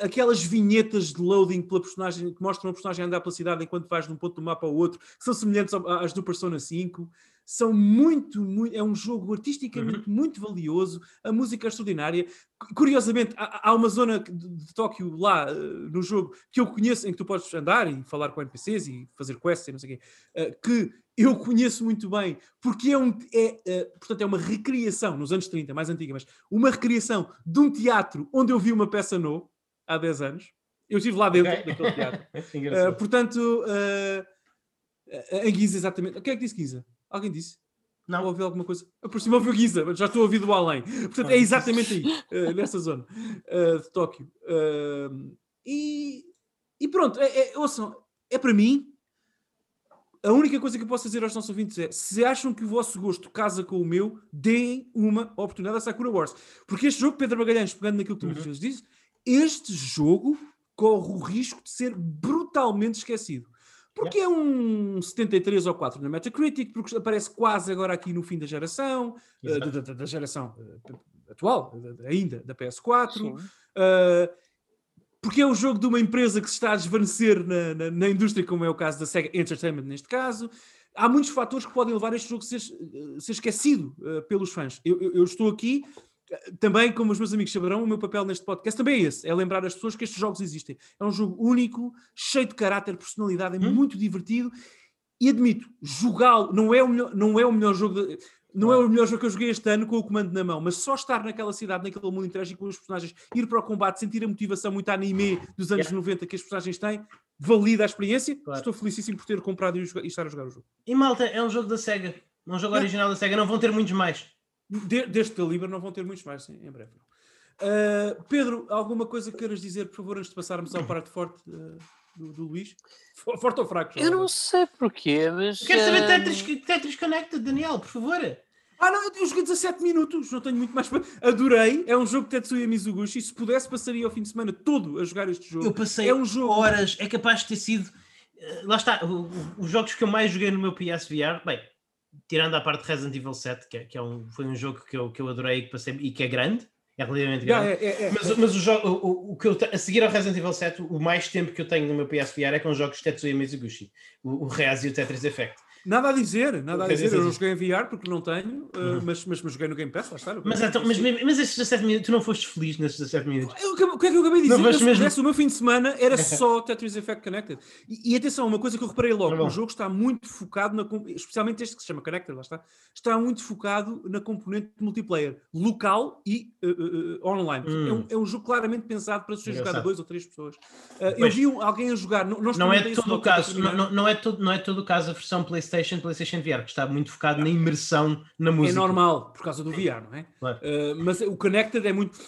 aquelas vinhetas de loading pela personagem que mostram a personagem andar pela cidade enquanto vais de um ponto do mapa ao outro, que são semelhantes às do Persona 5 são muito, muito, é um jogo artisticamente uhum. muito valioso, a música é extraordinária. Curiosamente, há, há uma zona de, Tóquio lá uh, no jogo que eu conheço, em que tu podes andar e falar com NPCs e fazer quests e não sei o quê, uh, que eu conheço muito bem, porque é, um, é, uh, portanto, é uma recriação, nos anos 30, mais antiga, mas uma recriação de um teatro onde eu vi uma peça no há 10 anos. Eu estive lá dentro okay. daquele teatro. [laughs] uh, portanto, em Guisa, exatamente. O que é que disse Guisa? Alguém disse? Não. Ouviu alguma coisa? Por cima ouviu Giza, já estou a ouvir do além. Portanto, é exatamente aí, uh, [laughs] nessa zona uh, de Tóquio. Uh, e, e pronto, é, é, ouçam, é para mim. A única coisa que eu posso dizer aos nossos ouvintes é: se acham que o vosso gosto casa com o meu, deem uma oportunidade a Sakura Wars. Porque este jogo, Pedro Magalhães, pegando naquilo que tu uhum. disse, este jogo corre o risco de ser brutalmente esquecido. Porque é um 73 ou 4 na Metacritic, porque aparece quase agora aqui no fim da geração, uh, da, da, da, geração uh, atual, ainda, da PS4. Uh, eh, porque é um jogo de uma empresa que se está a desvanecer na, na, na, indústria, como é o caso da Sega Entertainment neste caso. Há muitos fatores que podem levar este jogo a ser, ser esquecido pelos fãs. Eu, eu, eu estou aqui também, como os meus amigos saberão, o meu papel neste podcast também é esse: é lembrar as pessoas que estes jogos existem. É um jogo único, cheio de caráter, personalidade, é hum? muito divertido. E admito, jogá-lo não, é o melhor, não é o melhor jogo. De, não é o melhor jogo que eu joguei este ano com o comando na mão, mas só estar naquela cidade, naquele mundo interagindo com os personagens, ir para o combate, sentir a motivação muito anime dos anos yeah. 90 que as personagens têm, valida a experiência. Claro. Estou felicíssimo por ter comprado e, estar a jogar o jogo. E malta, é um jogo da SEGA, é um jogo yeah. original da SEGA, não vão ter muitos mais. De, deste calibre não vão ter muitos mais em, em breve. Uh, Pedro, alguma coisa que queiras dizer, por favor, antes de passarmos ao [coughs] parte forte uh, do, do, Luís? Forte ou fraco? Eu não sei porquê, mas. Quero saber Tetris, Tetris Connected, Daniel, por favor. Ah, não, eu joguei 17 minutos, não tenho muito mais para. Adorei, é um jogo de Tetsuya Mizuguchi. Se pudesse, passaria o fim de semana todo a jogar este jogo. Eu passei é um jogo... horas, é capaz de ter sido. Uh, lá está, os jogos que eu mais joguei no meu PSVR, bem, tirando a parte de Resident Evil 7, que, é, que é um, foi um jogo que eu, que eu adorei que passei, e que é grande, é relativamente grande. Yeah, é, é, é, mas, mas o, jogo, o, o, que eu a seguir ao Resident Evil 7, o mais tempo que eu tenho no meu PSVR é com os jogos de Tetsuya Mizuguchi, o, o Reaz e o Tetris Effect. Nada a dizer, nada a dizer. Eu não joguei em VR porque não tenho, uh, mas, mas, mas, joguei no Game Pass, lá está. Mas, então, mas, mas esses 17 minutos, tu não foste feliz nesses 17 minutos? Eu, o que é que eu acabei de dizer? Não, mesmo... o meu fim de semana era [laughs] só Tetris Effect Connected. E, e, atenção, uma coisa que eu reparei logo: o jogo está muito focado, na, especialmente este que se chama Connected, lá está, está muito focado na componente multiplayer, local e uh, uh, online. Hum. É, um, é, um, jogo claramente pensado para ser jogado a dois ou três pessoas. eu vi alguém a jogar. Não, não é todo o caso, não, não, é todo, não é todo o caso a versão PlayStation, PlayStation VR VR, que está muito focado na imersão na música. É normal, por causa do VR, não é? Claro. Uh, mas o Connected é muito.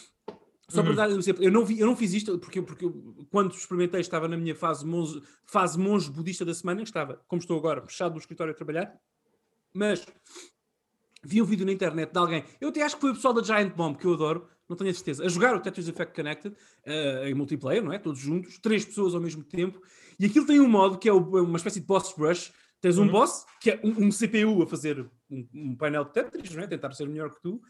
Só para uhum. dar um exemplo, eu não, vi, eu não fiz isto porque, porque eu, quando experimentei estava na minha fase monge, fase monge budista da semana, estava, como estou agora, fechado no escritório a trabalhar, mas vi um vídeo na internet de alguém, eu até acho que foi o pessoal da Giant Bomb, que eu adoro, não tenho a certeza, a jogar o Tetris Effect Connected uh, em multiplayer, não é? Todos juntos, três pessoas ao mesmo tempo, e aquilo tem um modo que é uma espécie de boss rush, Tens um uhum. boss, que é um, um CPU a fazer um, um, painel de Tetris, não é? tentar ser melhor que tu,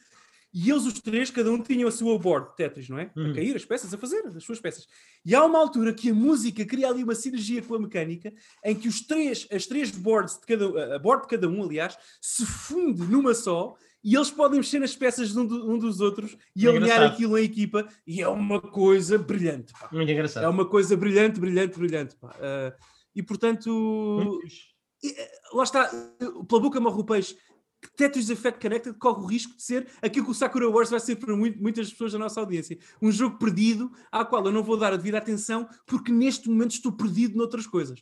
e eles os três, cada um tinham a sua board de Tetris, não é? Uhum. A cair as peças, a fazer as suas peças. E há uma altura que a música cria ali uma sinergia com a mecânica, em que os três, as três boards de cada, a board de cada um, aliás, se funde numa só, e eles podem mexer nas peças de um, do, um dos outros e é alinhar engraçado. aquilo em equipa, e é uma coisa brilhante. Pá. Muito engraçado. É uma coisa brilhante, brilhante, brilhante. Pá. Uh, e portanto. Lá está, pela boca morre o peixe. Tetris Effect Connected corre o risco de ser aquilo que o Sakura Wars vai ser para muito, muitas pessoas da nossa audiência. Um jogo perdido, ao qual eu não vou dar a devida atenção, porque neste momento estou perdido noutras coisas.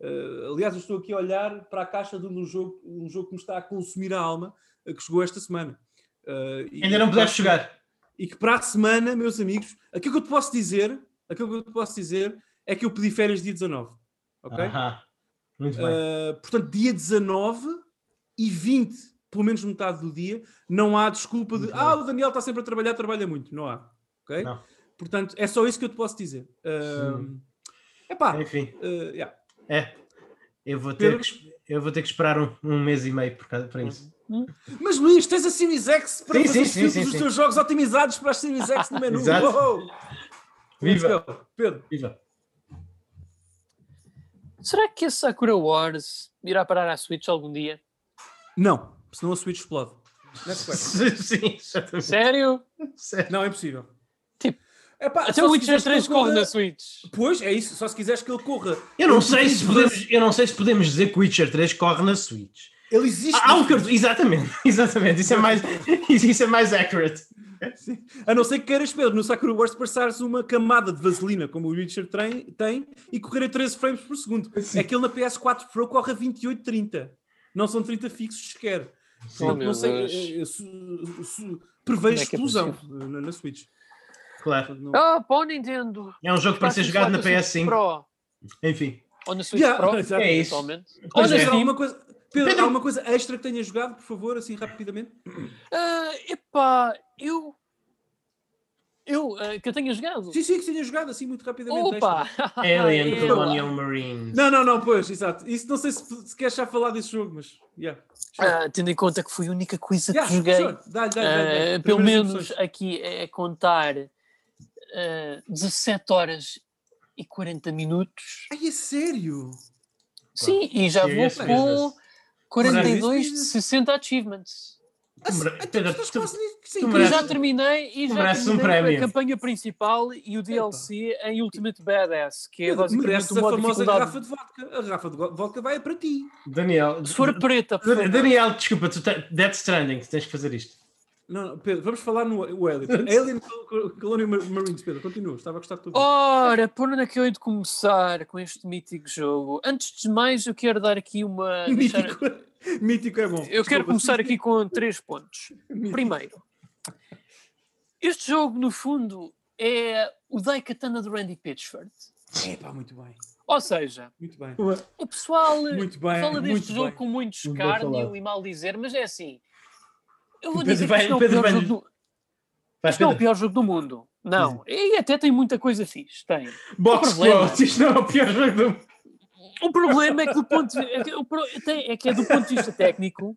Uh, aliás, eu estou aqui a olhar para a caixa de um jogo, um jogo que me está a consumir a alma, que chegou esta semana. Uh, Ainda não pudeste chegar. E que para a semana, meus amigos, aquilo que eu te posso dizer, aquilo que eu te posso dizer é que eu pedi férias dia 19. Ok? Uh -huh. Muito bem. Uh, portanto, dia 19 e 20, pelo menos metade do dia, não há desculpa de ah, o Daniel está sempre a trabalhar, trabalha muito. Não há. Ok? Não. Portanto, é só isso que eu te posso dizer. Uh, epá, Enfim. Uh, yeah. É. Eu vou ter, Pedro? que, eu vou ter que esperar um, um mês e meio por causa, para isso. Mas Luís, tens a Series X para Sim, fazer sim, sim, os teus jogos otimizados para as Series X no menu. Exato. Uou! Let's Viva! Pedro, Viva! Será que esse Sakura Wars irá parar à Switch algum dia? não, senão a Switch explode. Next [laughs] question. Sim, exatamente. Sério? Sério. Não, é impossível. Tipo, Epá, Até o Witcher quiseres que 3 ele corre corra- na Switch. Pois, é isso. Só se quiseres que ele corra. Eu não sei se podemos, eu não sei se podemos dizer que o Witcher 3 corre na Switch. Ele existe. Há um exatamente, [laughs] exatamente, isso é mais, [laughs] isso é mais accurate. Sim. A não ser que queiras, Pedro, no Sakura Wars passares uma camada de vaselina, como o Witcher tem, tem e correr a 13 frames por segundo. É que ele na PS4 Pro corre a 28, 30. Não são 30 fixos sequer. Oh, não, sei, eh, eh, su- su- prevejo é é explosão na, na Switch. Claro. Não- Ah, para o Nintendo. É um jogo para ser jogado na com a Switch PS5. Pro. Enfim. Ou na Switch Yeah, Pro. [laughs] É isso. na é. alguma coisa, Pedro, Pedro- há alguma coisa extra que tenhas jogado, por favor, assim rapidamente? Ah, epá, eu. Eu, ah, que eu tenha jogado. Sim, sim, que tenhas jogado assim muito rapidamente. Opa! [laughs] Alien É, Colonial Marines. Não, não, não, pois, exato. Isso não sei se, se queres já falar desse jogo, mas. Yeah. Ah, tendo em conta que foi a única coisa Yeah, que joguei, sure. Dá-lhe, dá-lhe, dá-lhe, dá-lhe. ah, pelo menos impressões. aqui é contar ah, 17 horas e 40 minutos. Ai, é sério? Sim, e já vou com business. 42 de Business. 60 achievements. Ah, então Pedro, tu tu- tu mereces- já terminei e tu já um terminei a campanha principal e o DLC em Ultimate Badass, que é basicamente mereces o a modo famosa garrafa de vodka. A garrafa de vodka vai para ti. Daniel. Se for preta. Daniel, desculpa, tu te- Death Stranding, tu tens que fazer isto. Não, não, Pedro, vamos falar no o Alien. Alien Col- Col- Colonial Mar- Marines, Pedro, continua. Estava a gostar de tudo. Ora, por onde é que eu hei de começar com este mítico jogo? Antes de mais, eu quero dar aqui uma. [laughs] deixar- Mítico. Mítico é bom. Eu quero Desculpa, começar sim, aqui [laughs] com três pontos. Mítico. Primeiro, este jogo, no fundo, é o Daikatana de Randy Pitchford. Epá, muito bem. Ou seja, Muito bem. o pessoal Muito bem. fala deste muito jogo bem. com muito escárnio e mal dizer, mas é assim. Eu vou dizer que vai- isto não é pior vai- jogo do- Vai, isto não é o pior jogo do mundo. Não. E até tem muita coisa fixe. Tem. Box Quote, isto não é o pior jogo do mundo. O problema é que do ponto de, é é que é do ponto de vista técnico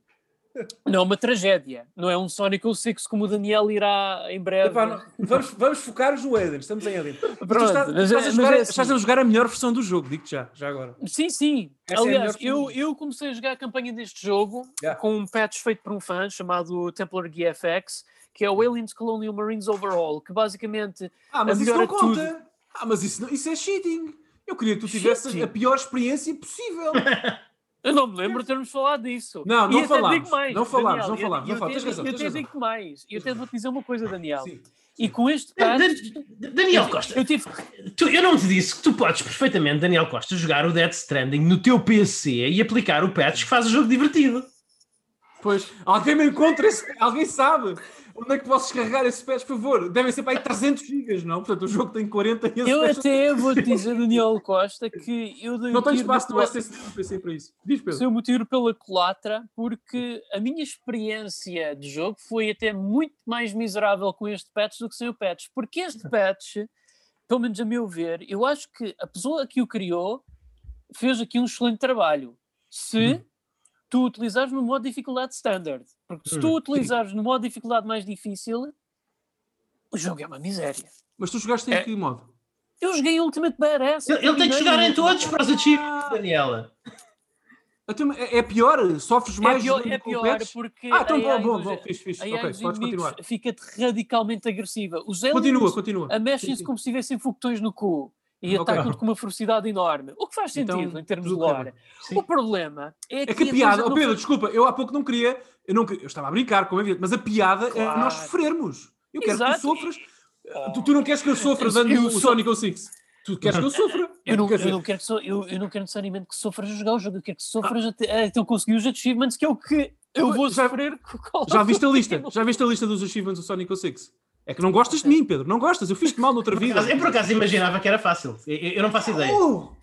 não é uma tragédia. Não é um Sonic 06 como o Daniel irá em breve. Epá, não- vamos, vamos focar-nos no Alien. Estamos em Alien. Tu Pronto, estás, mas estás é- a jogar, é assim. estás a jogar a melhor versão do jogo, digo-te já, já agora. Sim, sim. Essa é Aliás, melhor eu, eu comecei a jogar a campanha deste jogo Yeah. com um patch feito por um fã chamado Templar GFX, que é o Aliens Colonial Marines Overall, que basicamente Ah, mas isso não é conta. Ah, mas isso, isso é cheating. Eu queria que tu tivesses Cheating? a pior experiência possível. [laughs] eu não me lembro de termos falado disso. Não, não falámos. mais, Não falámos, não eu- falámos, Eu, não falámos. eu tens até digo mais. Eu até vou-te dizer uma coisa, Daniel. Sim. E com este Dan- Daniel Costa, eu tive tu- eu não te disse que tu podes perfeitamente, Daniel Costa, jogar o Death Stranding no teu PC e aplicar o patch que faz o jogo divertido. Pois, alguém me encontra esse, alguém sabe onde é que posso descarregar esse patch, por favor. Devem ser para aí 300 gigas, não? Portanto, o jogo tem 40 e Eu até vou dizer, Daniel Costa, que eu dei não tenho espaço no SSD para isso. Diz, Pedro. seu motivo pela culatra, porque a minha experiência de jogo foi até muito mais miserável com este patch do que sem o patch. Porque este patch, pelo menos a meu ver, eu acho que a pessoa que o criou fez aqui um excelente trabalho. Se tu utilizares no modo dificuldade standard. Porque se tu Uhum. utilizares no modo dificuldade mais difícil, o jogo é uma miséria. Mas tu jogaste em É. que modo? Eu joguei Ultimate Badass. Ele, ele tem que jogar em todos para os achievements, Daniela. Então, É é pior? Sofres É mais pior, jogando é pior porque Ah, então bom, bom, bom, fixe, fixe. Ok, podes continuar. fica radicalmente agressiva. Os aliens Continua, continua. amexem-se como se tivessem foguetões no cu e Ok. atacam-te com uma ferocidade enorme. O que faz sentido Então, em termos de lore. O problema é, É que a a piada, oh Pedro, foi- desculpa, eu há pouco não queria, eu, não, eu estava a brincar, como é evidente, mas a piada é Claro. nós sofrermos. Eu quero que Exato. tu sofras. Tu, tu não queres que eu sofra dando eu o sou- Sonic 06. Tu queres que eu sofra. [laughs] Eu não, eu, não quero que so, eu, eu não quero necessariamente que sofras a jogar o jogo, eu quero que sofras até, até eu conseguir os achievements, que é o que eu vou Já- sofrer Já viste a lista? Já viste a lista dos achievements do Sonic 06? É que não gostas de mim, Pedro. Não gostas. Eu fiz-te mal noutra vida. Eu por acaso imaginava que era fácil. Eu, eu não faço ideia. Oh,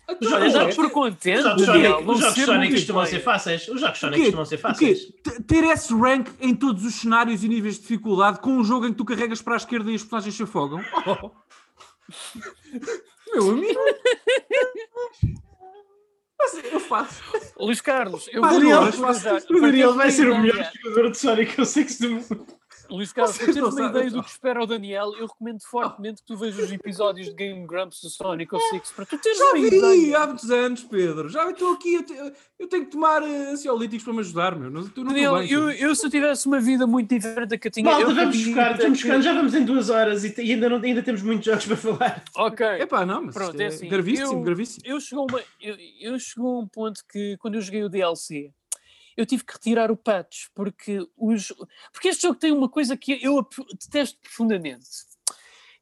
por Os contente, jogos Daniel, Sonic, vão os jogos ser Sonic costumam ser fáceis. Os jogos O Sonic costumam ser fáceis. Ter esse rank em todos os cenários e níveis de dificuldade com um jogo em que tu carregas para a esquerda e as personagens se afogam? Oh. Meu amigo. Mas eu faço. Luís Carlos, eu vou O Daniel vai ser o melhor jogador de Sonic que eu sei que se. Luís Carlos, para teres uma ideia do que espera o Daniel, eu recomendo fortemente que tu vejas os episódios de Game Grumps do Sonic ou Six para tu teres Já uma vi ideia. há muitos anos, Pedro. Já estou aqui. Eu, te- eu tenho que tomar eh, ansiolíticos para me ajudar, meu. Não, tu não Daniel, bem, eu, eu se eu tivesse uma vida muito diferente da que eu tinha. Malta, eu vamos buscar, que- buscar, já vamos em duas horas e, e ainda, não, ainda temos muitos jogos para falar. Ok. Epá, não, mas Pronto, é é assim, gravíssimo, eu- gravíssimo. eu chegou, uma, eu, eu chegou a um ponto que quando eu joguei o DLC eu tive que retirar o patch porque os porque este jogo tem uma coisa que eu detesto profundamente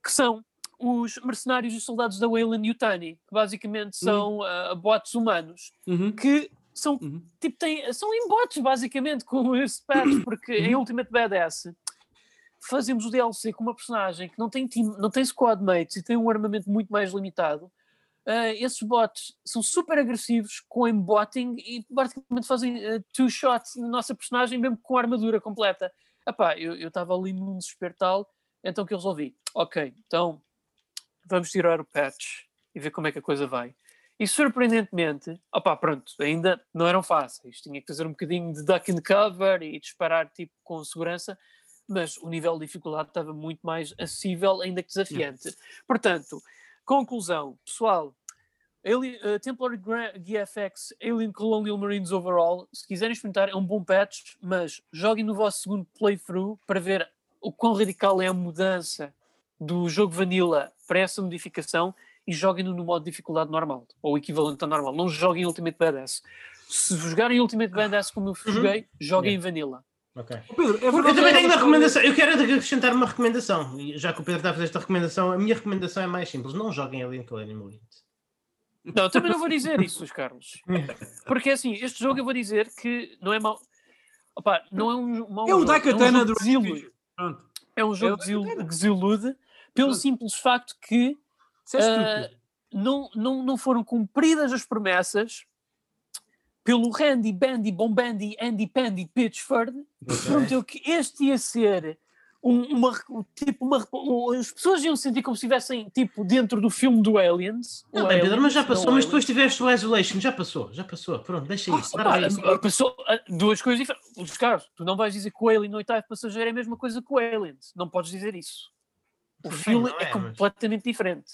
que são os mercenários e soldados da Wayland Yutani que basicamente são ah, bots humanos Uhum, que são uhum. tipo têm, são em bots basicamente com [laughs] esse patch porque em Uhum. Ultimate Badass fazemos o DLC com uma personagem que não tem team, não tem squad mates e tem um armamento muito mais limitado ah, esses bots são super agressivos com embotting e basicamente fazem ah, two shots na nossa personagem mesmo com a armadura completa Epá, eu estava ali num desespero tal então que eu resolvi ok, então vamos tirar o patch e ver como é que a coisa vai e surpreendentemente, opá, pronto, ainda não eram fáceis. Tinha que fazer um bocadinho de duck and cover e disparar tipo com segurança, mas o nível de dificuldade estava muito mais acessível, ainda que desafiante. Portanto, conclusão, pessoal, Alien, uh, Templar Gra- GFX Alien Colonial Marines Overall, se quiserem experimentar, é um bom patch, mas joguem no vosso segundo playthrough para ver o quão radical é a mudança do jogo Vanilla para essa modificação e joguem-no no modo de dificuldade normal, ou equivalente ao normal. Não joguem Ultimate Badass. Se jogarem Ultimate Badass como eu joguei, joguem em Vanilla. Ok. Ó, Pedro, é Eu também tenho uma recomendação. Eu quero acrescentar uma recomendação. Já que o Pedro está a fazer esta recomendação, a minha recomendação é mais simples. Não joguem Alien Colonial Marines. Não, também não vou dizer isso, Luís Carlos. [laughs] Porque assim, este jogo eu vou dizer que não é mau. Opa, não é um mau É o Daikatana é um do desilude. É um jogo o que desilude pelo Pronto. simples facto que é estúpido. não, não, não foram cumpridas as promessas pelo Randy Bandy Bombandy Andy Pandy Pitchford que prometeu que este ia ser uma um- tipo uma um- as pessoas iam sentir como se estivessem tipo dentro do filme do Aliens Não, bem, Pedro, mas já passou. Mas depois tiveste o Isolation. Já passou, já passou. Pronto, deixa isso. Isso. passou ah, duas coisas diferentes. Os caras, tu não vais dizer que o Alien no oitavo passageiro é a mesma coisa que o Aliens. Não podes dizer isso. O filme é, é, mas- completamente diferente.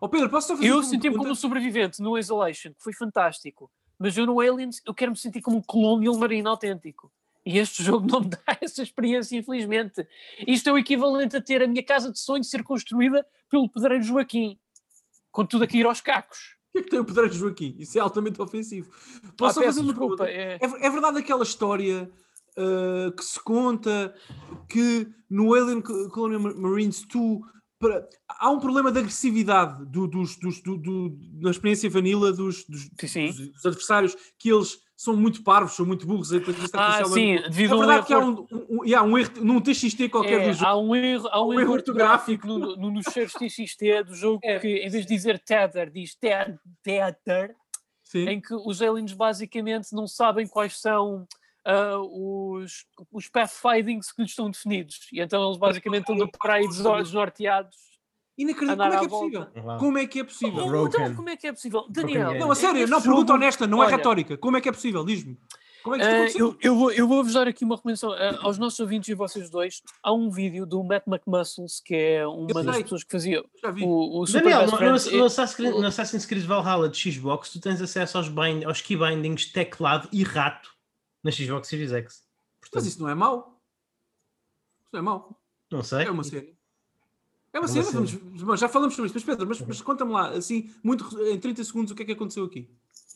Ó Pedro, posso fazer Eu senti-me como um sobrevivente no Isolation, que foi fantástico. Mas eu no Aliens, eu quero me sentir como um colonial marino autêntico. E este [laughs] jogo não me dá essa experiência, infelizmente. Isto é o equivalente a ter a minha casa de sonho ser construída pelo pedreiro Joaquim, com tudo a cair aos cacos. O que é que tem o Pedro Joaquim? Isso é altamente ofensivo. Posso Ah, fazer uma desculpa, é- É, é verdade aquela história uh, que se conta que no Alien Co- Colonial Mar- Marines tu para- há um problema de agressividade do, dos, dos, do, do- na experiência vanilla dos, dos- dos adversários que eles são muito parvos, são muito burros. a inteligência Ah, é sim, devido é a um verdade que há um, um, e há um erro num TXT qualquer É, do jogo. há um erro, há um um erro erro ortográfico no, no, nos cheiros TXT do jogo É. que em vez de dizer tether diz te- tether Sim. em que os aliens basicamente não sabem quais são ah, os, os pathfindings que lhes estão definidos. E então eles basicamente andam por aí desnorteados. Inacreditável. andar Como é que é à volta. possível? Uau. Como é que é possível? Oh, então, como é que é possível? Daniel, Broken Não, a sério, este não, pergunta jogo- honesta, não é olha, retórica. Como é que é possível? Diz-me. Como é que isto aconteceu? eu, eu, vou, eu vou-vos dar aqui uma recomendação ah, aos nossos ouvintes e vocês dois. Há um vídeo do Matt McMuscles, que é uma das pessoas que fazia Já vi. o, o Super Daniel, Best no, no, no Assassin's, no Assassin's Creed Valhalla de Xbox, tu tens acesso aos, bind, aos key bindings teclado e rato na Xbox Series X. Mas Portanto, isso não é mau. Isso não é mau. não sei. É uma série. É uma uma mas já falamos sobre isso. Mas Pedro, mas, mas conta-me lá, assim, muito em 30 segundos, o que é que aconteceu aqui?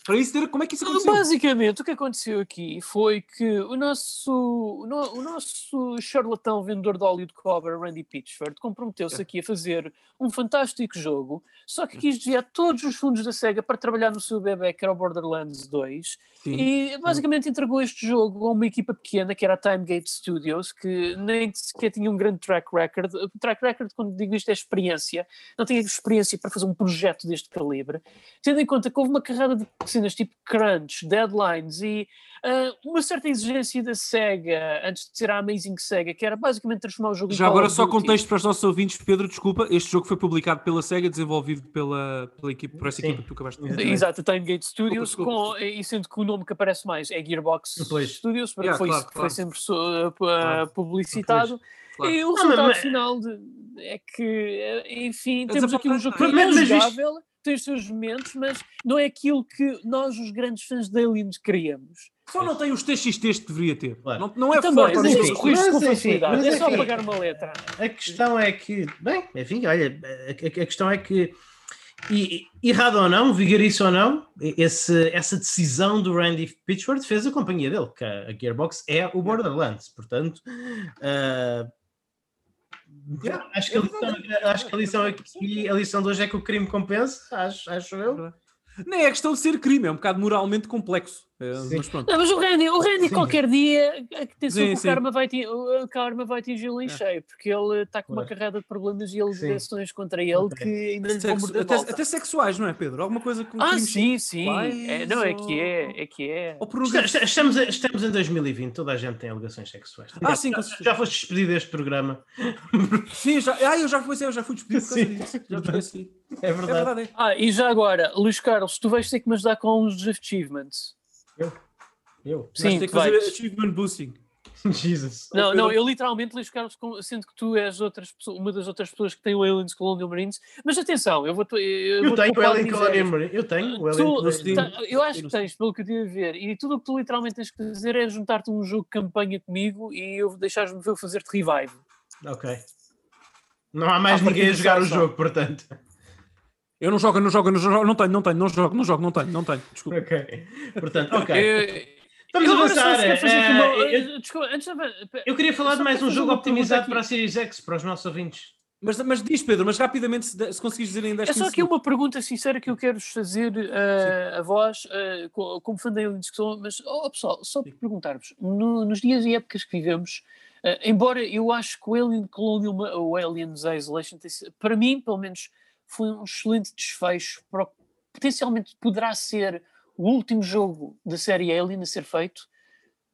Para isso ter, como é que isso aconteceu? Basicamente, o que aconteceu aqui foi que o nosso, o, no- o nosso charlatão vendedor de óleo de cobra, Randy Pitchford, comprometeu-se É. aqui a fazer um fantástico jogo, só que quis desviar todos os fundos da SEGA para trabalhar no seu bebê, que era o Borderlands 2, Sim. e basicamente entregou este jogo a uma equipa pequena, que era a Timegate Studios, que nem sequer tinha um grande track record. O track record, quando digo isto, é experiência. Não tinha experiência para fazer um projeto deste calibre. Tendo em conta que houve uma carrada de cenas tipo crunch, deadlines e uh, uma certa exigência da SEGA antes de ser a Amazing SEGA, que era basicamente transformar o jogo em Já Call agora só contexto para os nossos ouvintes, Pedro, desculpa, este jogo foi publicado pela SEGA, desenvolvido pela, pela equipe, por essa Sim. equipa que tu acabaste de dizer. Exato, a Time Gate Studios, Desculpa, com, e sendo que o nome que aparece mais é Gearbox Pois. Studios, porque Yeah, foi claro, isso que claro. foi sempre uh, Claro. publicitado. Claro. E o resultado mas- final de- é que, eh, enfim, temos aqui um jogo que é? jogável, tem os seus momentos, mas não é aquilo que nós, os grandes fãs de Aliens, queríamos. Só não tem os TXTs que deveria ter. Claro. Não, não é também, forte. mas mas enfim, corrige-se com mas enfim, facilidade. mas É só enfim. pagar uma letra. A questão é que, bem, enfim, olha, a, a- a questão é que, e, errado ou não, vigarice ou não, esse, essa decisão do Randy Pitchford fez a companhia dele, que a, a Gearbox é o Borderlands, portanto, ah, Yeah, acho, que a lição, acho que a lição aqui, a lição de hoje é que o crime compensa, acho, acho eu. Nem é questão de ser crime, é um bocado moralmente complexo. É, Sim. mas pronto. Não, mas o Randy, o Randy Sim. qualquer dia, atenção Sim, que o karma vai, o karma vai atingi-lo em É. cheio, porque ele está com uma Claro. carreda de problemas e alegações contra ele que ainda vão Sexo- morder até, até sexuais, não é, Pedro? Alguma coisa com Ah, sim, sim. É, não, é que é, é que é. Estamos, estamos em 2020, toda a gente tem alegações sexuais. Ah, sim, já, já foste despedido deste programa. [laughs] Sim, já, ah, eu já fui, eu já fui despedido por causa disso. Já me esqueci. É É verdade. é. Ah, e já agora, Luís Carlos, tu vais ter que me ajudar com uns achievements. Eu? Vais Sim, ter que vais. fazer achievement boosting. [laughs] Jesus. Não, não, eu literalmente, Luís Carlos, sendo que tu és outras, uma das outras pessoas que tem o Aliens Colonial Marines, mas atenção, eu vou Eu, Eu vou tenho o Alien. Colonial Marine. Eu tenho o Alien tá, eu acho Eu que tens, pelo que eu tive a ver, e tudo o que tu literalmente tens que fazer é juntar-te a um jogo de campanha comigo e eu deixares-me ver eu fazer-te revive. Ok. Não há mais ninguém a jogar o jogo, portanto. Eu não jogo, eu não jogo, eu não jogo, não tenho, não tenho, não jogo, não jogo, não tenho, não tenho. Desculpa. Ok. Portanto, ok. Eu, agora só avançar. eh, uma- eu, eu queria falar de mais um jogo optimizado para a Series X, para os nossos ouvintes. Mas, mas diz, Pedro, mas rapidamente, se, se conseguires dizer 10 É só 15 aqui uma pergunta sincera que eu quero fazer eh, a vós, co- como fã da sou, mas, oh, pessoal, só para perguntar-vos, no- nos dias e épocas que vivemos, eh, embora eu acho que o Alien Colonial, Ma- o Aliens Isolation, para mim, pelo menos, foi um excelente desfecho para o que potencialmente poderá ser o último jogo da série Alien a ser feito.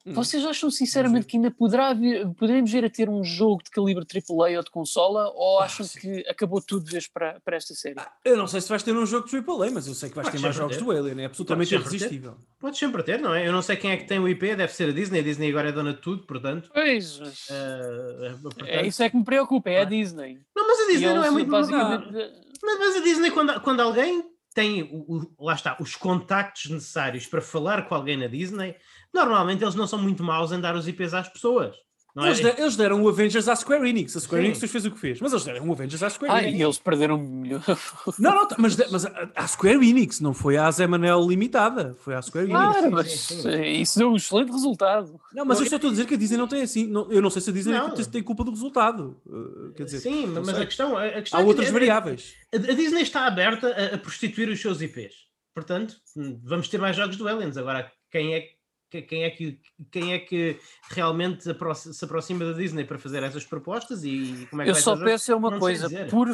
Hum. Vocês acham sinceramente que ainda poderá vir, poderemos vir a ter um jogo de calibre AAA ou de consola, ou acham sim. que acabou tudo de vez para, para esta série? Eu não sei se vais ter um jogo de AAA, mas eu sei que vais Pode ter mais jogos ter. do Alien, é absolutamente Pode sempre ter. irresistível. Podes sempre ter, não é? Eu não sei quem é que tem o IP, deve ser a Disney. A Disney agora é dona de tudo, portanto. Pois, eh, portanto- é isso é que me preocupa, é a Ah. Disney. Não, mas a Disney não é muito basicamente, mas a Disney, quando, quando alguém tem, o, o- lá está, os contactos necessários para falar com alguém na Disney, normalmente eles não são muito maus em dar os IPs às pessoas. Não é? Eles, de- eles deram o Avengers à Square Enix. A Square Sim. Enix fez o que fez, mas eles deram o Avengers à Square Ah, Enix. e eles perderam um milhão. [laughs] Não, não, tá- mas, de- mas a, a Square Enix, não foi à Zé Manel Limitada, foi à Square Enix. Claro, mas eh, isso deu um excelente resultado. Não, mas eu só estou a dizer que a Disney não tem assim. não- eu não sei se a Disney Não. tem, tem culpa do resultado. uh, quer dizer, Sim, mas sei. a questão, a questão há é outras variáveis. A, a Disney está aberta a, a prostituir os seus IPs. Portanto, hum, vamos ter mais jogos do Aliens. Agora, quem é, que- quem é, que, quem é que realmente se aproxima da Disney para fazer essas propostas e como é que Eu vai só peço é uma Não coisa, por,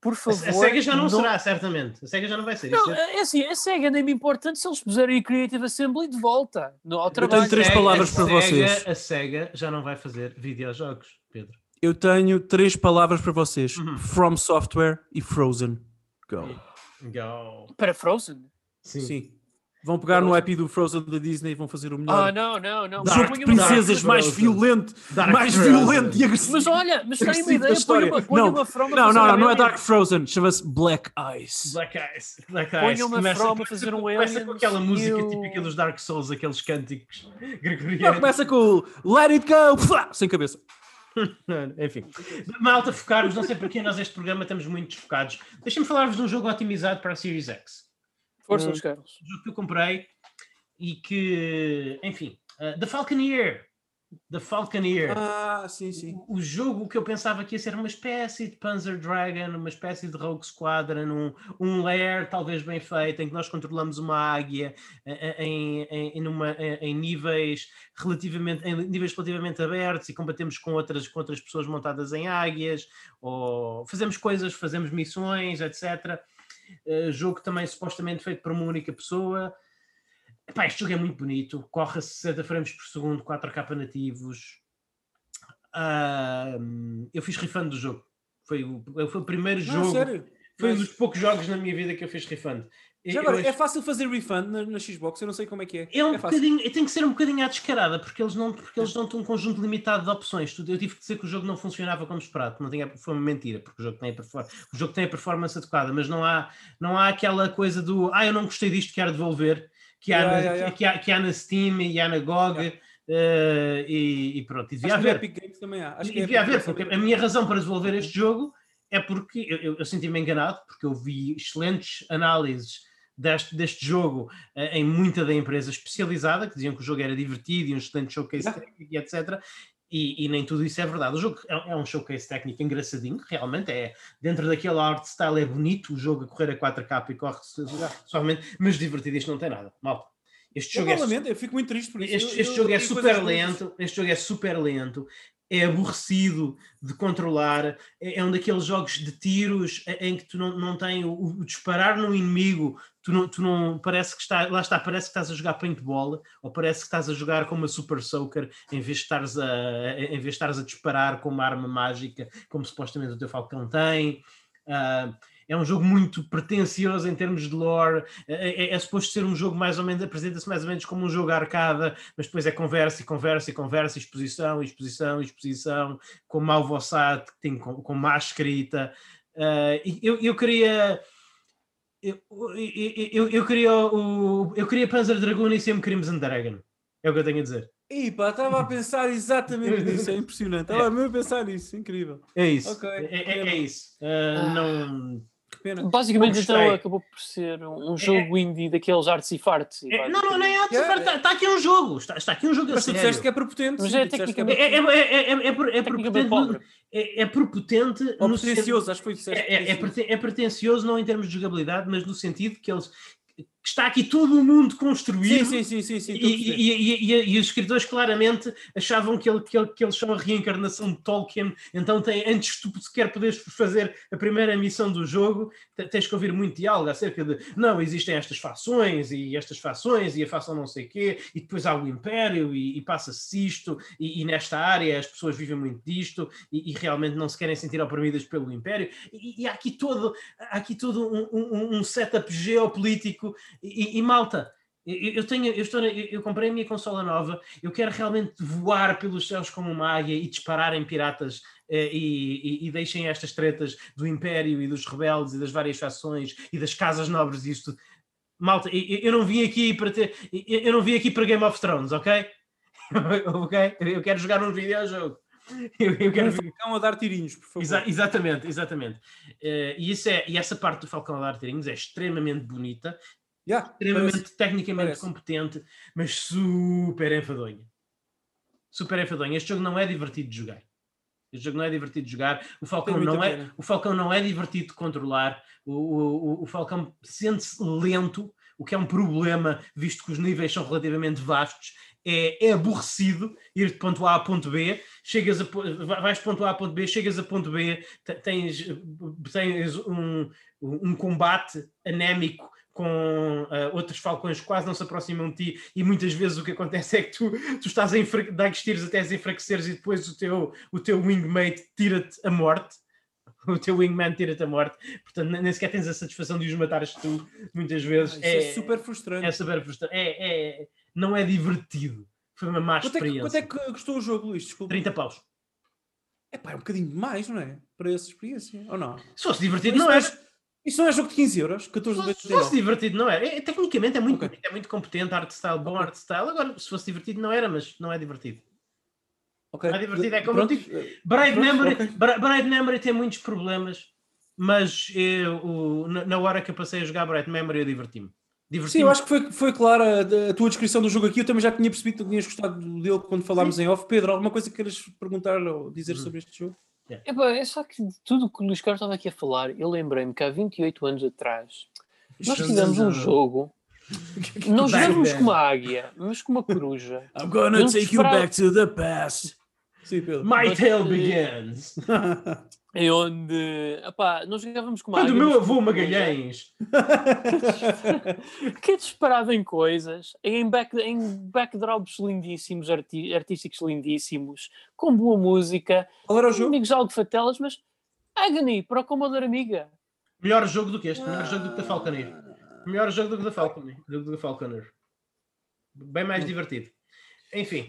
por favor. a SEGA já não, será, certamente. A SEGA já não vai ser. Não, é- é assim, a SEGA nem me importa se eles puserem a Creative Assembly de volta no, ao tenho trabalho. três A SEGA- palavras para SEGA- vocês. A SEGA já não vai fazer videojogos, Pedro. Eu tenho três palavras para vocês: Uhum. From Software e Frozen. Go. Go. Para Frozen? Sim. Sim. Vão pegar no IP do Frozen da Disney e vão fazer o melhor. Ah, não, não, não. Dark jogo de princesas Dark mais violento, Dark mais Frozen. violento e agressivo. Mas olha, mas tem uma ideia, põe uma, põe Não, uma From a Não, não, não, não é Alien. Dark Frozen, chama-se Black Eyes. Black Eyes. Black Ponha Eyes. uma Começa- From a fazer um com- Começa com aquela música típica dos Dark Souls, aqueles cânticos Não, gregorianos. começa com o Let It Go, Pfá, sem cabeça. [laughs] Enfim, malta, focarmos, não sei porque nós este programa estamos muito desfocados. Deixa-me falar-vos de um jogo otimizado para a Series X. Força, Hum. Luís Carlos. Um jogo que eu comprei e que, enfim, uh, The Falconeer. The Falconeer. Ah, sim, sim. O, o jogo que eu pensava que ia ser uma espécie de Panzer Dragon, uma espécie de Rogue Squadron, um, um lair talvez bem feito, em que nós controlamos uma águia eh, eh, em, em, em, em- em níveis relativamente em níveis relativamente abertos e combatemos com outras, com outras pessoas montadas em águias, ou fazemos coisas, fazemos missões, etc. Eh, jogo também supostamente feito por uma única pessoa. epá, este jogo é muito bonito, corre a 60 frames por segundo, 4K nativos. Ah, eu fiz refund do jogo. Foi o, foi o primeiro Não, jogo. sério? Foi um dos poucos jogos na minha vida que eu fiz refund. Já agora, acho- é fácil fazer refund na, na Xbox? Eu não sei como é que é. É um fácil. bocadinho, tem que ser um bocadinho à descarada, porque eles não porque eles dão-te um conjunto limitado de opções. Eu tive que dizer que o jogo não funcionava como esperado, não tinha, foi uma mentira, porque o jogo tem a, perfor- o jogo tem a performance adequada, mas não há, não há aquela coisa do ah, eu não gostei disto, quero devolver, que há, Yeah, na, yeah, yeah. Que, há, que há na Steam e há na GOG. Eh, e, e pronto, e devia Acho haver. Epic Games também há. Acho E que é devia haver, porque a minha razão para desenvolver este jogo é porque eu, eu- eu senti-me enganado, porque eu vi excelentes análises deste, deste jogo eh, em muita da empresa especializada, que diziam que o jogo era divertido e um excelente showcase técnico e etc. E, e nem tudo isso é verdade. O jogo é, é um showcase técnico engraçadinho, realmente é dentro daquele art style é bonito, o jogo a correr a 4K e corre suavemente, mas divertido isto não tem nada. Malta. Este Eu, jogo é lamento, eu fico muito triste por isso. este, Eu- este eu- jogo é tem super lento, este jogo é super lento, é aborrecido de controlar, é, é um daqueles jogos de tiros em em que tu não, não tem o, o disparar no inimigo, tu não, tu não parece que está, lá está, parece que estás a jogar paintball, ou parece que estás a jogar com uma super soaker em vez de estares a, em vez de estares a disparar com uma arma mágica, como supostamente o teu Falcão tem. Ah, é um jogo muito pretencioso em termos de lore. É, é- é suposto ser um jogo mais ou menos, apresenta-se mais ou menos como um jogo arcada, mas depois é conversa e conversa e conversa, exposição, exposição, exposição, com mau vossat, que tem com, com má escrita. E eu, eu queria. Eu, eu, eu, queria o, eu queria Panzer Dragoon e sempre Crimson Dragon. É o que eu tenho a dizer. Pá, estava a pensar exatamente nisso, é impressionante. [laughs] Estava mesmo a pensar nisso, incrível. É isso. Ok. É, é- é isso. Ah, não. Pena. Basicamente, então, acabou por ser um, um jogo indie daqueles artes e farts. É, não, não, não é Yeah. está, está aqui um jogo. Está, está aqui um jogo a Mas tu sério. disseste que é prepotente. Mas é tecnicamente- É, é, é, é, é, é prepotente, é, é prepotente Ou no pretencioso, acho que foi o que disseste. é, é, é, preten- é pretencioso não em termos de jogabilidade, mas no sentido que eles está aqui todo o mundo construído Sim, sim, sim, sim, sim. e, os escritores claramente achavam que, ele, que, ele- que eles são a reencarnação de Tolkien, então tem, antes de tu sequer poderes fazer a primeira missão do jogo, te- tens que ouvir muito diálogo acerca de não, existem estas fações e estas fações e a fação não sei quê, e depois há o Império e, passa-se isto, e, nesta área as pessoas vivem muito disto e, realmente não se querem sentir oprimidas pelo Império, e, e há aqui todo, há aqui todo um, um- um setup geopolítico e, e- malta, eu, eu tenho, eu, estou, eu, eu comprei a minha consola nova, eu quero realmente voar pelos céus como uma águia e disparar em piratas eh, e, e- e deixem estas tretas do Império e dos rebeldes e das várias fações e das casas nobres e isto. Malta, eu, eu- não vim aqui para ter, eu, não vim aqui para Game of Thrones, ok? [laughs] ok? Eu quero jogar um videojogo. Eu, eu quero Um Falcão a dar tirinhos, por favor. Exa- exatamente, exatamente. Eh, e, isso é, e essa parte do Falcão a dar tirinhos é extremamente bonita, Yeah, extremamente parece- tecnicamente parece. competente, mas super enfadonha. Super enfadonha. Este jogo não é divertido de jogar. Este jogo não é divertido de jogar. O Falcão, não é, pena. o Falcão não é divertido de controlar. O, o, o- Falcão sente-se lento, o que é um problema, visto que os níveis são relativamente vastos. É, é aborrecido ir de ponto A a ponto B, chegas a, vais de ponto A a ponto B, chegas a ponto B, te- tens, tens um, um combate anémico com ah, outros falcões quase não se aproximam de ti e muitas vezes o que acontece é que tu, [laughs] tu estás a enfra- dar tiros até as enfraqueceres e depois o teu, o teu wingmate tira-te a morte [laughs] o teu wingman tira-te a morte portanto nem sequer tens a satisfação de os matares tu muitas vezes Ah, isso é, super frustrante. é super frustrante é, é- não é divertido foi uma má Quanto é, que, experiência quanto é que custou o jogo, Luís? Desculpa. 30 paus É pá, é um bocadinho demais, não é? Para essa experiência, ou não? se fosse divertido não é- Isso não é jogo de 15 euros? Se fosse 14,99. divertido, não era. É, tecnicamente é muito, Ok. bonito, é muito competente, art style, bom art style. Agora, se fosse divertido, não era, mas não é divertido. Ok. É divertido, é como eu Pronto, digo. eh, Bright Pronto, Memory, ok. Bra- Bright Memory tem muitos problemas, mas eu, na, hora que eu passei a jogar Bright Memory, eu diverti-me. Sim, Diverti-me. eu acho que foi, foi clara a, a tua descrição do jogo aqui. Eu também já tinha percebido que tinhas gostado dele quando falámos em off. Pedro, alguma coisa que queiras perguntar ou dizer Uhum. sobre este jogo? Epá, é só que de tudo o que o Luís Carlos estava aqui a falar, eu lembrei-me que há 28 anos atrás nós tivemos um jogo. [laughs] Jogávamos bang. com uma águia, mas com uma coruja. I'm gonna take you back to the past. Sim, Pedro. My Mas, tale eh, begins. Em [laughs] onde, epá, nós jogávamos com uma Quando o meu avô Magalhães. [laughs] que é disparado em coisas, em, back, em backdrops lindíssimos, arti- artísticos lindíssimos, com boa música, Qual era o jogo? amigos algofatelas, mas Agony para o Commodore Amiga. Melhor jogo do que este, melhor jogo do que da Falconer. Melhor jogo. Do que da Falconer. Bem mais divertido. Enfim,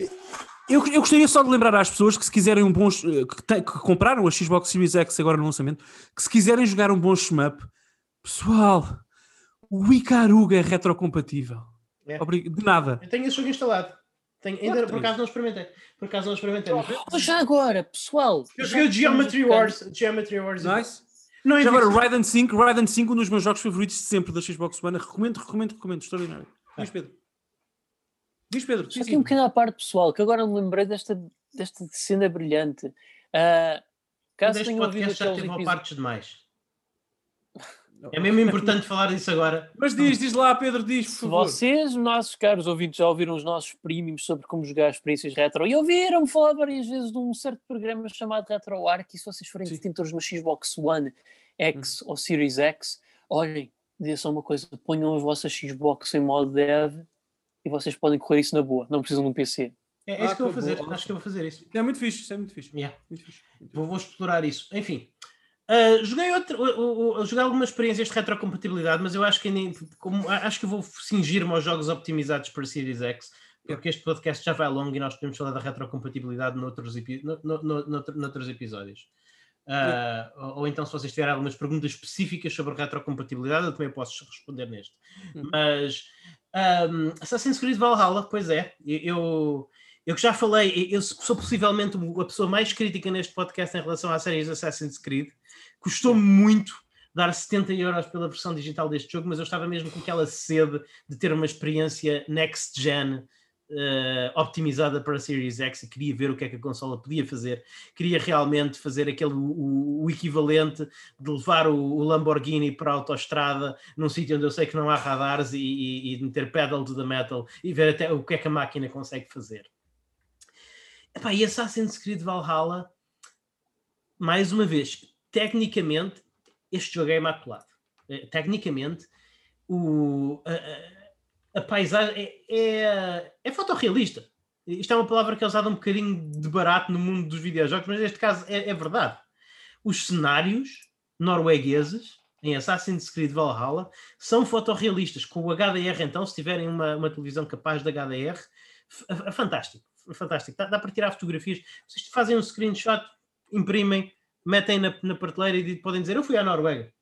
Eu, eu gostaria só de lembrar às pessoas que se quiserem um bom eh, que, te- que compraram a Xbox Series X agora no lançamento, que se quiserem jogar um bom shmup, pessoal, o Icaruga é retrocompatível. É. De nada. eu tenho esse jogo instalado. Tenho, ainda, por acaso não experimentei. Por acaso não experimentei. Mas já agora, pessoal. Eu joguei o Geometry Wars. Geometry Wars. Nice. Não é Já agora. Raiden 5, Raiden 5, um dos meus jogos favoritos de sempre da Xbox One. Recomendo, recomendo, recomendo. Extraordinário. Diz Pedro. Diz Pedro. Só sim, aqui um bocadinho à parte, pessoal, que agora me lembrei desta, desta cena brilhante. Ah, caso tenham ouvido podcast já aqueles teve partes demais. É mesmo importante falar disso agora. Mas diz, diz lá, Pedro, diz, por Se favor. vocês, nossos caros ouvintes, já ouviram os nossos premiums sobre como jogar experiências retro e ouviram-me falar várias vezes de um certo programa chamado RetroArch, e se vocês forem detentores no Xbox One X ou Series X, olhem, dizer só uma coisa, ponham a vossa Xbox em modo dev e vocês podem correr isso na boa, não precisam de um PC. É, é isso Ah, que eu vou fazer. bom. Acho que eu vou fazer isso. É muito fixe, isso é muito fixe. Yeah. Muito fixe. Vou, vou explorar isso. Enfim. ah, joguei, outro, o- o- joguei algumas experiências de retrocompatibilidade, mas eu acho que ainda, como, acho que vou cingir-me aos jogos optimizados para Series X, porque este podcast já vai longo e nós podemos falar da retrocompatibilidade noutros, epi- no, no, no, noutro- noutros episódios. Ah, ou, ou então, se vocês tiverem algumas perguntas específicas sobre retrocompatibilidade, eu também posso responder neste. Uhum. Mas ahm, Assassin's Creed Valhalla, pois é, eu, eu que já falei, eu sou possivelmente a pessoa mais crítica neste podcast em relação à série Assassin's Creed. Custou-me muito dar 70 euros pela versão digital deste jogo, mas eu estava mesmo com aquela sede de ter uma experiência next gen eh, optimizada para a Series X e queria ver o que é que a consola podia fazer. Queria realmente fazer aquele o, o equivalente de levar o, o Lamborghini para a autoestrada num sítio onde eu sei que não há radares e, e, e meter pedal to the metal e ver até o que é que a máquina consegue fazer. Epá, e Assassin's Creed Valhalla, mais uma vez, tecnicamente, este jogo é imaculado. Eh, Tecnicamente, o, a paisagem é, é, é fotorrealista. Isto é uma palavra que é usada um bocadinho de barato no mundo dos videojogos, mas neste caso é, é verdade. Os cenários noruegueses em Assassin's Creed Valhalla são fotorrealistas, com o HDR então, se tiverem uma, uma televisão capaz de HDR, é fantástico, fantástico. Dá, dá para tirar fotografias, vocês fazem um screenshot, imprimem, metem na, na prateleira e podem dizer, eu fui à Noruega,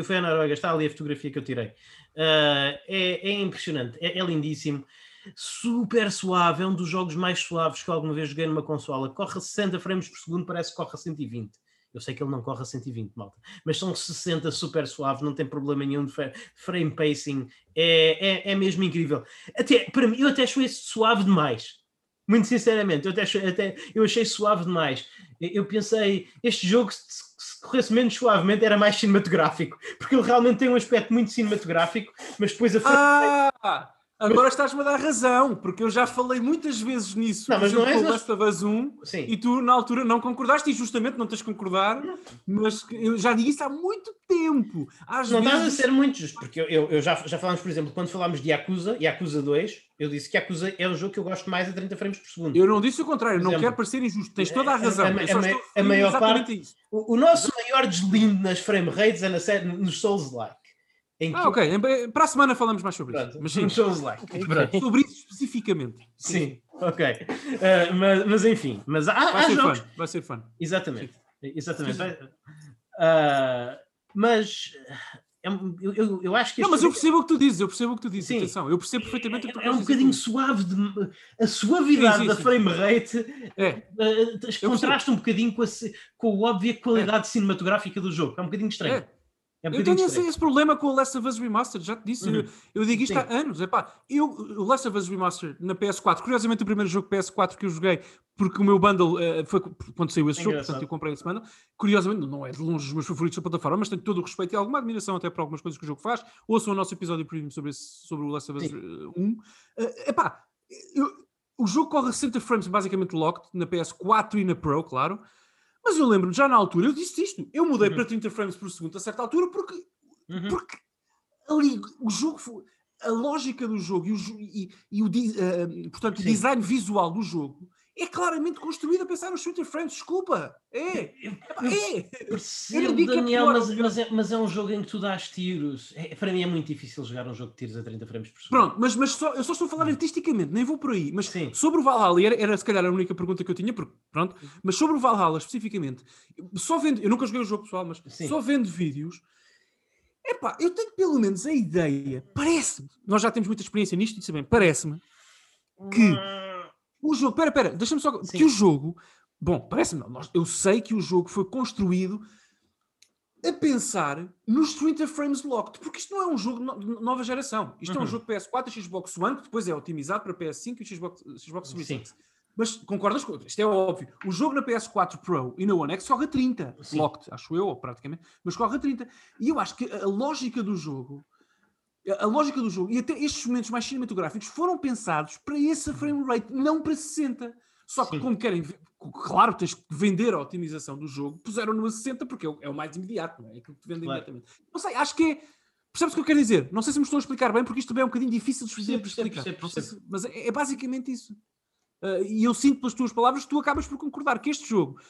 eu fui à Noruega, está ali a fotografia que eu tirei. Ah, é, é impressionante, é, é lindíssimo, super suave, é um dos jogos mais suaves que alguma vez joguei numa consola, corre a 60 frames por segundo, parece que corre a 120. Eu sei que ele não corre a 120, malta, mas são 60 super suave, não tem problema nenhum de fra- frame pacing, é, é, é mesmo incrível. Até, para mim, eu até achei suave demais. Muito sinceramente, eu, até até, eu achei suave demais. Eu, eu pensei, este jogo, se, se corresse menos suavemente, era mais cinematográfico, porque ele realmente tem um aspecto muito cinematográfico, mas depois a Ah! Agora estás-me a dar razão, porque eu já falei muitas vezes nisso. Não, mas não és com Last of Us 1, Sim. e tu na altura não concordaste, e justamente não tens de concordar, mas eu já digo isso há muito tempo. Às Não estás a vezes... ser muito justo, porque eu, eu, eu já, já falámos, por exemplo, quando falámos de Yakuza, Yakuza 2, eu disse que Yakuza é o jogo que eu gosto mais a 30 frames por segundo. Eu não disse o contrário, Por não exemplo, quero parecer injusto, tens toda a a- razão. a- a- estou a maior parte- a. O, o nosso maior deslinde nas frame rates é na série, nos Souls-like. Em que- Ah, ok, para a semana falamos mais sobre Pronto, isso. Mas sim, nos Souls-like. Pronto. sobre isso especificamente. Sim, ok. Uh, mas, mas enfim, mas há, Vai há ser jogos. fun, vai ser fun. Exatamente. Exatamente. Sim. Uh, mas é um- eu, eu, eu acho que Não, mas eu percebo o que tu dizes, eu percebo o que tu dizes, Sim. atenção, eu percebo perfeitamente o que tu é, é um bocadinho suave de, a suavidade Sim, sim, da sim. frame rate É, uh, contrasta um bocadinho com a, com a óbvia qualidade cinematográfica do jogo. É um bocadinho estranho. é. É um Eu tenho esse, esse problema com o Last of Us Remastered, já te disse. Uhum. Eu, eu digo isto Sim. há anos. Epá, eu, o Last of Us Remastered na PS4, curiosamente o primeiro jogo PS4 que eu joguei, porque o meu bundle eh, foi quando saiu esse jogo, Engraçado. portanto eu comprei esse bundle. Curiosamente, não é de longe os meus favoritos da plataforma, mas tenho todo o respeito e alguma admiração até por algumas coisas que o jogo faz. Ouçam o nosso episódio premium sobre, esse, sobre o Last of Us Sim. eh, 1. Eh, epá, eu- o jogo corre a 60 frames basicamente locked na PS4 e na Pro, claro. Mas eu lembro já na altura, eu disse isto, eu mudei Uhum. para 30 frames por segundo a certa altura porque, Uhum. porque ali o jogo, foi- a lógica do jogo e o, e- e o eh, portanto, o design visual do jogo é claramente construído a pensar nos 30 frames, desculpa. É, é. Percebo, que é Daniel, mas, mas é, mas é um jogo em que tu dás tiros. É- para mim é muito difícil jogar um jogo de tiros a 30 frames por segundo. Pronto, mas, mas só, eu só estou a falar artisticamente, nem vou por aí. Mas Sim. sobre o Valhalla, era, era se calhar a única pergunta que eu tinha, porque, pronto, mas sobre o Valhalla especificamente, só vendo, eu nunca joguei o jogo pessoal, mas Sim. só vendo vídeos, epá, eu tenho pelo menos a ideia, parece-me, nós já temos muita experiência nisto e sabemos, parece-me que o jogo, pera, pera, deixa-me só, Sim. que o jogo, bom, parece-me, eu sei que o jogo foi construído a pensar nos 30 frames locked, porque isto não é um jogo de nova geração. Isto é Uhum. um jogo PS4 e Xbox One, que depois é otimizado para PS5 e Xbox, Xbox Series Sim. X. Mas concordas com isto? é óbvio. O jogo na PS4 Pro e na One X corre a 30, Sim. locked, acho eu, ou praticamente, mas corre a 30. E eu acho que a lógica do jogo, a lógica do jogo e até estes momentos mais cinematográficos foram pensados para esse frame rate, não para 60. Só que Sim. como querem, claro, tens que vender a otimização do jogo, puseram-no a 60 porque é o, é o mais imediato, não é? É aquilo que te vendem Claro. imediatamente. Não sei, acho que é. Percebes o que eu quero dizer? Não sei se me estou a explicar bem, porque isto também é um bocadinho difícil de Percebo, explicar. percebo, percebo, se- mas é, é basicamente isso. Ah, e eu sinto pelas tuas palavras que tu acabas por concordar que este jogo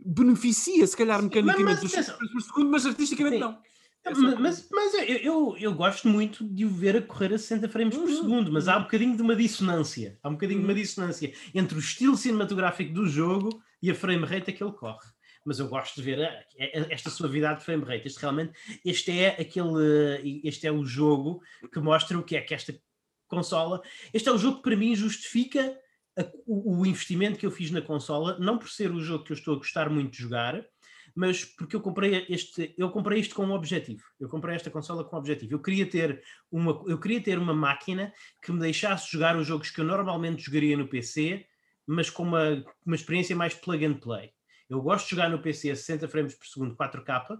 beneficia, se calhar, Sim, mecanicamente mas- dos mas 60 frames por segundo, mas artisticamente Sim. não. É Mas, mas, mas eu, eu, gosto muito de o ver a correr a 60 frames por Uhum, segundo, mas há um bocadinho de uma dissonância. Há um bocadinho de uma Uhum. dissonância entre o estilo cinematográfico do jogo e a frame rate a que ele corre. Mas eu gosto de ver a- a- esta suavidade de frame rate. Este realmente, este é aquele, este é o jogo que mostra o que é que esta consola, este é o jogo que para mim justifica a- o, o investimento que eu fiz na consola, não por ser o jogo que eu estou a gostar muito de jogar, mas porque eu comprei este, eu comprei isto com um objetivo. Eu comprei esta consola com um objetivo. Eu queria ter uma, eu queria ter uma máquina que me deixasse jogar os jogos que eu normalmente jogaria no PC, mas com uma, uma experiência mais plug and play. Eu gosto de jogar no PC a 60 frames por segundo 4K.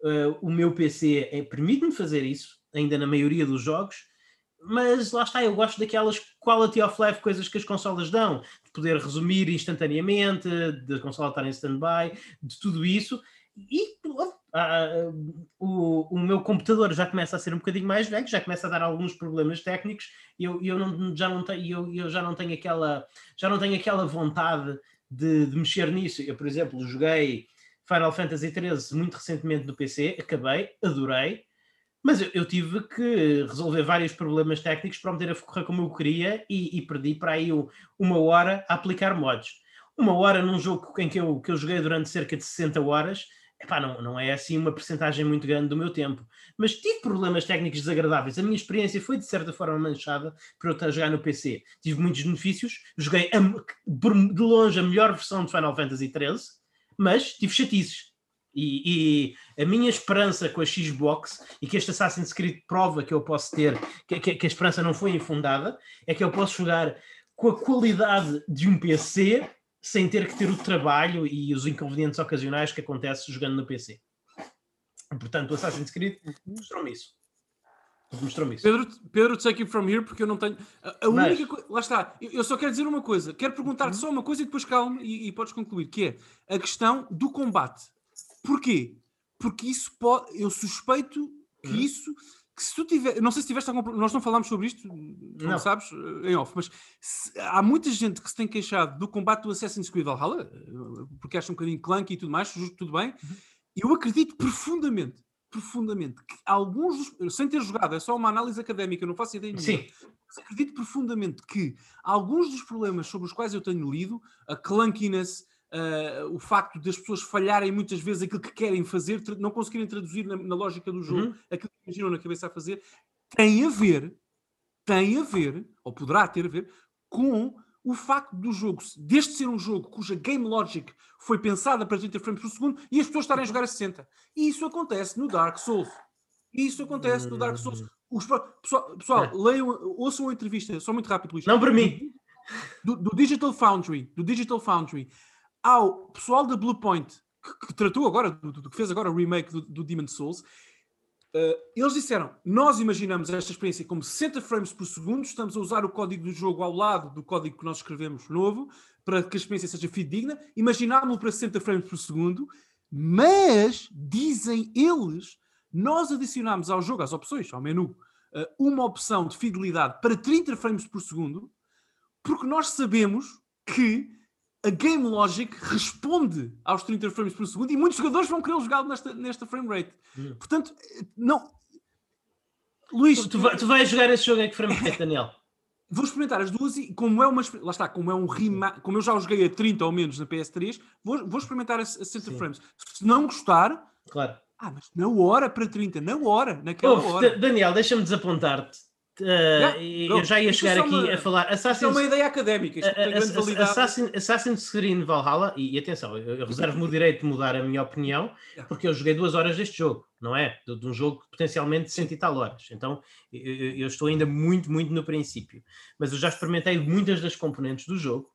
Uh, o meu PC é- permite-me fazer isso, ainda na maioria dos jogos, mas lá está, eu gosto daquelas quality of life coisas que as consolas dão, de poder resumir instantaneamente, de a consola estar em stand-by, de tudo isso. E ah, o, o meu computador já começa a ser um bocadinho mais velho, já começa a dar alguns problemas técnicos, e eu, eu não, já, não tenho, eu, eu já não tenho aquela já não tenho aquela vontade de, de mexer nisso. Eu, por exemplo, joguei Final Fantasy XIII muito recentemente no PC, acabei, adorei, mas eu, eu tive que resolver vários problemas técnicos para meter a correr como eu queria e, e perdi para aí o- uma hora a aplicar mods. Uma hora num jogo em que eu, que eu joguei durante cerca de 60 horas, epá, não, não é assim uma percentagem muito grande do meu tempo. Mas tive problemas técnicos desagradáveis. A minha experiência foi de certa forma manchada por eu estar a jogar no PC. Tive muitos benefícios, joguei a- de longe a melhor versão de Final Fantasy XIII, mas tive chatices. E, e a minha esperança com a Xbox e que este Assassin's Creed prova que eu posso ter, que, que- que a esperança não foi infundada, é que eu posso jogar com a qualidade de um PC sem ter que ter o trabalho e os inconvenientes ocasionais que acontece jogando no PC. Portanto, o Assassin's Creed mostrou-me isso. Mostrou-me isso. Pedro, Pedro, take it from here, porque eu não tenho. A, a Mas- única coisa. Lá está, eu, eu só quero dizer uma coisa. Quero perguntar-te só uma coisa e depois calma e, e podes concluir, que é a questão do combate. Porquê? Porque isso pode. Eu suspeito que Uhum. isso. Que se tu tiver. Não sei se tiveste algum. Nós não falámos sobre isto, não, Não. sabes, eh, em off, mas se- há muita gente que se tem queixado do combate do Assassin's Creed Valhalla, eh, porque acha um bocadinho clunky e tudo mais, justo, tudo bem. Uhum. Eu acredito profundamente, profundamente, que alguns dos. Sem ter jogado, é só uma análise académica, não faço ideia nenhuma. Sim, acredito profundamente que alguns dos problemas sobre os quais eu tenho lido, a clunkiness, ah, o facto das pessoas falharem muitas vezes aquilo que querem fazer, não conseguirem traduzir na, na lógica do jogo Uhum. aquilo que imaginam na cabeça a fazer, tem a ver, tem a ver, ou poderá ter a ver, com o facto do jogo, deste ser um jogo cuja game logic foi pensada para 30 frames por segundo e as pessoas estarem a jogar a 60. E isso acontece no Dark Souls. Isso acontece no Dark Souls. Os pessoal, pessoal É. leiam, ouçam a entrevista, só muito rápido, Luís. não para mim. Do, do Digital Foundry, do Digital Foundry, ao pessoal da Bluepoint, que, que tratou agora, do, que fez agora o remake do, do Demon Souls, Uh, eles disseram: Nós imaginamos esta experiência como 60 frames por segundo, estamos a usar o código do jogo ao lado do código que nós escrevemos novo, para que a experiência seja fidedigna. Imaginámos-lo para 60 frames por segundo, mas, dizem eles, nós adicionámos ao jogo, às opções, ao menu, uh, uma opção de fidelidade para 30 frames por segundo, porque nós sabemos que a Game Logic responde aos 30 frames por segundo e muitos jogadores vão querer jogá-lo nesta, nesta frame rate. Hum. Portanto, não. Luís, tu, tu, vai, tu vais jogar esse jogo em que frame rate, Daniel? Vou experimentar as duas e como é uma lá está, como é um rima, como eu já joguei a 30 ou menos na PS3, vou, vou experimentar a, a 60 Sim. frames. Se não gostar, claro. Ah, mas na hora para 30, na hora, naquela hora. Daniel, deixa-me desapontar-te. Uh, yeah, eu já ia chegar aqui uma, a falar. Assassin's, é uma ideia académica. Isto tem grande validade. Assassin, Assassin's Creed Valhalla, e, e atenção, eu, eu reservo-me o direito de mudar a minha opinião, yeah. porque eu joguei duas horas deste jogo, não é? De, de um jogo potencialmente de cento e tal horas. Então eu, eu, estou ainda muito, muito no princípio. Mas eu já experimentei muitas das componentes do jogo.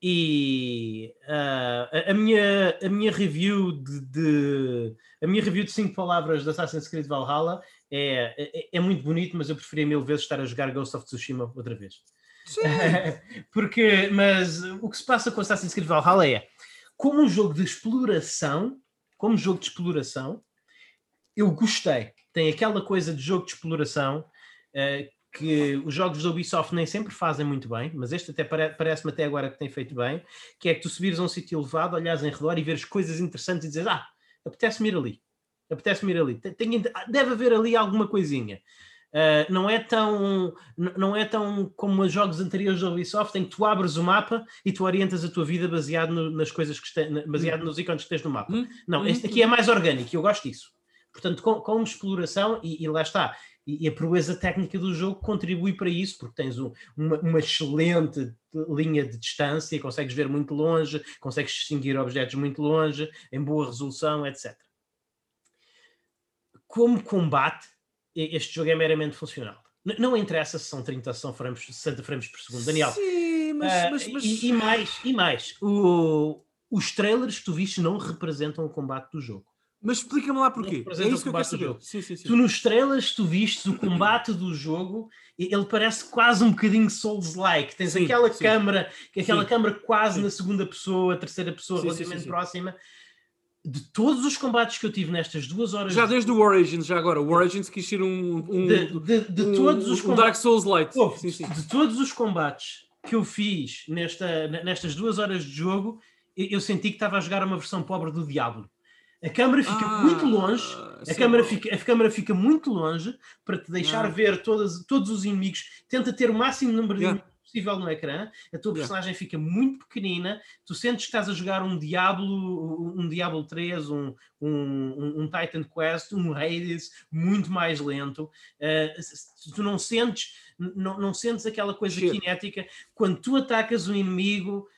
E uh, a, a, minha, a minha review de, de a minha review de cinco palavras de Assassin's Creed Valhalla é, é, é, muito bonito, mas eu preferia mil vezes estar a jogar Ghost of Tsushima outra vez. Sim. [laughs] Porque, mas o que se passa com Assassin's Creed Valhalla é como um jogo de exploração, como jogo de exploração, eu gostei. Tem aquela coisa de jogo de exploração uh, que os jogos da Ubisoft nem sempre fazem muito bem, mas este até pare parece-me até agora que tem feito bem, que é que tu subires a um sítio elevado, olhas em redor e veres coisas interessantes e dizes, ah, apetece-me ir ali apetece-me ir ali. Tem, deve haver ali alguma coisinha. Uh, não é tão não é tão como os jogos anteriores da Ubisoft em que tu abres o mapa e tu orientas a tua vida baseado no, nas coisas que este, baseado hum. nos ícones que tens no mapa. Hum. Não, hum. este aqui é mais orgânico e eu gosto disso. Portanto, com, com exploração, e, e, lá está, e, e, a proeza técnica do jogo contribui para isso, porque tens um, uma, uma, excelente linha de distância, consegues ver muito longe, consegues distinguir objetos muito longe, em boa resolução, etc como combate, este jogo é meramente funcional. não interessa se são 30 são frames, 60 frames por segundo, Daniel. Sim, mas. Uh, mas, mas... E, e, mais, e mais. O, os trailers que tu viste não representam o combate do jogo. Mas explica-me lá porquê. É isso que eu quero saber. Sim, sim, sim. Tu nos trailers tu vistes o combate do jogo, ele parece quase um bocadinho Souls-like. Tens aquela câmara, aquela câmara quase na segunda pessoa, terceira pessoa, relativamente próxima de todos os combates que eu tive nestas duas horas. Já desde o Origins, já agora. O Origins quis ser um. um de, de, de um, todos os um Dark Souls Light. Oh, sim, sim. De todos os combates que eu fiz nesta, nestas duas horas de jogo, eu senti que estava a jogar uma versão pobre do Diablo. A câmera fica ah, muito longe, a câmera, fica, a câmera fica muito longe para te deixar ah. ver todas, todos os inimigos. Tenta ter o máximo número de yeah. inimigos possível no ecrã, a tua personagem yeah. fica muito pequenina, tu sentes que estás a jogar um Diablo, um Diablo 3, um, um, um Titan Quest, um Hades muito mais lento, uh, tu não sentes, não, não sentes aquela coisa Shit. cinética, quando tu atacas o inimigo,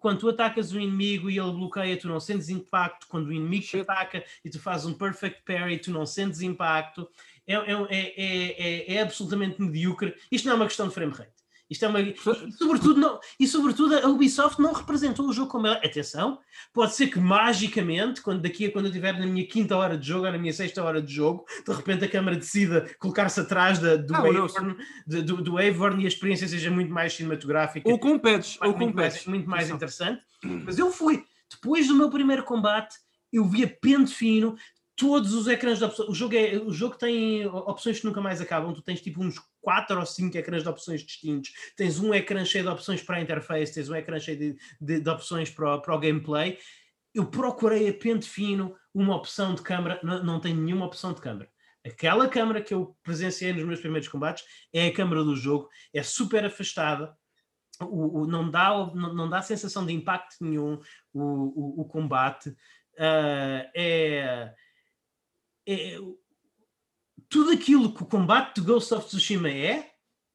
quando tu atacas o inimigo e ele bloqueia, tu não sentes impacto. Quando o inimigo te ataca e tu fazes um perfect parry, tu não sentes impacto. É, é, é, é, é absolutamente medíocre. Isto não é uma questão de frame rate. Isto é uma. E, sobretudo, não, e sobretudo a Ubisoft não representou o jogo como ela. Atenção, pode ser que magicamente, quando daqui a quando eu estiver na minha quinta hora de jogo ou na minha sexta hora de jogo, de repente a câmara decida colocar-se atrás da, do, ah, Avorn, do, do Avorn e a experiência seja muito mais cinematográfica. Ou com pads, ou com muito mais, muito mais interessante. Mas eu fui, depois do meu primeiro combate, eu vi a pente fino, todos os ecrãs de opções. O jogo, é, o jogo tem opções que nunca mais acabam. Tu tens tipo uns 4 ou 5 ecrãs de opções distintos. Tens um ecrã cheio de opções para a interface, tens um ecrã cheio de, de, de opções para o, para o gameplay. Eu procurei a pente fino uma opção de câmera, não, não tem nenhuma opção de câmera. Aquela câmera que eu presenciei nos meus primeiros combates é a câmera do jogo, é super afastada, o, o, não, dá, não, não dá sensação de impacto nenhum o, o, o combate. Uh, é, é, tudo aquilo que o combate de Ghost of Tsushima é,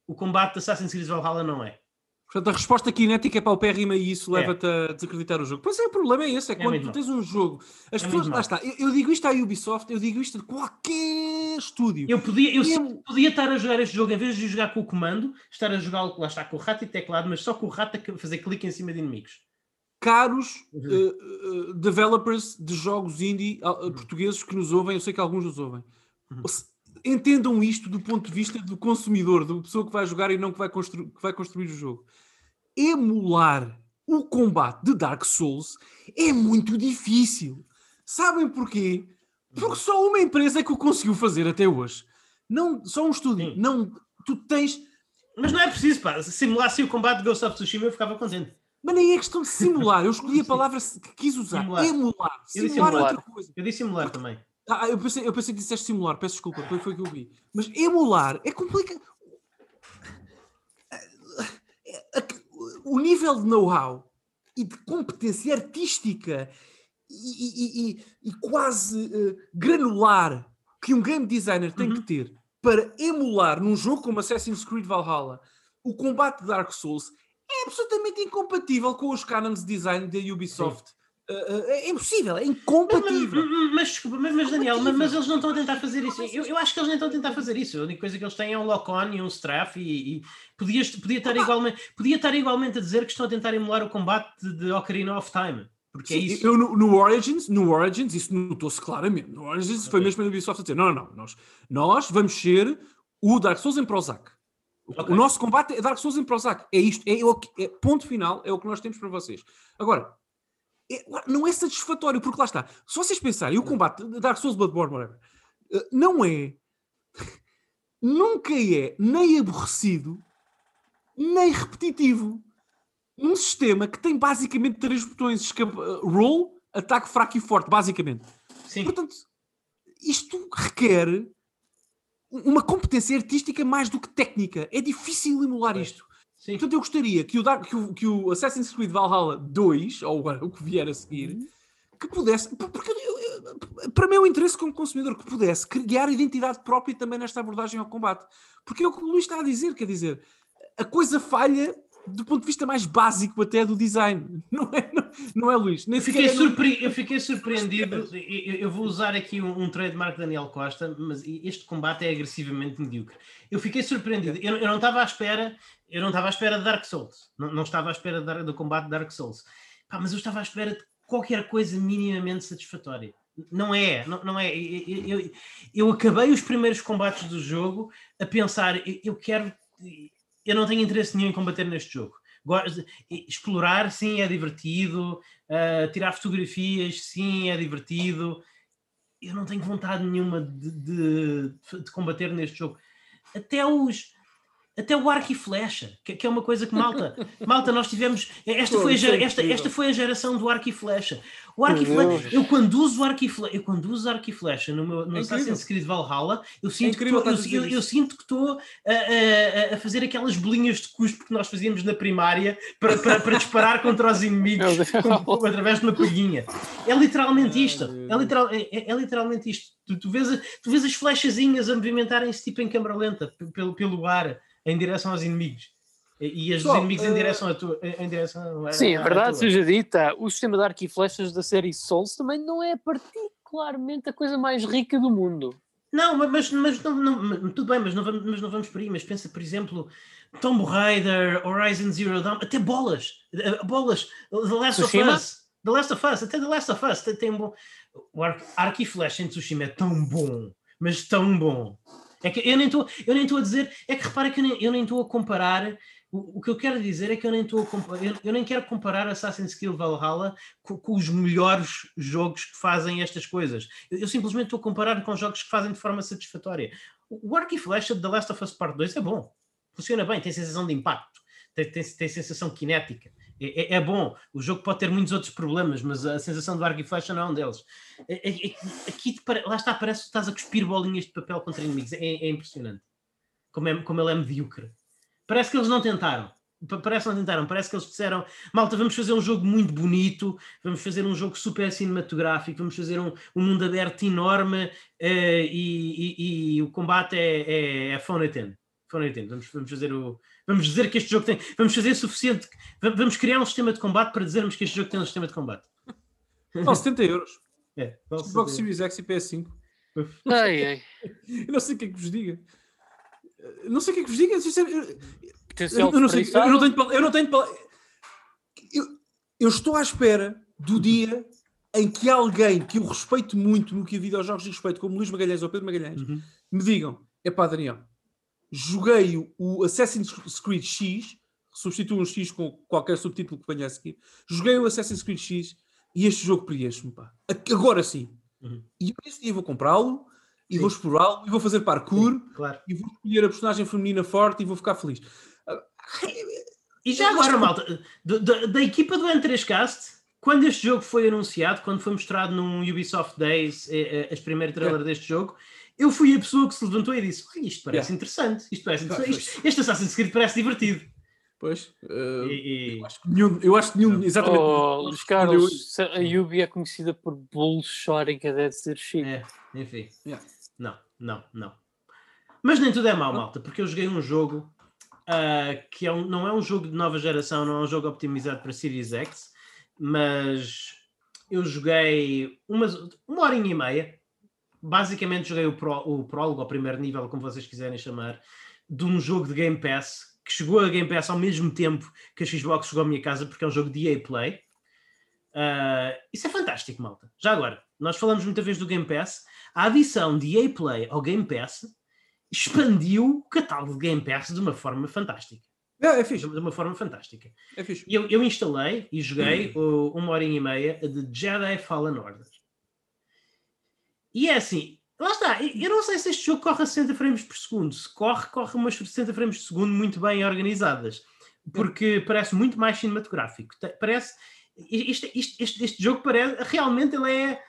o combate de Assassin's Creed Valhalla não é. Portanto, a resposta kinética é paupérrima e isso é. leva-te a desacreditar o jogo. Pois é, o problema é esse, é, é quando tu tens um jogo. As é pessoas, lá está, eu, eu, digo isto à Ubisoft, eu digo isto de qualquer estúdio. Eu podia, eu eu... podia estar a jogar este jogo, em vez de jogar com o comando, estar a jogar lá está com o rato e teclado, mas só com o rato a fazer clique em cima de inimigos. Caros uhum. uh, uh, developers de jogos indie uh, portugueses que nos ouvem, eu sei que alguns nos ouvem Ou se- Entendam isto do ponto de vista do consumidor, da pessoa que vai jogar e não que vai, constru- que vai construir o jogo. Emular o combate de Dark Souls é muito difícil. Sabem porquê? Porque só uma empresa é que o conseguiu fazer até hoje. Não, só um estúdio. Sim. Não, tu tens. Mas não é preciso, pá. Se simulasse o combate de Ghost of Tsushima, eu ficava contente. Mas nem é questão de simular. Eu escolhi a [laughs] palavra que quis usar. Simular. Emular. Eu disse Simular outra coisa. Eu disse simular também. Ah, eu pensei, eu pensei que disseste simular, peço desculpa, foi, foi o que eu vi. Mas emular é complicado. O nível de know-how e de competência artística e, e- e- e quase eh, granular que um game designer tem Uhum. que ter para emular num jogo como Assassin's Creed Valhalla o combate de Dark Souls é absolutamente incompatível com os canons de design da Ubisoft. Eh, é impossível, é incompatível. mas, mas, desculpa, mas, mas, Daniel, mas, mas eles não estão a tentar fazer isso. Eu, eu acho que eles nem estão a tentar fazer isso. A única coisa que eles têm é um lock-on e um strafe e, e podia, podia, estar igualmente, podia estar igualmente a dizer que estão a tentar emular o combate de, Ocarina of Time. Porque é Sim, isso. Eu, no, no Origins, no Origins, isso notou-se claramente. No Origins foi mesmo a Ubisoft a dizer: não, não, não, nós, nós vamos ser o Dark Souls em Prozac. O, Ok. o nosso combate é Dark Souls em Prozac. É isto, é, o que- é ponto final, é o que nós temos para vocês. Agora, é- não é satisfatório, porque lá está. Se vocês pensarem, o combate de Dark Souls, Bloodborne, whatever, eh, não é, [laughs] nunca é nem aborrecido, nem repetitivo um sistema que tem basicamente três botões: uh, roll, ataque fraco e forte, basicamente. Sim. Portanto, isto requer uma competência artística mais do que técnica. É difícil emular isto. Sim. Portanto, eu gostaria que o, Dark- que o- que o Assassin's Creed Valhalla 2, ou o que vier a seguir, que pudesse, por- porque eu- para mim é o interesse como consumidor, que pudesse criar identidade própria também nesta abordagem ao combate. Porque é o que o Luís está a dizer, quer dizer, a coisa falha do ponto de vista mais básico até do design. [laughs] Não é, não, não é Luís? Nem Eu fiquei, é- surpre... eu fiquei surpreendido. Eu, eu- vou usar aqui um, um trademark de Daniel Costa, mas este combate é agressivamente medíocre. Eu fiquei surpreendido. Eu, eu não estava à espera, eu não estava à espera de Dark Souls. Não, não estava à espera de do combate de Dark Souls. Pá, mas eu estava à espera de qualquer coisa minimamente satisfatória. Não é, não, não é. Eu, eu- eu acabei os primeiros combates do jogo a pensar, eu quero. Eu não tenho interesse nenhum em combater neste jogo. Explorar, sim, é divertido. Uh, tirar fotografias, sim, é divertido. Eu não tenho vontade nenhuma de, de- de combater neste jogo. Até os. Até o arco e flecha, que, que é uma coisa que malta, [laughs] malta, nós tivemos. Esta foi, a, é esta, esta foi a geração do arco e flecha. O arco e flecha, eu quando uso o arco e flecha, eu quando uso arco e flecha no, meu, no É. Assassin's Creed Valhalla, eu sinto que incrível estou- eu, eu- eu sinto que estou a, a- a fazer aquelas bolinhas de cuspo que nós fazíamos na primária para, para, para disparar [laughs] contra os inimigos Deus. com- através de uma palhinha. É literalmente isto. É, literal, é, é- é literalmente isto. Tu, tu vês, tu vês as flechazinhas a movimentarem-se tipo em câmara lenta pelo, pelo ar em direção aos inimigos. E, as dos inimigos em eh, direção a tu, em direção a, Sim, a- a verdade tua. seja dita, o sistema de arco e flechas da série Souls também não é particularmente a coisa mais rica do mundo. Não, ma- mas, mas não, não- mas tudo bem, mas não, vamos, mas não vamos por aí. Mas pensa, por exemplo, Tomb Raider, Horizon Zero Dawn, até bolas, eh, bolas, The Last Tsushima? of Us, The Last of Us, até The Last of Us tem, tem um bom. O arco, arco e flecha em Tsushima é tão bom, mas tão bom. É que eu nem estou, a dizer, é que repara que eu nem- estou a comparar. O, que eu quero dizer é que eu nem estou a eu, nem quero comparar Assassin's Creed Valhalla com, com os melhores jogos que fazem estas coisas. Eu, eu simplesmente estou a comparar com jogos que fazem de forma satisfatória. O arco e flecha de The Last of Us Part 2 é bom. Funciona bem, tem sensação de impacto, tem, tem, tem sensação cinética. É, é- é bom. O jogo pode ter muitos outros problemas, mas a sensação do arco e flecha não é um deles. É- é- é- Aqui, lá está, parece que estás a cuspir bolinhas de papel contra inimigos. É, é impressionante. Como, é, como ele é medíocre. Parece que eles não tentaram. Pa- Parece que não tentaram. Parece que eles disseram: Malta, vamos fazer um jogo muito bonito, vamos fazer um jogo super cinematográfico, vamos fazer um, um mundo aberto enorme eh, e, e- e o combate é, é, é phone it in. Phone it in. Vamos, vamos fazer o. Vamos dizer que este jogo tem. Vamos fazer suficiente. va- Vamos criar um sistema de combate para dizermos que este jogo tem um sistema de combate. [laughs] Não, 70 euros. É, vale Xbox. Series X e PS5. Ai, ai. Eu não sei o que é que vos diga. Eu Não sei o que é que vos diga. eu- Eu, não sei, eu não tenho, eu não tenho eu, eu estou à espera do dia em que alguém que eu respeito muito no que a videojogos respeito, como Luís Magalhães ou Pedro Magalhães, Uhum. me digam: é pá, Daniel, joguei o- Assassin's Creed X, substituo um X com qualquer subtítulo que venha a seguir, joguei o Assassin's Creed X e este jogo preenche-me, Agora sim. Uhum. E eu esse dia vou comprá-lo e Sim. vou explorá-lo e vou fazer parkour Claro. e vou escolher a personagem feminina forte e vou ficar feliz. E já agora, malta, da, da- da equipa do N3Cast, quando este jogo foi anunciado, quando foi mostrado num Ubisoft Days, eh, eh, as primeiras trailer deste jogo, eu fui a pessoa que se levantou e disse: "Olha, isto parece interessante, isto parece interessante. Isto- este Assassin's Creed parece divertido. Pois, eh, E- e- eu acho que nenhum, eu acho que nenhum exatamente. Oh, Luís Carlos, a Yubi é conhecida por bullshot em cada dizer chico. É, enfim. Yeah. Não, não, não. Mas nem tudo é mau, malta, porque eu joguei um jogo ah, que é um- não é um jogo de nova geração, não é um jogo optimizado para Series X, mas eu joguei umas, uma horinha e meia. Basicamente joguei o, pró, o prólogo, ao primeiro nível, como vocês quiserem chamar, de um jogo de Game Pass que chegou a Game Pass ao mesmo tempo que a Xbox chegou à minha casa, porque é um jogo de EA Play. Ah, isso é fantástico, malta. Já agora, nós falamos muita vez do Game Pass. A adição de EA Play ao Game Pass expandiu o catálogo de Game Pass de uma forma fantástica. É, é fixe, De uma forma fantástica. é fixe. Eu, eu instalei e joguei o- uma horinha e meia de Jedi Fallen Order. E é assim, lá está. Eu não sei se este jogo corre a 60 frames por segundo. Se corre, corre umas 60 frames por segundo muito bem organizadas. Porque parece muito mais cinematográfico. Parece. Este, este, este, este jogo parece. Realmente ele é.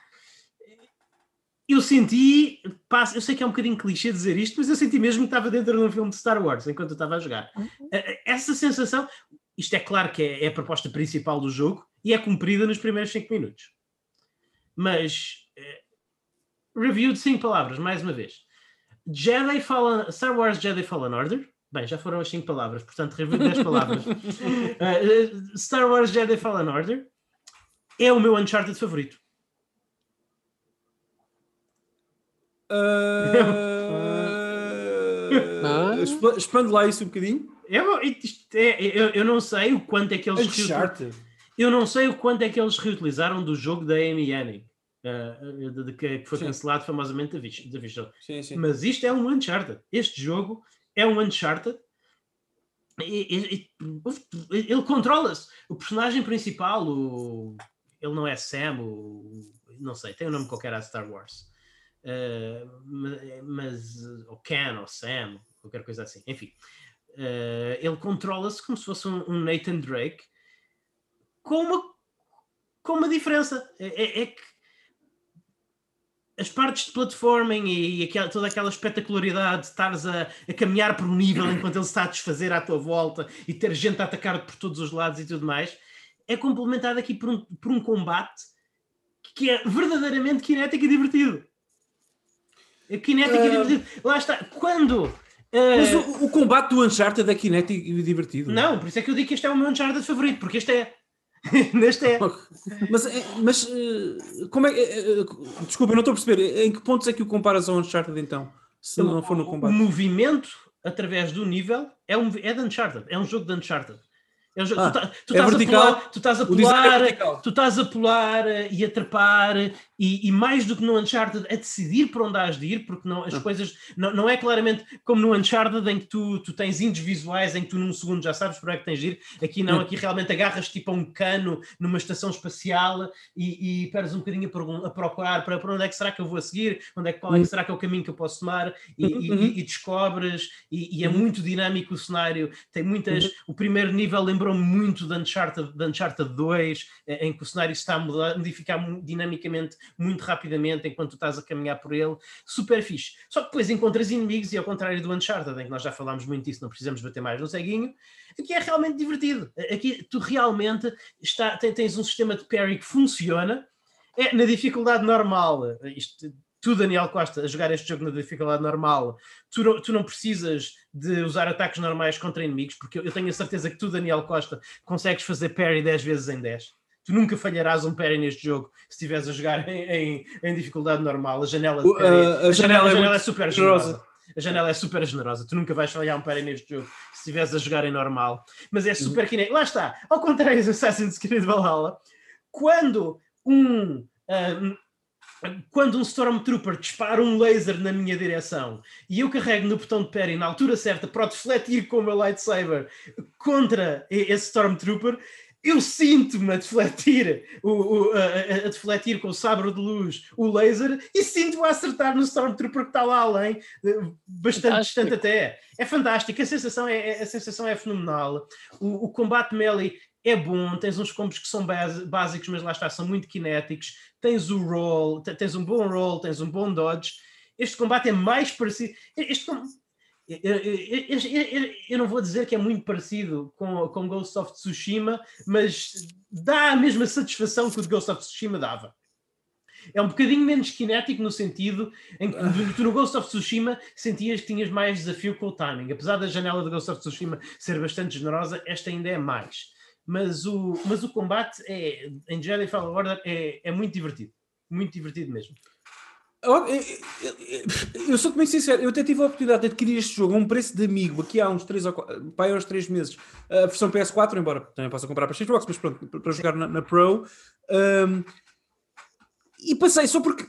Eu senti. Eu sei que é um bocadinho clichê dizer isto, mas eu senti mesmo que estava dentro de um filme de Star Wars enquanto eu estava a jogar. Eh, Essa sensação. Isto é claro que é, é a proposta principal do jogo e é cumprida nos primeiros 5 minutos. Mas. Review de 5 palavras, mais uma vez. Jedi Fallen, Star Wars Jedi Fallen Order. Bem, já foram as 5 palavras, portanto, review de 10 palavras. [laughs] Eh, Star Wars Jedi Fallen Order é o meu Uncharted favorito. Ah, [laughs] expa- Expande lá isso um bocadinho. Eu, isto é- eu, eu não sei o quanto é que eles Uncharted. eu não sei o quanto é que eles reutilizaram do jogo da Amy Hennig, eh, de, de que, foi Sim. cancelado famosamente da Vis- da Visual. Sim, sim. Mas isto é um Uncharted. Este jogo é um Uncharted. E- e- e- ele controla-se. O personagem principal, o, ele não é Sam, o, não sei, tem um nome qualquer a Star Wars. Ma- mas, ou Ken, ou Sam, qualquer coisa assim. Enfim, Eh, ele controla-se como se fosse um, um Nathan Drake, com uma, com uma diferença. É, é- é que as partes de platforming e, e aquela- toda aquela espetacularidade de estares a, a caminhar por um nível enquanto ele se está a desfazer à tua volta e ter gente a atacar por todos os lados e tudo mais, é complementado aqui por um, por um combate que é verdadeiramente kinético e divertido. É kinético e Ah. divertido. Lá está. Quando. eh, Mas o, o combate do Uncharted é kinético e divertido. Não, por isso é que eu digo que este é o meu Uncharted favorito, porque este é. [laughs] Neste é. Mas, é- mas eh, como é que. eh, eh, Desculpa, eu não estou a perceber. Em que pontos é que o comparas ao Uncharted então? Se não for no O combate. movimento através do nível é, um, é de Uncharted, é um jogo de Uncharted. É um jogo, Ah, tu, tá- tu é estás vertical? a pular, tu estás a O é pular, tu estás a pular eh, e a trepar e, e mais do que no Uncharted a decidir para onde has de ir, porque não, as Ah. coisas não, não é claramente como no Uncharted em que tu, tu tens índios visuais em que tu num segundo já sabes para onde é que tens de ir. Aqui não, Ah. aqui realmente agarras tipo a um cano numa estação espacial e, e perdes um bocadinho a, procurar para, para onde é que será que eu vou a seguir, onde é que, qual é que Uhum. será que é o caminho que eu posso tomar e, Uhum, e- uhum. descobres e, é Uhum. muito dinâmico o cenário, tem muitas Uhum. o primeiro nível lembrou-me muito de Uncharted, de Uncharted 2 eh, em que o cenário se está a modificar dinamicamente muito rapidamente enquanto tu estás a caminhar por ele, super fixe. Só que depois encontras inimigos e ao contrário do Uncharted em que nós já falámos muito disso, não precisamos bater mais no ceguinho aqui é realmente divertido. Aqui tu realmente está, tens um sistema de parry que funciona. É na dificuldade normal. Isto tu, Daniel Costa, a jogar este jogo na dificuldade normal, tu não, tu não precisas de usar ataques normais contra inimigos, porque eu, eu tenho a certeza que tu, Daniel Costa, consegues fazer parry 10 vezes em 10. Tu nunca falharás um parry neste jogo se estiveres a jogar em, em- em dificuldade normal. A janela parry, a- a janela é a muito super generosa. generosa. A janela é super generosa. Tu nunca vais falhar um parry neste jogo se estiveres a jogar em normal. Mas é super kinético. Lá está. Ao contrário do Assassin's Creed Valhalla, quando um Uh, quando um Stormtrooper dispara um laser na minha direção e eu carrego no botão de parry na altura certa para o defletir com o meu lightsaber contra esse Stormtrooper, eu sinto-me a defletir, o, o, a, a, defletir com o sabre de luz o laser e sinto-me a acertar no Stormtrooper que está lá além, bastante fantástico. distante até. É fantástico, a sensação é, a sensação é fenomenal. O, o combate melee é bom, tens uns combos que são básicos, mas lá está, são muito cinéticos, tens o roll, tens um bom roll, tens um bom dodge. Este combate é mais parecido. Este, eu, eu, eu, eu, não vou dizer que é muito parecido com, com Ghost of Tsushima, mas dá a mesma satisfação que o de Ghost of Tsushima dava. É um bocadinho menos cinético no sentido em que tu no Ghost of Tsushima sentias que tinhas mais desafio com o timing. Apesar da janela de Ghost of Tsushima ser bastante generosa, esta ainda é mais. Mas o, mas o combate é, em Jedi Fallen Order é, é muito divertido. Muito divertido mesmo. Eu sou muito sincero, eu até tive a oportunidade de adquirir este jogo a um preço de amigo aqui há uns 3 ou 4, pai, uns 3 meses, a versão PS4, embora também possa comprar para Xbox, mas pronto, para jogar na, na Pro. Um, e passei só porque.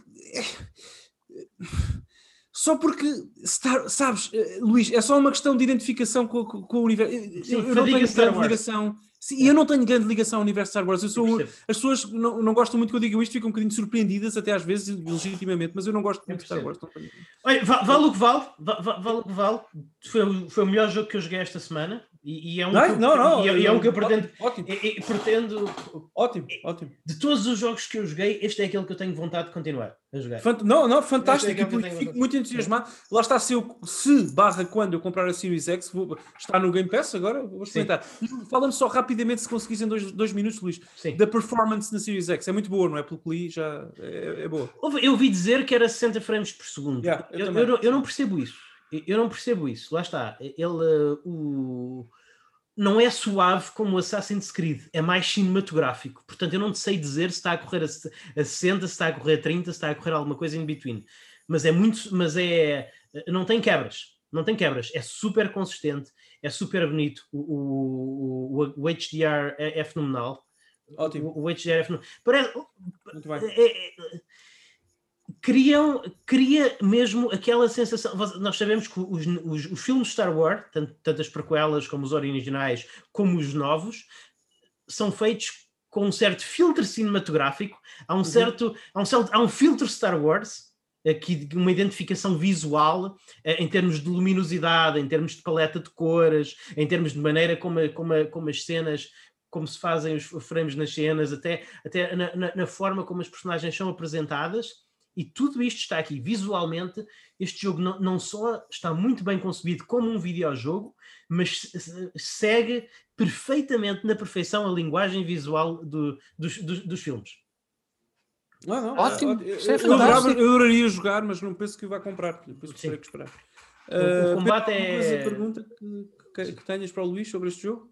Só porque, sabes, eh, Luís, é só uma questão de identificação com, com, com o universo. Sim, eu, eu não tenho ligação. Sim, eu não tenho grande ligação ao universo Star Wars. Eu sou, as pessoas não, não gostam muito que eu digo isto, ficam um bocadinho surpreendidas, até às vezes, legitimamente, mas eu não gosto muito de Star Wars. Olha, vale o que vale, vale o que vale. Foi, foi o melhor jogo que eu joguei esta semana. E, e é um não, que, não, não, e, é, e é um que eu pretendo. Ótimo. E, pretendo. Ótimo, ótimo. De todos os jogos que eu joguei, este é aquele que eu tenho vontade de continuar a jogar. Fant não, não, fantástico. É fico muito entusiasmado. Lá está, se, eu, se barra quando eu comprar a Series X, vou, está no Game Pass agora, vou experimentar. Fala-me só rapidamente, se conseguis em dois, dois minutos, Luís, Sim. da performance na Series X. É muito boa, não é? Pelo que li, já é, é boa. Eu ouvi dizer que era 60 frames por segundo. Yeah, eu, eu, eu, eu, não percebo isso. Eu não percebo isso. Lá está. Ele, uh, o não é suave como o Assassin's Creed, é mais cinematográfico. Portanto, eu não sei dizer se está a correr a 60, se está a correr a 30, se está a correr alguma coisa in between. Mas é muito, mas é, não tem quebras, não tem quebras, é super consistente, é super bonito. O, o, o HDR é, é, fenomenal. Ótimo. O, o HDR é fenomenal. Parece, muito bem. É, é criam, cria mesmo aquela sensação. Nós sabemos que os, os, os filmes Star Wars, tanto, tanto as prequelas como os originais, como os novos, são feitos com um certo filtro cinematográfico, há um uhum. certo, há um, certo, há um filtro Star Wars, aqui uma identificação visual eh, em termos de luminosidade, em termos de paleta de cores, em termos de maneira como, como, como as cenas como se fazem os frames nas cenas, até, até na, na, na forma como as personagens são apresentadas, e tudo isto está aqui visualmente. Este jogo não, não só está muito bem concebido como um videojogo, mas segue perfeitamente na perfeição a linguagem visual do, dos, dos, dos filmes. Não, não, Ótimo, eu, eu, eu, adorava, eu, adoraria jogar, mas não penso que vá comprar. Depois terei que esperar. Uh, o, ah, combate é. pergunta que, que, que tenhas para o Luís sobre este jogo?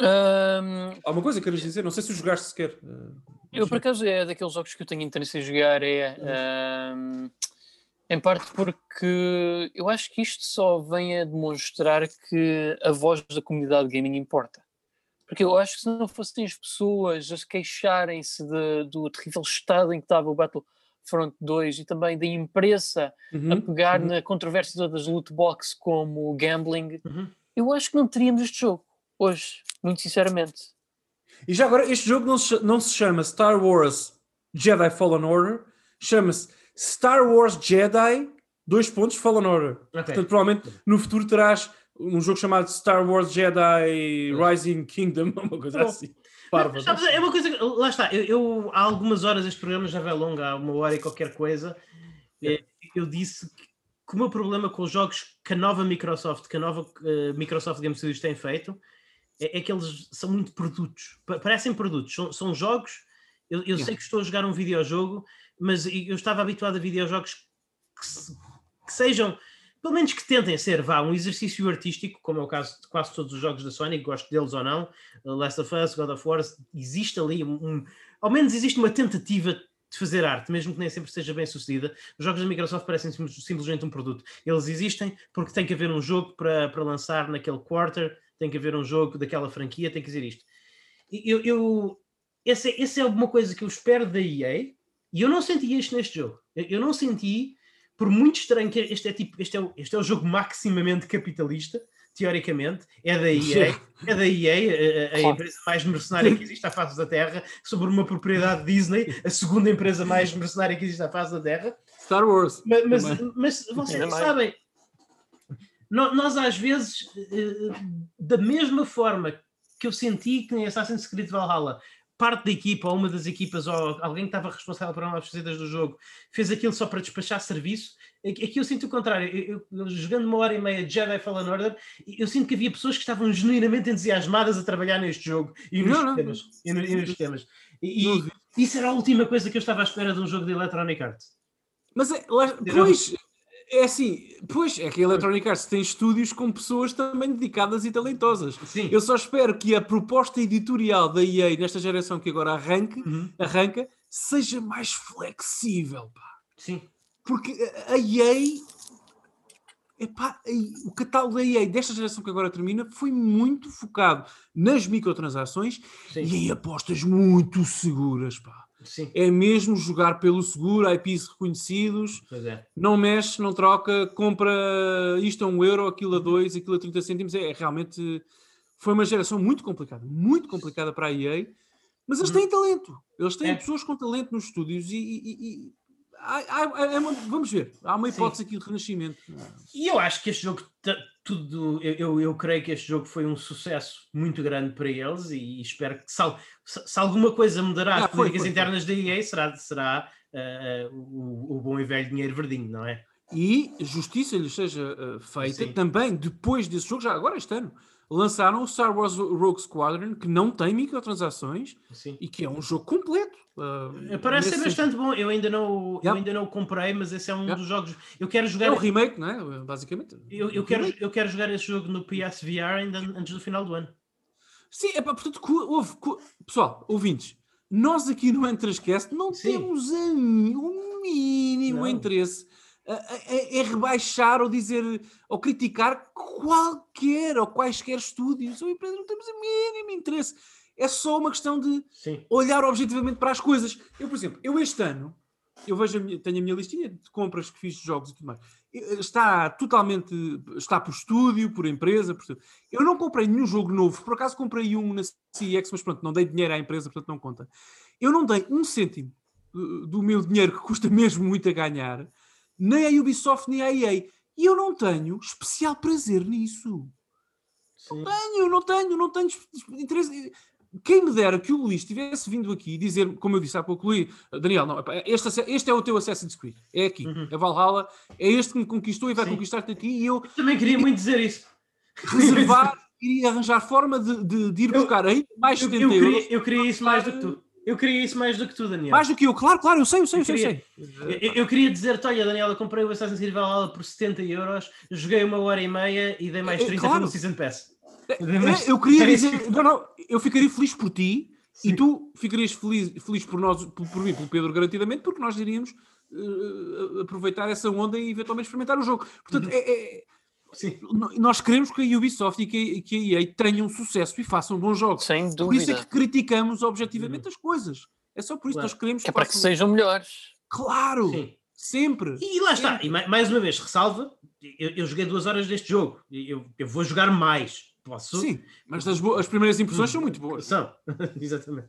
Um... Há uma coisa que queres dizer? Não sei se o jogaste sequer. Uh, eu, por acaso, é daqueles jogos que eu tenho interesse em jogar. É, um, em parte porque eu acho que isto só vem a demonstrar que a voz da comunidade gaming importa. Porque eu acho que se não fossem as pessoas a queixarem-se do terrível estado em que estava o Battlefront 2 e também da imprensa uhum, a pegar uhum. na controvérsia das loot box como gambling, uhum. eu acho que não teríamos este jogo hoje, muito sinceramente. E já agora, este jogo não se, não se chama Star Wars Jedi Fallen Order, chama-se Star Wars Jedi, dois pontos, Fallen Order. Okay. Portanto, provavelmente no futuro terás um jogo chamado Star Wars Jedi Rising Kingdom, [laughs] uma coisa Bom. assim. Parva, sabes, é uma coisa que, lá está, eu, eu, há algumas horas este programa já vai longo, há uma hora e qualquer coisa. É. Eu disse que, que o meu problema com os jogos que a nova Microsoft, que a nova uh, Microsoft Game Studios tem feito, é, é que eles são muito produtos, parecem produtos, são, são jogos. Eu, eu sei que estou a jogar um videojogo, mas eu estava habituado a videojogos que, se, que sejam, pelo menos que tentem ser, vá, um exercício artístico, como é o caso de quase todos os jogos da Sony, gosto deles ou não, Last of Us, God of War, existe ali um ao menos existe uma tentativa de fazer arte, mesmo que nem sempre seja bem sucedida. Os jogos da Microsoft parecem simplesmente um produto. Eles existem porque tem que haver um jogo para, para lançar naquele quarter, tem que haver um jogo daquela franquia, tem que dizer isto. Eu, eu esse, esse é uma coisa que eu espero da EA E eu não senti isto neste jogo. Eu não senti, por muito estranho que este é tipo, este é o, este é o jogo maximamente capitalista, teoricamente, é da EA, é da EA, a, a empresa mais mercenária que existe à face da Terra, sobre uma propriedade Disney, a segunda empresa mais mercenária que existe à face da Terra. Star Wars. Mas, mas, mas vocês sabem, nós às vezes, eh, da mesma forma que eu senti que em Assassin's Creed Valhalla parte da equipa, ou uma das equipas, ou alguém que estava responsável por uma das fazidas do jogo, fez aquilo só para despachar serviço. Aqui eu sinto o contrário. Eu, eu, jogando uma hora e meia de Jedi Fallen Order, eu sinto que havia pessoas que estavam genuinamente entusiasmadas a trabalhar neste jogo e nos não, temas. Não, e, e nos temas. E, isso era a última coisa que eu estava à espera de um jogo de Electronic Arts. Mas, é, lá, pois, é assim, pois, é que a Electronic Arts tem estúdios com pessoas também dedicadas e talentosas. Sim. Eu só espero que a proposta editorial da EA nesta geração que agora arranque, uhum. arranca seja mais flexível. Pá. Sim. Porque a EA, epá, o catálogo da EA desta geração que agora termina foi muito focado nas microtransações Sim. e em apostas muito seguras. Pá. Sim. É mesmo jogar pelo seguro, IPs reconhecidos, é. não mexe, não troca, compra isto a um euro, aquilo a dois, aquilo a 30 cêntimos. É, é realmente foi uma geração muito complicada, muito complicada para a EA, mas eles uhum. têm talento, eles têm é. pessoas com talento nos estúdios e, e, e há, há, é uma, vamos ver, há uma hipótese Sim. aqui de renascimento. E eu acho que este jogo, tudo, eu, eu, creio que este jogo foi um sucesso muito grande para eles e espero que, se, se alguma coisa mudará ah, as políticas internas da EA, será, será uh, o, o, bom e velho dinheiro verdinho, não é? E justiça lhes seja uh, feita Sim. também depois desse jogo, já agora este ano lançaram o Star Wars Rogue Squadron, que não tem microtransações Sim. e que é um jogo completo. Uh, Parece ser bastante bom. Eu ainda não, yeah. eu ainda não o comprei, mas esse é um yeah. dos jogos. Eu quero jogar. É o remake, não é? Basicamente. Eu, eu quero, eu quero jogar esse jogo no PSVR ainda antes do final do ano. Sim, é para portanto, houve, pessoal, ouvintes, nós aqui no Entrascast não Sim. temos o um mínimo não. interesse é, rebaixar ou dizer ou criticar qualquer ou quaisquer estúdios ou empresas, não temos o mínimo interesse. É só uma questão de Sim. olhar objetivamente para as coisas. Eu, por exemplo, eu este ano eu vejo a minha, tenho a minha listinha de compras que fiz de jogos e tudo mais. Está totalmente, está por estúdio, por empresa, por tudo. Eu não comprei nenhum jogo novo, por acaso comprei um na CX, mas pronto, não dei dinheiro à empresa, portanto não conta. Eu não dei um cêntimo uh, do meu dinheiro que custa [laughs] mesmo muito a ganhar nem a Ubisoft nem a EA. E eu não tenho especial prazer nisso. Sim. Não tenho, não tenho, não tenho interesse. Quem me dera que o Luís tivesse vindo aqui dizer, como eu disse há pouco, Luís, Daniel, não, este, este é o teu Assassin's Creed, é aqui, uhum. é Valhalla, é este que me conquistou e vai conquistar-te aqui. E eu, eu também queria muito dizer isso. Reservar, iria arranjar forma de, de, de ir buscar ainda mais 70 eu, eu queria, euros. Eu queria isso mais do que tu. Eu queria isso mais do que tu, Daniel. Mais do que eu, claro, claro, eu sei, eu sei, eu, eu sei. Queria, eu, eu, queria dizer-te, olha, Daniel, eu comprei o Assassin's Creed Valhalla por 70 euros, joguei uma hora e meia e dei mais 30 claro. pelo Season Pass. Mais... Eu queria dizer, não, não, eu ficaria feliz por ti Sim. e tu ficarias feliz, feliz por nós, por, por mim, pelo Pedro, garantidamente, porque nós iríamos uh, aproveitar essa onda e eventualmente experimentar o jogo. Portanto, uhum. é, é Sim. Nós queremos que a Ubisoft e que, que a EA tenham sucesso e façam bons jogos. Sem dúvida. Por isso é que criticamos objetivamente uhum. as coisas. É só por isso claro. que nós queremos que. É para que sejam melhores. Claro! Sim. Sempre! E lá está, e mais uma vez, ressalva, eu, eu joguei duas horas deste jogo, eu, eu vou jogar mais. Posso? Sim, mas as, as primeiras impressões são muito boas. São, [laughs] exatamente.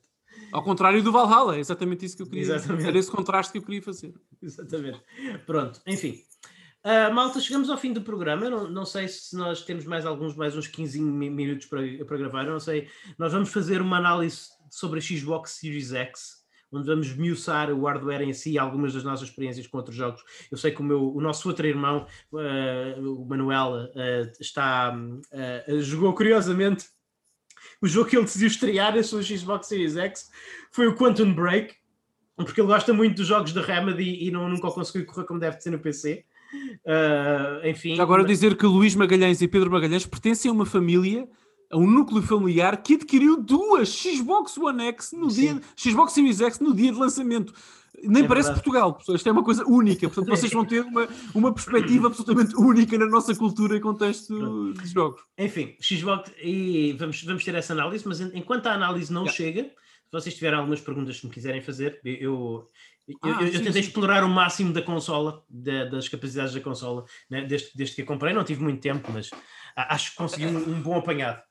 Ao contrário do Valhalla, é exatamente isso que eu queria exatamente. Era esse contraste que eu queria fazer. Exatamente. Pronto, enfim. Uh, malta, chegamos ao fim do programa. Não, não sei se nós temos mais alguns, mais uns 15 minutos para, para gravar. Não sei. Nós vamos fazer uma análise sobre a Xbox Series X, onde vamos miuçar o hardware em si, algumas das nossas experiências com outros jogos. Eu sei que o, meu, o nosso outro irmão, uh, o Manuel, uh, está, uh, jogou curiosamente o jogo que ele decidiu estrear a sua Xbox Series X foi o Quantum Break, porque ele gosta muito dos jogos da Remedy e não, nunca conseguiu correr como deve ser no PC. Uh, enfim. Já agora dizer que Luís Magalhães e Pedro Magalhães pertencem a uma família a um núcleo familiar que adquiriu duas Xbox One X no dia, Xbox Series X no dia de lançamento. Nem É parece verdade. Portugal. Isto é uma coisa única. Portanto, vocês vão ter uma, uma perspectiva absolutamente única na nossa cultura e contexto de jogos. Enfim, Xbox, e vamos, vamos ter essa análise, mas en- enquanto a análise não Yeah. chega, se vocês tiverem algumas perguntas que me quiserem fazer, eu, eu- Ah, eu sim, tentei sim. explorar o máximo da consola, da- das capacidades da consola, né, desde, desde que a comprei. Não tive muito tempo, mas acho que consegui um, um bom apanhado.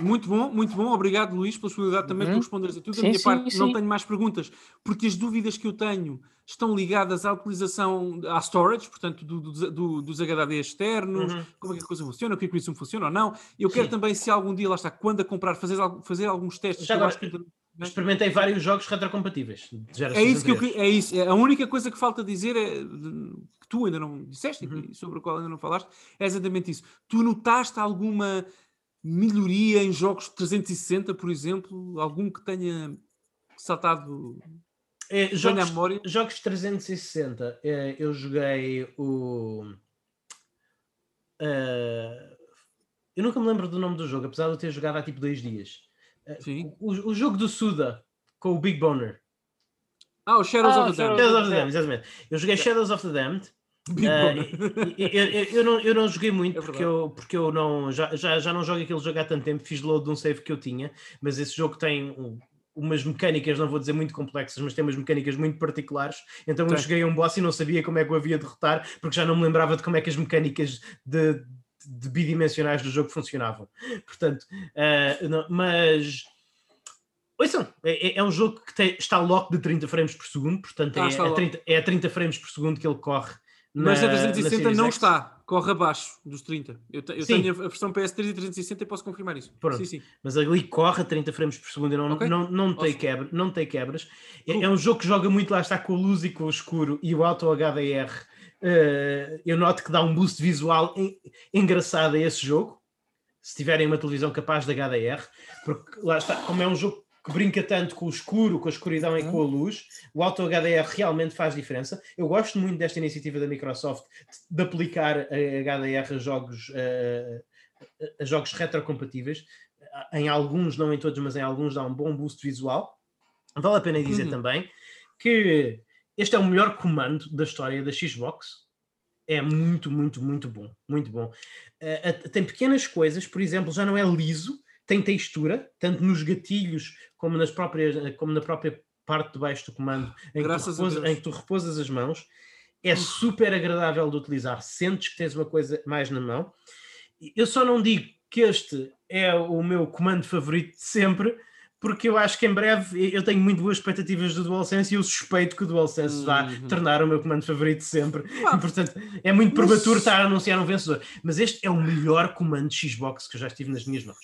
Muito bom, muito bom. Obrigado, Luís, pela disponibilidade também de Uhum. tu responderes a tudo. Da Sim, minha sim, parte, não sim. tenho mais perguntas, porque as dúvidas que eu tenho estão ligadas à utilização, à storage, portanto, do- do- do- dos HD externos, Uhum. como é que a coisa funciona, o que é que isso funciona ou não. Eu quero Sim. também, se algum dia, lá está, quando a comprar, fazer, fazer alguns testes. Já que eu Experimentei vários jogos retrocompatíveis. É isso que eu é isso. É A única coisa que falta dizer é que tu ainda não disseste Uhum. e sobre o qual ainda não falaste é exatamente isso. Tu notaste alguma melhoria em jogos de 360, por exemplo? Algum que tenha saltado É, jogos, memória? jogos 360, eh, eu joguei o. eh, eu nunca me lembro do nome do jogo, apesar de eu ter jogado há tipo dois dias. Sim. O, o jogo do Suda com o Big Boner. Ah, o Shadows Ah, of the Damned. Shadows of the Damned, exatamente. Eu joguei Shadows of the Damned. E- eu, eu- eu não, eu não joguei muito É porque, eu, porque eu não, já, já, já não jogo aquele jogo há tanto tempo. Fiz load de um save que eu tinha, mas esse jogo tem um- umas mecânicas, não vou dizer muito complexas, mas tem umas mecânicas muito particulares. Então eu cheguei a um boss e não sabia como é que o havia de derrotar, porque já não me lembrava de como é que as mecânicas de, de bidimensionais do jogo funcionavam. Portanto, eh, não- mas. Ouçam, é, é- é um jogo que tem- está lock de 30 frames por segundo, portanto Ah, é, a lock. 30, é a 30 frames por segundo que ele corre. Mas na- a 360 na Series não X. está, corre abaixo dos 30. Eu, te- eu tenho a versão PS3 e 360 e posso confirmar isso. Pronto. Sim, sim. mas ali corre a 30 frames por segundo e não, Ok. não, não, tem Awesome. quebra, não tem quebras. É, é um jogo que joga muito lá está com a luz e com o escuro e o Auto HDR. Eh, eu noto que dá um boost visual en- engraçado a esse jogo. Se tiverem uma televisão capaz de HDR, porque lá está, como é um jogo que brinca tanto com o escuro, com a escuridão e com a luz, o Auto HDR realmente faz diferença. Eu gosto muito desta iniciativa da Microsoft de aplicar a HDR a jogos, eh, a jogos retrocompatíveis. Em alguns, não em todos, mas em alguns dá um bom boost visual. Vale a pena dizer Uhum. também que este é o melhor comando da história da Xbox. É muito, muito, muito bom. Muito bom. Eh, tem pequenas coisas, por exemplo, já não é liso, tem textura, tanto nos gatilhos como, nas próprias, eh, como na própria parte de baixo do comando, em que, em que tu repousas as mãos. É super agradável de utilizar, sentes que tens uma coisa mais na mão. Eu só não digo que este é o meu comando favorito de sempre, porque eu acho que em breve eu tenho muito boas expectativas do DualSense e eu suspeito que o DualSense vai Uhum. tornar o meu comando favorito de sempre. Pá, E, portanto, é muito mas- prematuro estar a anunciar um vencedor. Mas este é o melhor comando Xbox que eu já estive nas minhas mãos.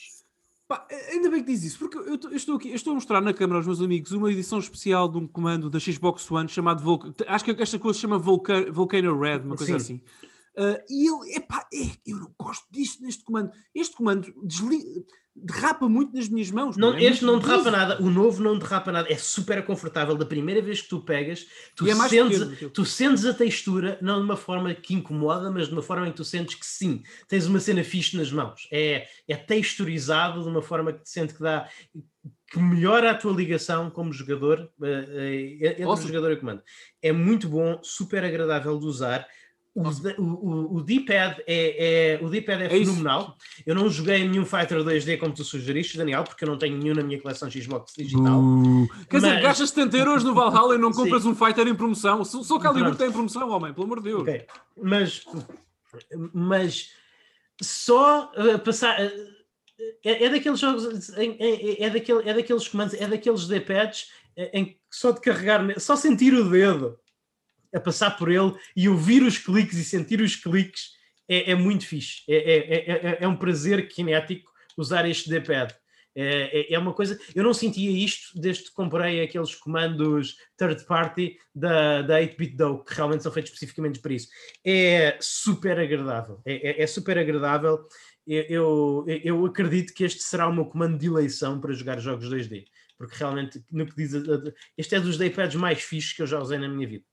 Pá, ainda bem que diz isso, porque eu, eu estou aqui, eu estou a mostrar na câmara aos meus amigos uma edição especial de um comando da Xbox One chamado Vulcan. Acho que esta coisa se chama Volcano Red, uma coisa Sim. assim. Ah, e ele, epá, é, eu não gosto disto neste comando. Este comando desli- derrapa muito nas minhas mãos. Não, é este não derrapa nada, o novo não derrapa nada, é super confortável. Da primeira vez que tu pegas, tu, é sentes, pequeno, tu sentes a textura, não de uma forma que incomoda, mas de uma forma em que tu sentes que sim, tens uma cena fixe nas mãos. É, é texturizado de uma forma que te sente que dá. que melhora a tua ligação como jogador eh, eh, entre o jogador e o comando. É muito bom, super agradável de usar. O, o, o- o D-pad é, é, o D-pad é, É isso. fenomenal. Eu não joguei nenhum Fighter 2D como tu sugeriste, Daniel, porque eu não tenho nenhum na minha coleção Xbox digital. Uh, Quer dizer, Mas- gastas 70 euros no Valhalla e não [laughs] compras um fighter em promoção. Só só Calibur tem em promoção, homem, pelo amor de Deus. Ok, Mas, mas só uh, passar. uh, é, é daqueles jogos, em- em- é, daquele, é daqueles comandos, é daqueles D-pads eh, em que só de carregar, só sentir o dedo a passar por ele e ouvir os cliques e sentir os cliques é, é muito fixe. É, é, é, é- é um prazer kinético usar este D-pad. É, é- é uma coisa. Eu não sentia isto desde que comprei aqueles comandos third party da, da 8-bit Do, que realmente são feitos especificamente para isso. É super agradável. É, é- é super agradável. Eu, eu, eu acredito que este será o meu comando de eleição para jogar jogos 2D. Porque realmente, no que diz, este é dos D-pads mais fixes que eu já usei na minha vida.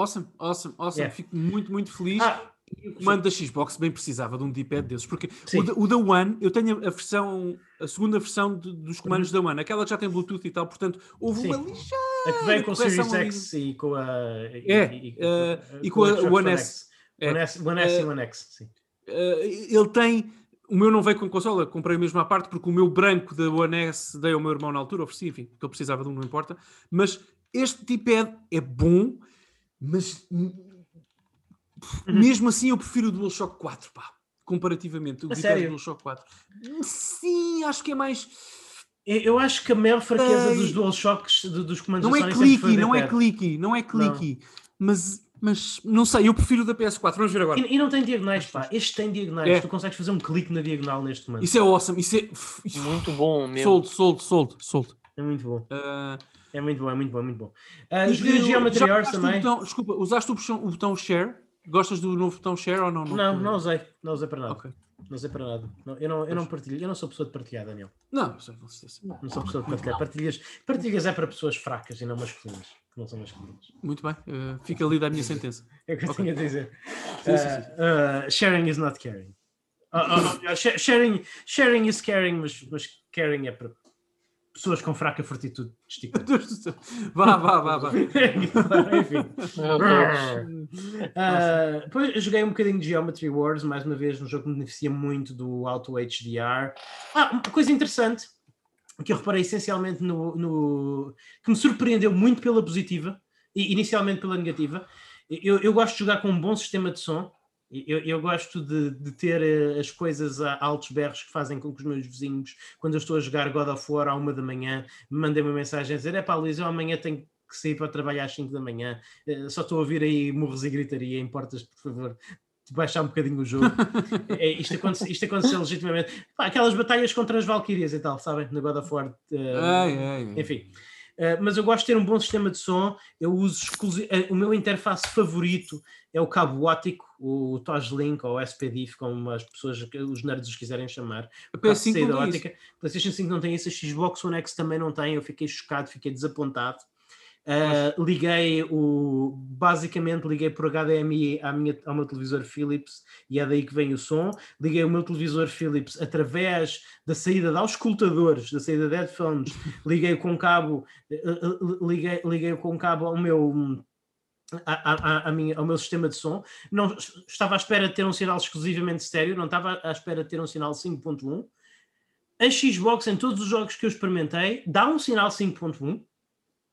Awesome, awesome, awesome. Yeah. Fico muito, muito feliz. Ah, E o comando da Xbox bem precisava de um D-pad desses, porque Sim. o da, o da One, eu tenho a versão, a segunda versão de- dos comandos da One, aquela que já tem Bluetooth e tal, portanto, houve Sim. uma ligeira A que vem com o Series. X e com a. É, eh, e com a Xbox One S. É. One S, One S e Eh, One X, sim. Uh, ele tem. O meu não veio com consola, comprei mesmo à parte, porque o meu branco da One S dei ao meu irmão na altura, ofereci, enfim, porque ele precisava de um, não importa. Mas este D-pad é bom, mas hum, mesmo assim eu prefiro o DualShock 4, pá, comparativamente. O sério? DualShock 4. Sim, acho que é mais. Eu acho que a maior fraqueza Ei. dos DualShocks do- dos comandos Não é clicky, não é clicky, não é clicky. Mas, mas não sei, eu prefiro o da PS4. Vamos ver agora. E, e não tem diagonais, pá. Este tem diagonais. É. Tu consegues fazer um clique na diagonal neste comando. Isso é awesome. Isso é. Muito bom mesmo. Sold, sold, sold, sold. É muito bom. Uh, É muito bom, é muito bom, é muito bom. Ah, E joguei que- Geometry Wars o também. botão- desculpa, usaste o botão, o botão share? Gostas do novo botão share ou não? Não, não usei. Não usei para nada. Ok. Não usei para nada. Não, eu, não, eu não partilho. Eu não sou pessoa de partilhar, Daniel. Não, é você. Não sou pessoa de partilhar. Partilhas, partilhas é para pessoas fracas e não masculinas. Que não são masculinas. Muito bem, uh, fica ali da minha sentença. [laughs] É o que eu Ok. tinha a dizer. Ah, ah, sharing is not caring. Ah, ah, ah, sh- sharing, sharing is caring, mas, mas caring é para pessoas com fraca fortitude céu. [laughs] Vá, vá, vá, vá. Enfim. Ah, depois eu joguei um bocadinho de Geometry Wars, mais uma vez, um jogo que me beneficia muito do Auto HDR. Ah, uma coisa interessante que eu reparei essencialmente no, no- que me surpreendeu muito pela positiva e inicialmente pela negativa. Eu, eu gosto de jogar com um bom sistema de som. Eu, eu gosto de, de ter eh, as coisas a altos berros que fazem com que os meus vizinhos, quando eu estou a jogar God of War à uma da manhã, me mandem uma mensagem a dizer: é pá, Luís, eu amanhã tenho que sair para trabalhar às 5 da manhã, eh, só estou a ouvir aí murros e gritaria, importas, por favor, baixar um bocadinho o jogo. [laughs] É, isto, acontece, isto aconteceu legitimamente. Pá, aquelas batalhas contra as Valkyrias e tal, sabem? No God of War. eh, Ai, ai, ai. Uh, mas eu gosto de ter um bom sistema de som. Eu uso exclusi- uh, o meu interface favorito é o cabo óptico, o Toslink ou o SPDIF, como as pessoas, os nerds os quiserem chamar. A Cabo de PS5 saída não tem óptica. PlayStation 5 não tem isso, a Xbox One X também não tem. Eu fiquei chocado, fiquei desapontado. Uh, liguei o basicamente liguei por HDMI à minha, ao meu televisor Philips e é daí que vem o som. Liguei o meu televisor Philips através da saída de auscultadores, da saída de headphones, [laughs] liguei com cabo, eh, eh, liguei, liguei com cabo ao meu à- à- à minha- ao meu sistema de som. Não estava à espera de ter um sinal exclusivamente estéreo, não estava à espera de ter um sinal 5.1. A Xbox, em todos os jogos que eu experimentei, dá um sinal 5.1.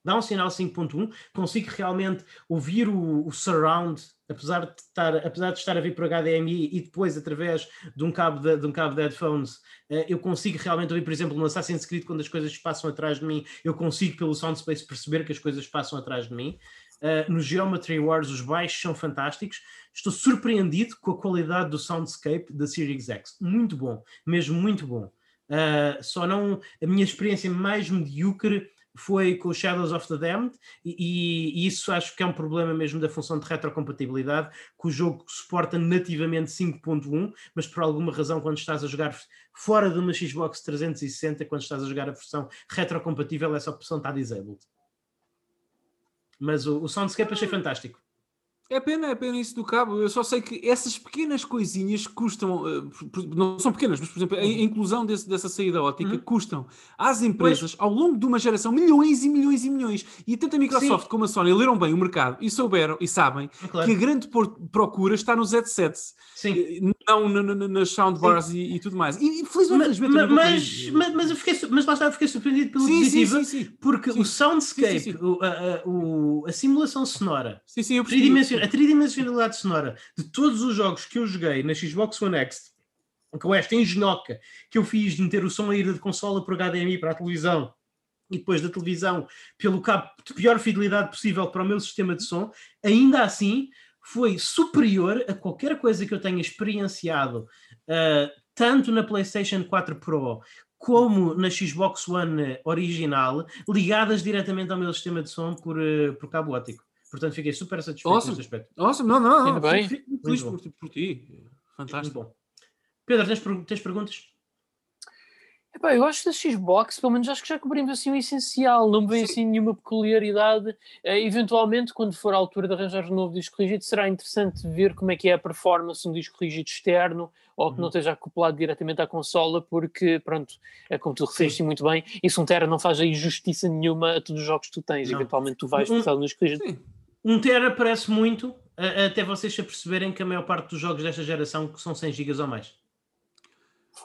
Dá um sinal 5.1, consigo realmente ouvir o, o surround, apesar de, estar, apesar de estar a vir por HDMI e depois através de um cabo de, de um cabo de headphones, eh, eu consigo realmente ouvir, por exemplo, no Assassin's Creed, quando as coisas passam atrás de mim, eu consigo pelo sound space perceber que as coisas passam atrás de mim. Uh, no Geometry Wars os baixos são fantásticos. Estou surpreendido com a qualidade do soundscape da Series X. Muito bom, mesmo muito bom. Uh, só não a minha experiência mais medíocre foi com o Shadows of the Damned e, e- e isso acho que é um problema mesmo da função de retrocompatibilidade que o jogo suporta nativamente 5.1 mas por alguma razão quando estás a jogar fora de uma Xbox 360 quando estás a jogar a versão retrocompatível essa opção está disabled. Mas o, o soundscape achei fantástico É pena, é pena isso do cabo. Eu só sei que essas pequenas coisinhas custam, eh, não são pequenas, mas por exemplo, a a inclusão desse- dessa saída ótica Uhum. custam às empresas ao longo de uma geração milhões e milhões e milhões. E tanto a Microsoft como a Sony leram bem o mercado e souberam e sabem claro. que a grande procura está nos headsets, sim eh, não na- na- nas soundbars e, e tudo mais. E, felizmente, mas, mas, mas, mas, eu fiquei, mas lá está, eu fiquei surpreendido pela sim, sim, positiva sim, sim. porque Sim. o soundscape, Sim, sim, sim. o- a, a- o- a simulação sonora Sim, sim, eu percebi. A tridimensionalidade sonora de todos os jogos que eu joguei na Xbox One X, com esta engenhoca que eu fiz de meter o som a ir de consola por HDMI para a televisão e depois da televisão pelo cabo de pior fidelidade possível para o meu sistema de som, ainda assim foi superior a qualquer coisa que eu tenha experienciado, ah, tanto na PlayStation 4 Pro como na Xbox One original, ligadas diretamente ao meu sistema de som por, eh, por cabo óptico. Portanto, fiquei super satisfeito Awesome. nesse aspecto. Nossa, não, não, não. Ainda bem. Fico muito feliz Muito por, por ti. Muito Fantástico. bom. Pedro, tens, tens perguntas? Epá, eu acho da Xbox, pelo menos acho que já cobrimos assim o essencial, não me vem assim nenhuma peculiaridade. Eh, eventualmente, quando for a altura de arranjar um novo disco rígido, será interessante ver como é que é a performance de um disco rígido externo ou que não Uhum. esteja acoplado diretamente à consola, porque, pronto, é como tu referiste muito bem, isso um Tera não faz aí justiça nenhuma a todos os jogos que tu tens. Não. Eventualmente tu vais precisar de um disco rígido. Sim. Um tera parece muito, até vocês se aperceberem que a maior parte dos jogos desta geração que são 100 GB ou mais.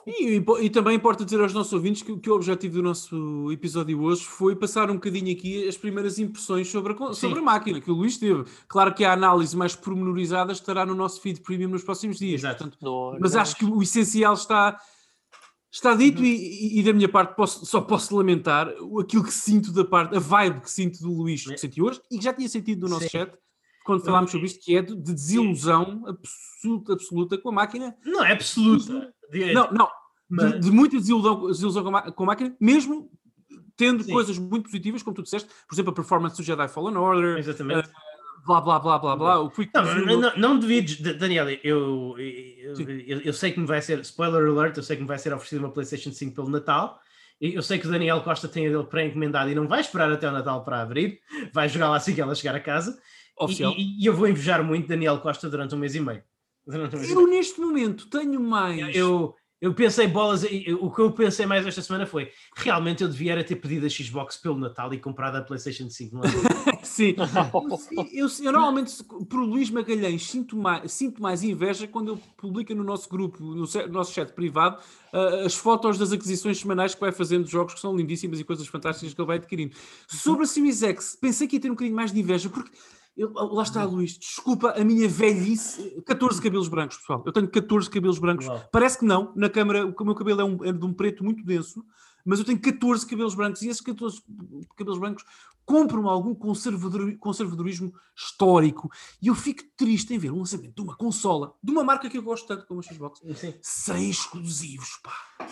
E, e- e também importa dizer aos nossos ouvintes que, que o objetivo do nosso episódio hoje foi passar um bocadinho aqui as primeiras impressões sobre a, sobre a máquina que o Luís teve. Claro que a análise mais pormenorizada estará no nosso feed premium nos próximos dias. Exato. portanto, mas acho que o essencial está, está dito e, e- da minha parte posso- só posso lamentar aquilo que sinto da parte, a vibe que sinto do Luís que senti hoje e que já tinha sentido no nosso Sim. chat quando falámos sobre isto, que é de, de desilusão absoluta, absoluta com a máquina. Não é absoluta. Não, não, mas- de, de muita desilusão, desilusão com, a, com a máquina, mesmo tendo Sim. coisas muito positivas, como tu disseste, por exemplo, a performance do Jedi Fallen Order, Exatamente. Blá blá blá blá blá, o Quick Não, Resume, não, não, não devides, D- Daniel, eu, eu, eu, eu sei que me vai ser, spoiler alert, eu sei que me vai ser oferecida uma PlayStation 5 pelo Natal. e Eu sei que o Daniel Costa tem a dele pré-encomendado e não vai esperar até o Natal para abrir, vai jogar lá assim que ela chegar a casa. E, oficial. e- e eu vou invejar muito Daniel Costa durante um mês e meio. Um mês e Eu neste momento tenho mais. eu, eu pensei bolas, eu- o que eu pensei mais esta semana foi realmente eu devia era ter pedido a Xbox pelo Natal e comprado a PlayStation 5. Não é? [laughs] Sim. Eu, eu- eu normalmente, por Luís Magalhães, sinto mais, sinto mais inveja quando ele publica no nosso grupo, no, no nosso chat privado, ah, as fotos das aquisições semanais que vai fazendo de jogos que são lindíssimas e coisas fantásticas que ele vai adquirindo. Sobre a Series X, pensei que ia ter um bocadinho mais de inveja, porque. Eu- lá está, Luís, desculpa a minha velhice. 14 cabelos brancos, pessoal. Eu tenho 14 cabelos brancos. Uau. Parece que não, na câmara o meu cabelo é, um- é de um preto muito denso, mas eu tenho 14 cabelos brancos e esses 14 cabelos brancos compram algum conservador- conservadorismo histórico e eu fico triste em ver o lançamento de uma consola, de uma marca que eu gosto tanto como a Xbox, Sim. sem exclusivos, pá.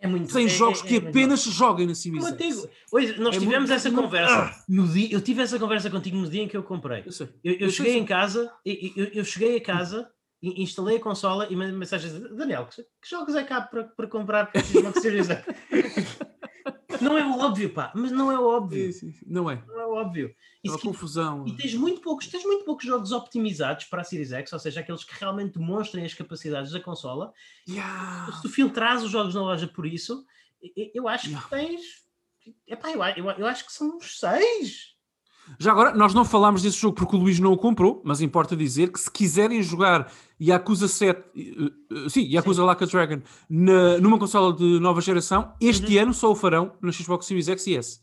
É muito Sem é- jogos é- que é apenas se joguem na digo, hoje nós É tivemos muito- essa muito- conversa. Ah. No dia, eu tive essa conversa contigo no dia em que eu comprei. Eu. Eu, eu Eu cheguei em casa, eu, eu cheguei a casa, instalei a consola e mandei dizer, Daniel, que, que jogos é que há para, para comprar para Xbox Series X?" Não é óbvio, pá, mas não é óbvio. Sim, sim. Não é. Não é óbvio. É uma confusão. e tens muito poucos, tens muito poucos jogos optimizados para a Series X, ou seja, aqueles que realmente demonstrem as capacidades da consola. Yeah. Se tu filtras os jogos na loja por isso, eu acho Yeah. que tens. Epá, eu, eu, eu acho que são uns seis. Já agora, nós não falámos desse jogo porque o Luís não o comprou, mas importa dizer que se quiserem jogar Yakuza 7, eh, eh, sim, Yakuza Like a Dragon, na- numa consola de nova geração, este ano só o farão na Xbox Series X e S.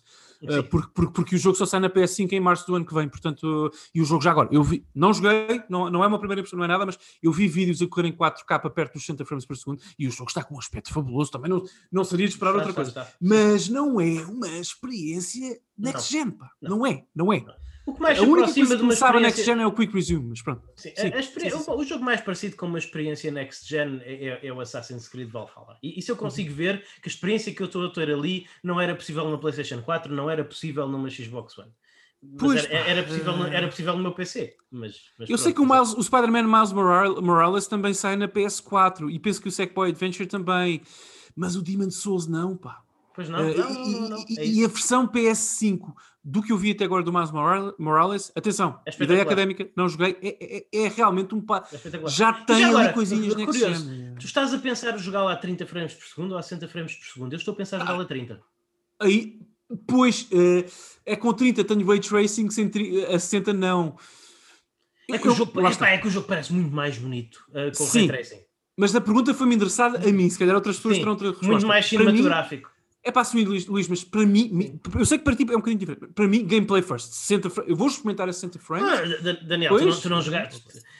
Sim. porque, porque, porque o jogo só sai na PS5 em março do ano que vem, portanto, e o jogo já agora, eu vi, não joguei, não, não é uma primeira impressão, não é nada, mas eu vi vídeos a correr em 4K perto dos 60 frames por segundo e o jogo está com um aspecto fabuloso, também não, não seria de esperar Está, outra está, coisa. está. Mas não é uma experiência next gen, pá. Não. Não, é, não é. O que mais A se única coisa de uma experiência... next gen é o quick resume, mas pronto. Sim, Sim, a- a experi- sim, o- O jogo mais parecido com uma experiência next gen é, é- é o Assassin's Creed Valhalla. E isso eu consigo Uhum. ver que a experiência que eu estou a ter ali não era possível numa PlayStation 4, não era possível numa Xbox One. Pois, era, era possível, no- eh, era possível no meu PC. Mas, mas Eu sei que o, Miles, o Spider-Man Miles Moral- Morales também sai na PS4 e penso que o Sackboy Adventure também, mas o Demon Souls não, pá. Pois não, Eh, não, não, não, não, e, é e a versão PS5 do que eu vi até agora do Miles Moral- Morales, atenção, É ideia académica, não joguei, é, é- é realmente um pá. É. Já tem ali agora, coisinhas next curioso, gen. Tu estás a pensar jogar lá a 30 frames por segundo ou a 60 frames por segundo? Eu estou a pensar jogar lá a 30. Aí, pois, eh, é com 30 tenho Ray Tracing, sem tri- a 60 não. É que, o Eu- jogo, epá, está. é que o jogo parece muito mais bonito uh, com o Sim. Ray Tracing. Mas a pergunta foi-me endereçada a mim, se calhar outras pessoas Sim, terão outra resposta. muito mais cinematográfico. É para assumir, Luís, mas para mim, mi- eu sei que para ti é um bocadinho diferente. Para mim, gameplay first. 60 fra- eu vou experimentar a 60 frames. Ah, Da- Da- Daniel, tu não, tu não jogaste. tu-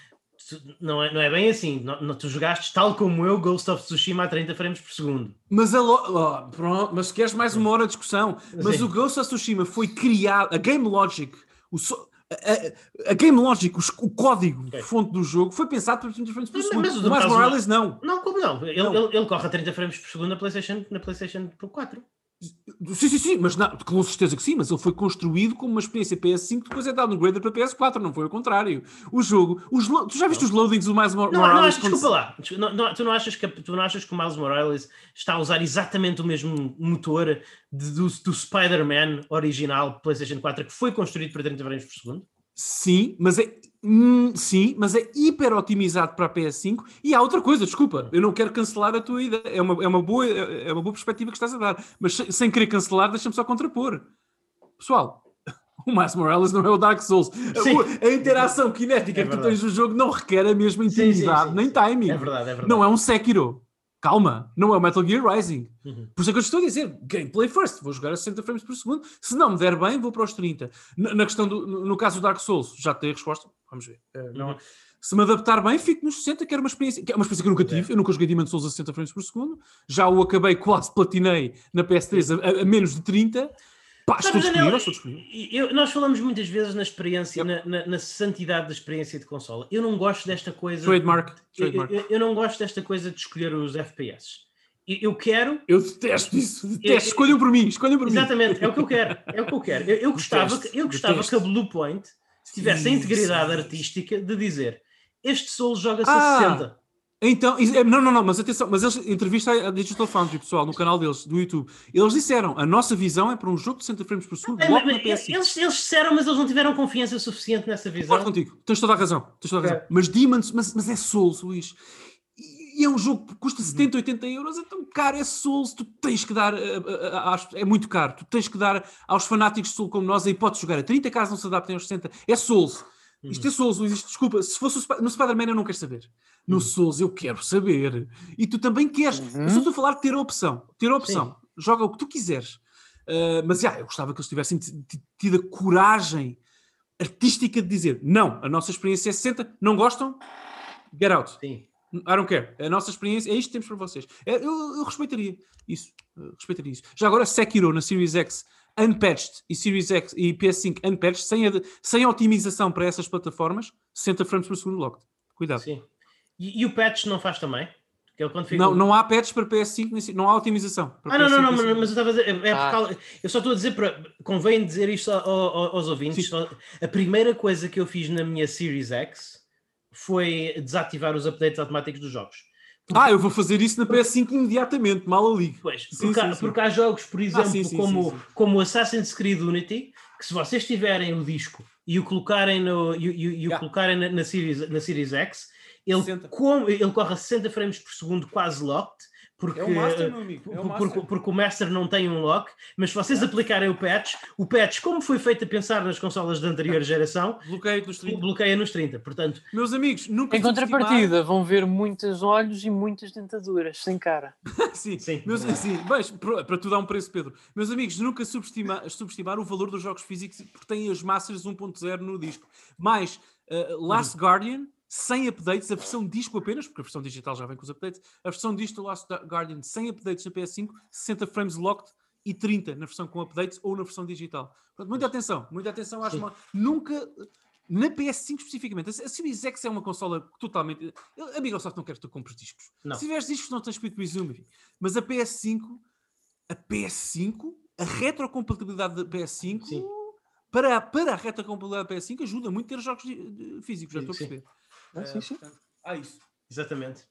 Não é, não é bem assim. Não, não- tu jogaste tal como eu Ghost of Tsushima a 30 frames por segundo. Mas a lo... oh, pronto, mas se queres mais uma hora de discussão, mas Sim. o Ghost of Tsushima foi criado, a Game Logic, o so- a, a- Game Logic, os- o, código Ok. fonte do jogo foi pensado para 30 frames por Mas- segundo. mas o o Miles Morales não. Não, como não? Ele, Não. ele- ele corre a 30 frames por segundo na PlayStation, na PlayStation 4. Sim, sim, sim, mas não, com certeza que sim, mas ele foi construído como uma experiência PS5 depois é grader para PS4, não foi o contrário. O jogo, os, tu já viste os loadings do Miles Morales? Não, não, acho, desculpa lá, não, não, tu, não achas que, tu não achas que o Miles Morales está a usar exatamente o mesmo motor de, do, do Spider-Man original PlayStation 4 que foi construído para 30 frames por segundo? Sim, mas é hum, sim, mas é hiper otimizado para a PS5 e há outra coisa, desculpa, eu não quero cancelar a tua ideia, é uma, é uma, boa, é uma boa perspectiva que estás a dar, mas sem querer cancelar, deixa-me só contrapor. Pessoal, [laughs] o Miles Morales não é o Dark Souls. A, a, interação cinética é que tu tens no jogo não requer a mesma intimidade nem timing. É verdade, é verdade. Não é um Sekiro. Calma, não é o Metal Gear Rising. Uhum. Por isso é que eu estou a dizer, gameplay first, vou jogar a 60 frames por segundo. Se não me der bem, vou para os 30. Na, na questão do, no, no caso do Dark Souls, já tenho a resposta. Vamos ver. Uh, não, uhum. Se me adaptar bem, fico nos 60, que era uma experiência, que é uma experiência que eu nunca tive. É. Eu nunca joguei Demon Souls a 60 frames por segundo. Já o acabei, quase platinei na PS3 a, a menos de 30. Pá, estou disponível, estou disponível. nós falamos muitas vezes na experiência, yep. na, na, na, santidade da experiência de consola. Eu não gosto desta coisa. Trademark. Trademark. Eu, eu, eu, não gosto desta coisa de escolher os FPS eu quero. Eu detesto isso, detesto. escolham por mim, escolham por exatamente, mim. Exatamente, é o que eu quero. É o que eu quero. Eu, eu gostava, que, eu gostava que a Blue Point tivesse a integridade artística de dizer este solo joga-se ah, a 60. Então, é, não, não, não, mas atenção, mas eles entrevista a Digital Foundry, pessoal, no canal deles, do YouTube. Eles disseram, a nossa visão é para um jogo de 60 frames por segundo, é, logo na PS5. Eles, eles disseram, mas eles não tiveram confiança suficiente nessa visão. Concordo contigo, tens toda a razão, tens toda a razão. É. Mas Demons, mas, mas é Souls, Luís e é um jogo que custa 70, 80 euros, então caro, é Souls, tu tens que dar, uh, uh, é muito caro, tu tens que dar aos fanáticos de Soul como nós a hipótese de jogar a 30 caso não se adaptem aos 60, é Souls. Uhum. Isto é Souls, Luís, desculpa, se fosse no Spider-Man eu não quero saber. No uhum. Souls eu quero saber. E tu também queres. Uhum. Eu só estou a falar de ter a opção. Ter a opção. Sim. Joga o que tu quiseres. Uh, mas, já, eu gostava que eles tivessem tido a coragem artística de dizer não, a nossa experiência é 60, não gostam? Get out. Sim. I don't care. A nossa experiência é isto que temos para vocês. É, eu, eu, respeitaria isso. respeitaria isso. Já agora, Sekiro na Series X unpatched e Series X e PS5 unpatched, sem, a, sem otimização para essas plataformas, 60 frames por segundo locked. Cuidado. Sim. E, e o patch não faz também? Fica... Não, não há patches para PS5, não há otimização. ah, não, não, não, mas, mas eu estava a dizer, é ah. eu só estou a dizer, para, convém dizer isto aos ouvintes. Só, a primeira coisa que eu fiz na minha Series X foi desativar os updates automáticos dos jogos. Porque... Ah, eu vou fazer isso na PS5 imediatamente, mal ali. Pois, sim, porque, sim, há, sim. porque, há, jogos, por ah, exemplo, ah, como, como Assassin's Creed Unity, que se vocês tiverem o disco e o colocarem, no, e, e, e yeah. o colocarem na, na, Series, na Series X, ele, com, ele corre a 60 frames por segundo quase locked porque, é o Master, meu amigo. É o master. Porque, porque, o Master não tem um lock, mas se vocês é. aplicarem o patch, o patch, como foi feito a pensar nas consolas da anterior [laughs] geração, bloqueia nos 30. Bloqueia nos 30. Portanto, meus amigos, nunca Em contrapartida, vão ver muitos olhos e muitas dentaduras, sem cara. [laughs] sim, sim. Meus, sim. Bem, para tu dar um preço, Pedro. Meus amigos, nunca subestimar, subestimar o valor dos jogos físicos porque têm as massas 1.0 no disco. Mais uh, Last uhum. Guardian sem updates, a versão disco apenas, porque a versão digital já vem com os updates, a versão disco do Last Guardian sem updates na PS5, 60 frames locked e 30 na versão com updates ou na versão digital. Portanto, muita atenção, muita atenção, acho uma... nunca na PS5 especificamente, a Series X é uma consola totalmente. A Microsoft não quer que tu compres discos. Não. Se tiveres discos, não tens Split Resume. Mas a PS5, a PS5, a retrocompatibilidade da PS5, para, para a retrocompatibilidade da PS5 ajuda muito a ter jogos físicos, já estou a perceber. Ah, sim, sim. Ah, isso. Exatamente.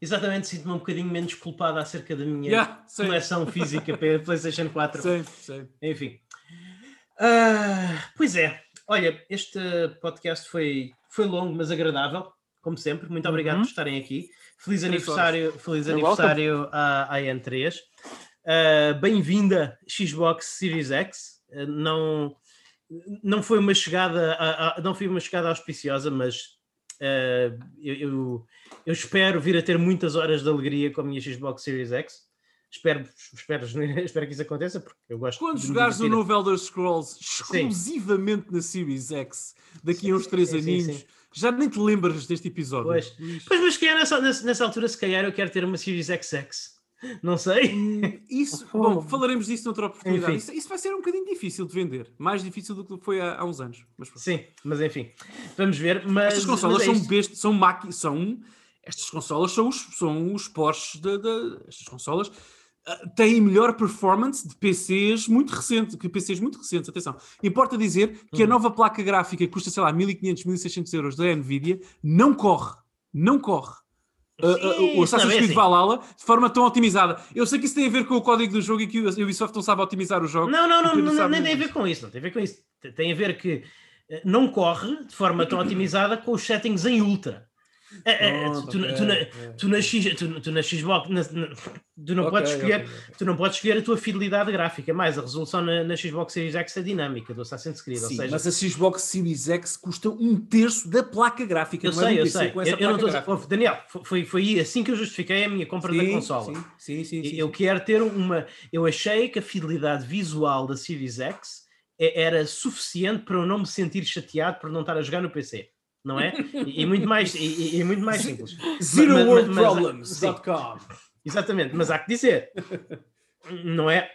Exatamente, sinto-me um bocadinho menos culpado acerca da minha yeah, coleção física para PlayStation [laughs] 4. Sim, sim. Enfim. Uh, pois é, olha, este podcast foi, foi longo, mas agradável, como sempre. Muito obrigado uhum. por estarem aqui. Feliz aniversário, feliz aniversário à, à N3. Uh, ah, Bem-vinda Xbox Series X. Uh, não, não foi uma chegada, a, a, não foi uma chegada auspiciosa, mas Uh, eu, eu, eu, espero vir a ter muitas horas de alegria com a minha Xbox Series X. Espero, espero, [laughs] espero que isso aconteça, porque eu gosto Quando jogares o novo Elder Scrolls exclusivamente sim. na Series X, daqui a uns 3 aninhos, já nem te lembras deste episódio. Pois, pois mas que nessa, nessa altura, se calhar, eu quero ter uma Series XX. [laughs] Não sei. Hum, isso, [laughs] bom, falaremos disso noutra oportunidade. Isso, isso, vai ser um bocadinho difícil de vender. Mais difícil do que foi há, há uns anos. Mas, Sim, mas enfim. Vamos ver. Mas, estas consolas mas é são bestas, são máquinas, são. Estas consolas são os, são os Porsches de, de, estas consolas uh, têm melhor performance de PCs muito recentes, que PCs muito recentes, atenção. Importa dizer que a Uhum. nova placa gráfica que custa, sei lá, 1500, 1600 euros da Nvidia, não corre, não corre. Uh, uh, Sim, o não Assassin's é Creed assim. Valhalla de forma tão otimizada. Eu sei que isso tem a ver com o código do jogo e que o Ubisoft não sabe otimizar o jogo. Não, não, não, não, sabe nem tem a ver com isso, não tem a ver com isso. Tem- Tem a ver que eh, não corre de forma tão otimizada com os settings em ultra. Eh, eh, Pronto, tu, tu na, tu na X, tu, tu na Xbox, na- na- tu não podes escolher, tu não podes escolher a tua fidelidade gráfica, mais a resolução na, na Xbox Series X é dinâmica do Assassin's Creed, ou Sim, seja, mas a Xbox Series X custa um terço da placa gráfica. eu é sei, um eu sei. Eu, eu. Ouve, Daniel, foi- foi, assim que eu justifiquei a minha compra da Sim, consola. Sim, sim, sim. sim, Eu sim. quero ter uma. Eu achei que a fidelidade visual da Series X é- era suficiente para eu não me sentir chateado por não estar a jogar no PC, não é? E, e muito mais, e, e- muito mais simples. ZeroWorldProblems.com Exatamente, mas há que dizer, não é?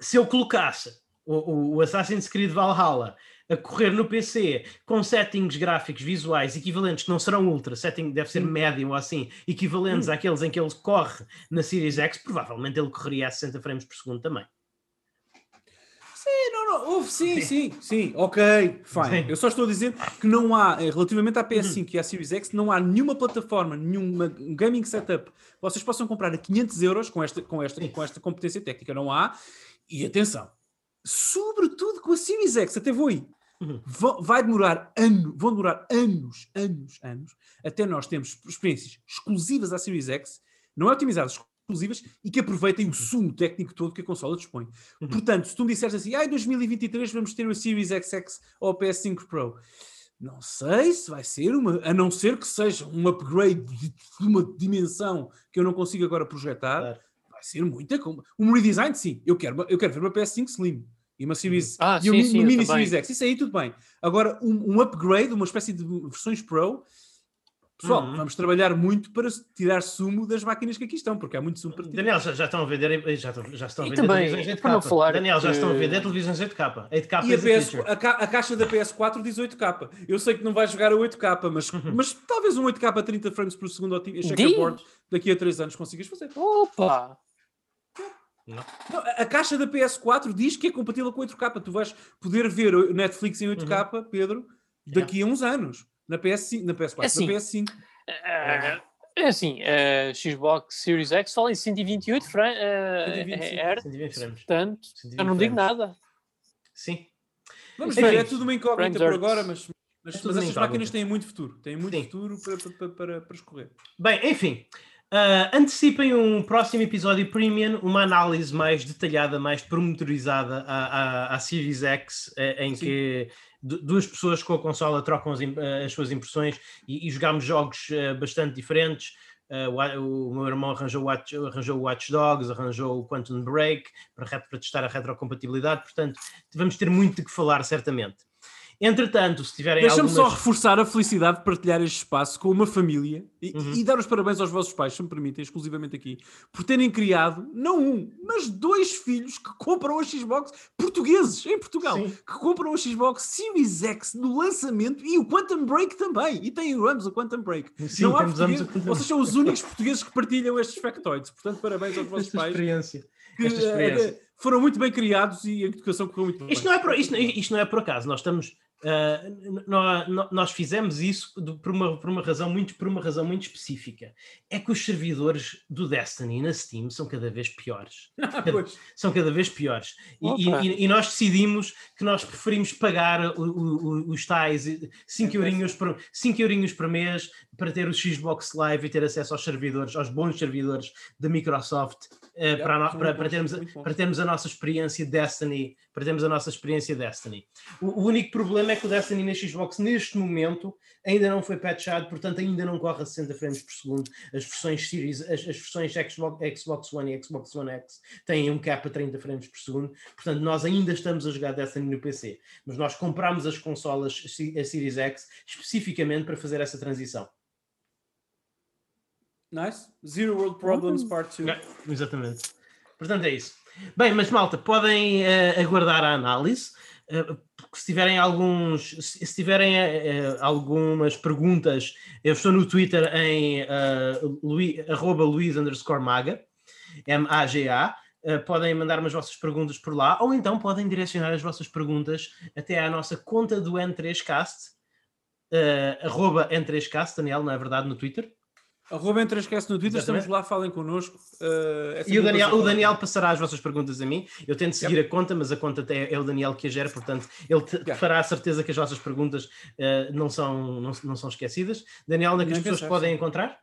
Se eu colocasse o, o- Assassin's Creed Valhalla a correr no PC com settings gráficos visuais equivalentes, que não serão ultra, setting deve ser médio ou assim, equivalentes àqueles em que ele corre na Series X, provavelmente ele correria a 60 frames por segundo também. Sim, não, não, houve, sim, sim, sim, ok, fine. Sim. Eu só estou a dizer que não há, eh, relativamente à PS5 e à Series X, não há nenhuma plataforma, nenhum gaming setup vocês possam comprar a 500 euros com esta, com esta, com esta competência técnica, não há. E atenção, sobretudo com a Series X, até vou aí. Uhum. Va- Vai demorar anos, vão demorar anos, anos, anos, até nós termos experiências exclusivas à Series X, não é otimizadas, exclusivas, e que aproveitem o sumo técnico todo que a consola dispõe. Uhum. Portanto, se tu me disseres assim, ah, em 2023 vamos ter o Series XX ou o PS5 Pro, não sei se vai ser uma, a não ser que seja um upgrade de uma dimensão que eu não consigo agora projetar, Claro. vai ser muita coisa. Um redesign, sim, eu quero, eu quero ver uma PS5 Slim e uma Series Ah, e uma, sim, mi- sim, uma eu mini. Series X, isso aí tudo bem. Agora, um, um upgrade, uma espécie de versões Pro, pessoal, Uhum. vamos trabalhar muito para tirar sumo das máquinas que aqui estão, porque há muito sumo para tirar. Daniel, já, já estão a vender, já, estão- já estão a vender também, televisões 8K. para não falar Daniel, já que- estão a vender televisões 8K. 8K E a, PS, a, ca- a caixa da PS4 diz 8K. Eu sei que não vai jogar a 8K, mas, Uhum. [laughs] mas talvez um 8K a 30 frames por segundo ao checkerboard daqui a 3 anos consigas fazer. Opa! Não, a, a caixa da PS4 diz que é compatível com 8K. Tu vais poder ver o Netflix em 8K, Pedro, daqui a uns anos. Na, PS5, na PS4, Assim, na PS5. É é assim, a Xbox Series X fala em 128 fra- eh, 125, Hz, 120 frames. portanto, 120 eu não digo frames. nada. Sim. Vamos Frames. ver, é tudo uma incógnita Frames por agora, mas, mas, É mas incógnita. máquinas têm muito futuro. Têm muito Sim. futuro para, para, para, para escorrer. Bem, enfim. ah, antecipem um próximo episódio premium, uma análise mais detalhada, mais prometorizada à, à, à Series X, eh, em Sim. que duas pessoas com a consola trocam as, eh, as suas impressões e, e jogamos jogos eh, bastante diferentes. Eh, o, meu irmão arranjou, o Watch, arranjou o Watch Dogs, arranjou o Quantum Break para, para testar a retrocompatibilidade, portanto, vamos ter muito de que falar, certamente. Entretanto, se tiverem Deixa-me algumas... só reforçar a felicidade de partilhar este espaço com uma família e, Uhum. e dar os parabéns aos vossos pais, se me permitem, exclusivamente aqui, por terem criado, não um, mas dois filhos que compram a Xbox, portugueses, em Portugal, Sim. que compram a Xbox Series X no lançamento e o Quantum Break também. E têm ambos o Quantum Break. Sim, não há Quantum vocês são os únicos portugueses que partilham estes factoids. Portanto, parabéns aos vossos Esta pais. experiência. Que, esta experiência. eh, foram muito bem criados e a educação correu muito bem. Isto não, é por, isto, isto não é por acaso, nós estamos. Ah, n- nó- nó- nós fizemos isso de- por, uma, por, uma razão muito, por uma razão muito específica. É que os servidores do Destiny na Steam são cada vez piores. [laughs] Pois. São cada vez piores. E, e- e nós decidimos que nós preferimos pagar o- o- o- os tais 5 É eurinhos, por, 5 eurinhos por mês para ter o Xbox Live e ter acesso aos servidores, aos bons servidores da Microsoft, eh, Yeah, para, no- para, para termos, para termos a nossa experiência Destiny, para termos a nossa experiência Destiny. O, o único problema é que o Destiny na Xbox neste momento ainda não foi patchado, portanto ainda não corre a 60 frames por segundo. As versões Series, as, as versões Xbox, Xbox One e Xbox One X têm um cap a 30 frames por segundo, portanto nós ainda estamos a jogar Destiny no PC, mas nós compramos as consolas a Series X especificamente para fazer essa transição. Nice. Zero World Problems Part 2. É, Exatamente. Portanto, é isso. Bem, mas malta, podem eh, aguardar a análise. porque se tiverem alguns, se se tiverem eh, algumas perguntas, eu estou no Twitter em uh, Luís underscore Maga. M-A-G-A. Uh, podem mandar umas vossas perguntas por lá, ou então podem direcionar as vossas perguntas até à nossa conta do N3Cast, uh, arroba N3Cast, Daniel, não é verdade, no Twitter? Arroba entre esquece no Twitter, Exatamente. estamos lá, falem connosco. Uh, é e o Daniel, o Daniel passará as vossas perguntas a mim. Eu tento seguir yep. a conta, mas a conta é, é, o Daniel que a gera, portanto, ele te, yeah. fará a certeza que as vossas perguntas uh, não, são, não, não, são esquecidas. Daniel, onde é que as pessoas podem encontrar?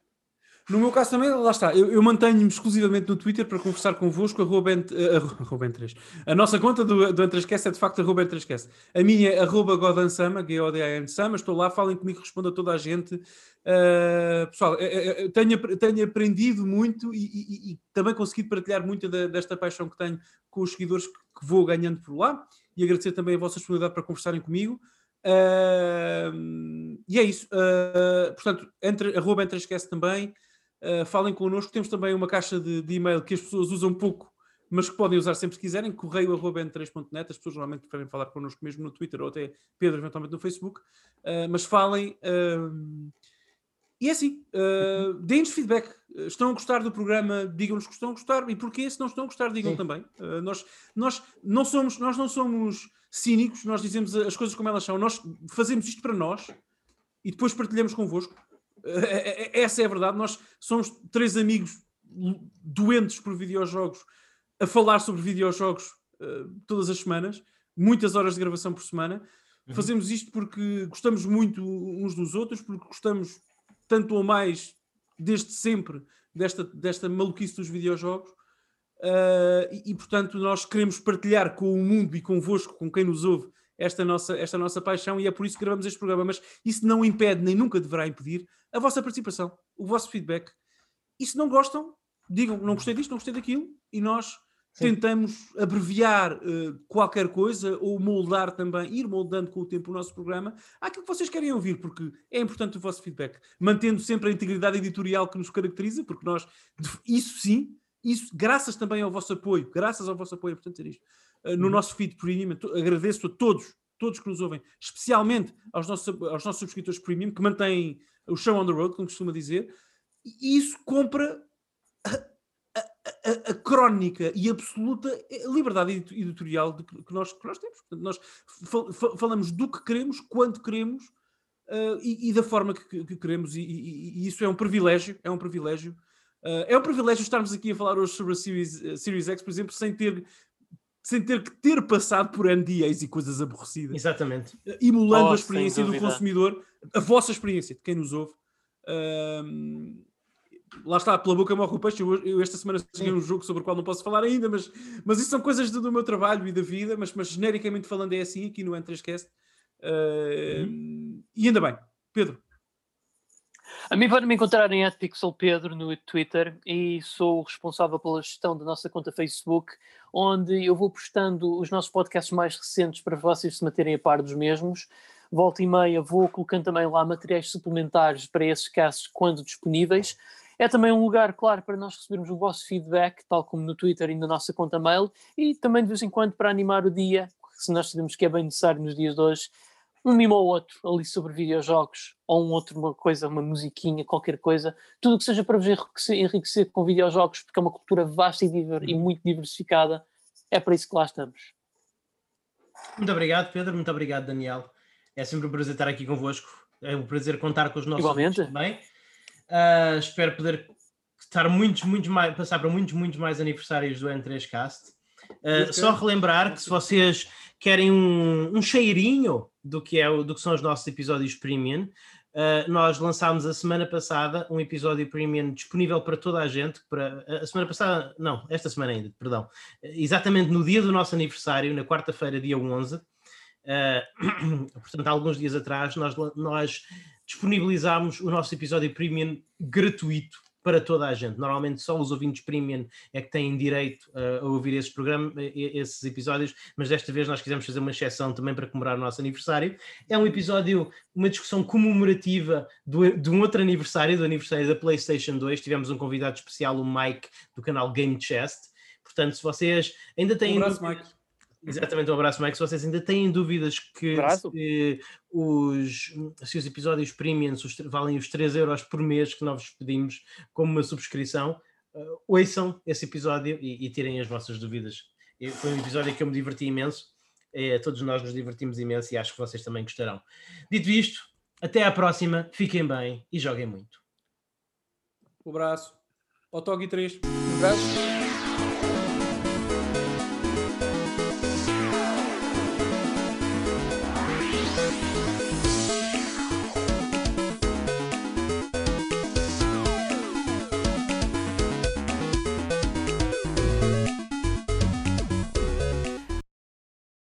No meu caso também, lá está, eu, eu mantenho-me exclusivamente no Twitter para conversar convosco, arroba, ent, uh, A nossa conta do, do Entresquece é de facto arroba Entresquece. A minha é arroba Godansama, G-O-D-A-N Sama, estou lá, falem comigo, respondo a toda a gente. Uh, pessoal, eu tenho, tenho aprendido muito e, e, e, também conseguido partilhar muito da, desta paixão que tenho com os seguidores que, vou ganhando por lá e agradecer também a vossa disponibilidade para conversarem comigo. Uh, e é isso. Uh, portanto, entre, arroba Entresquece também. Uh, falem connosco. Temos também uma caixa de, de, e-mail que as pessoas usam pouco, mas que podem usar sempre que quiserem, correio.n3.net. As pessoas normalmente preferem falar connosco mesmo no Twitter ou até Pedro, eventualmente no Facebook. Uh, mas falem. Uh, e é assim, uh, deem-nos feedback. Estão a gostar do programa, digam-nos que estão a gostar. E porquê? Se não estão a gostar, digam Sim. também. Nós, nós, não somos, nós não somos cínicos, nós dizemos as coisas como elas são. Nós fazemos isto para nós e depois partilhamos convosco. É, é, essa é a verdade. Nós somos três amigos doentes por videojogos a falar sobre videojogos uh, todas as semanas, muitas horas de gravação por semana. Uhum. Fazemos isto porque gostamos muito uns dos outros, porque gostamos tanto ou mais desde sempre desta, desta maluquice dos videojogos. Uh, e, e, portanto, nós queremos partilhar com o mundo e convosco, com quem nos ouve, esta nossa, esta nossa paixão e é por isso que gravamos este programa. Mas isso não impede, nem nunca deverá impedir, a vossa participação, o vosso feedback. E se não gostam, digam não gostei disto, não gostei daquilo, e nós Sim. tentamos abreviar uh, qualquer coisa ou moldar também, ir moldando com o tempo o nosso programa àquilo que vocês querem ouvir, porque é importante o vosso feedback, mantendo sempre a integridade editorial que nos caracteriza, porque nós, isso sim, isso graças também ao vosso apoio, graças ao vosso apoio, é importante dizer isto, no uhum. nosso feed premium, agradeço a todos, todos que nos ouvem, especialmente aos nossos, aos nossos subscritores premium, que mantêm o show on the road, como costuma dizer, e isso compra a, a, a, crónica e absoluta liberdade editorial de, que, nós, que nós temos. Portanto, nós fal, falamos do que queremos, quando queremos uh, e, e, da forma que, que queremos, e, e, e, isso é um privilégio, é um privilégio. Uh, é um privilégio estarmos aqui a falar hoje sobre a Series, a Series X, por exemplo, sem ter sem ter que ter passado por NDAs e coisas aborrecidas. Exatamente. Emulando oh, a experiência do consumidor, a vossa experiência, de quem nos ouve. Um, lá está, pela boca morre o peixe. Eu, eu esta semana cheguei um jogo sobre o qual não posso falar ainda, mas, mas isso são coisas do, do meu trabalho e da vida. Mas, mas genericamente falando, é assim aqui no N3Cast. Uh, uhum. E ainda bem, Pedro. A mim podem me encontrar em @pixelpedro no Twitter e sou responsável pela gestão da nossa conta Facebook, onde eu vou postando os nossos podcasts mais recentes para vocês se manterem a par dos mesmos. Volta e meia vou colocando também lá materiais suplementares para esses casos quando disponíveis. É também um lugar, claro, para nós recebermos o vosso feedback, tal como no Twitter e na nossa conta mail, e também de vez em quando para animar o dia, se nós sabemos que é bem necessário nos dias de hoje, um mimo ou outro ali sobre videojogos, ou um outro, uma coisa, uma musiquinha, qualquer coisa, tudo que seja para vos enriquecer, enriquecer com videojogos, porque é uma cultura vasta e, diver, e uhum. muito diversificada, é para isso que lá estamos. Muito obrigado, Pedro, muito obrigado, Daniel. É sempre um prazer estar aqui convosco. É um prazer contar com os nossos Igualmente. também. Uh, espero poder estar muitos, muitos mais, passar para muitos, muitos mais aniversários do N3Cast. Uh, só relembrar que se vocês querem um, um cheirinho do que, é, do que são os nossos episódios premium, uh, nós lançámos a semana passada um episódio premium disponível para toda a gente. Para, a semana passada, não, esta semana ainda, perdão. Exatamente no dia do nosso aniversário, na quarta-feira, dia 11. Uh, [clears throat] portanto, há alguns dias atrás, nós, nós disponibilizámos o nosso episódio premium gratuito para toda a gente. Normalmente só os ouvintes premium é que têm direito uh, a ouvir esses programas, esses episódios, mas desta vez nós quisemos fazer uma exceção também para comemorar o nosso aniversário. É um episódio, uma discussão comemorativa do, de um outro aniversário, do aniversário da PlayStation 2. Tivemos um convidado especial, o Mike, do canal Game Chest. Portanto, se vocês ainda têm. Um abraço, Mike. Exatamente, um abraço, Mike. Se vocês ainda têm dúvidas que se os, se os episódios premium valem os 3 euros por mês que nós pedimos como uma subscrição, uh, ouçam esse episódio e, e tirem as vossas dúvidas. Eu, foi um episódio que eu me diverti imenso. É, todos nós nos divertimos imenso e acho que vocês também gostarão. Dito isto, até à próxima, fiquem bem e joguem muito. Um abraço. Otogi 3. Um abraço.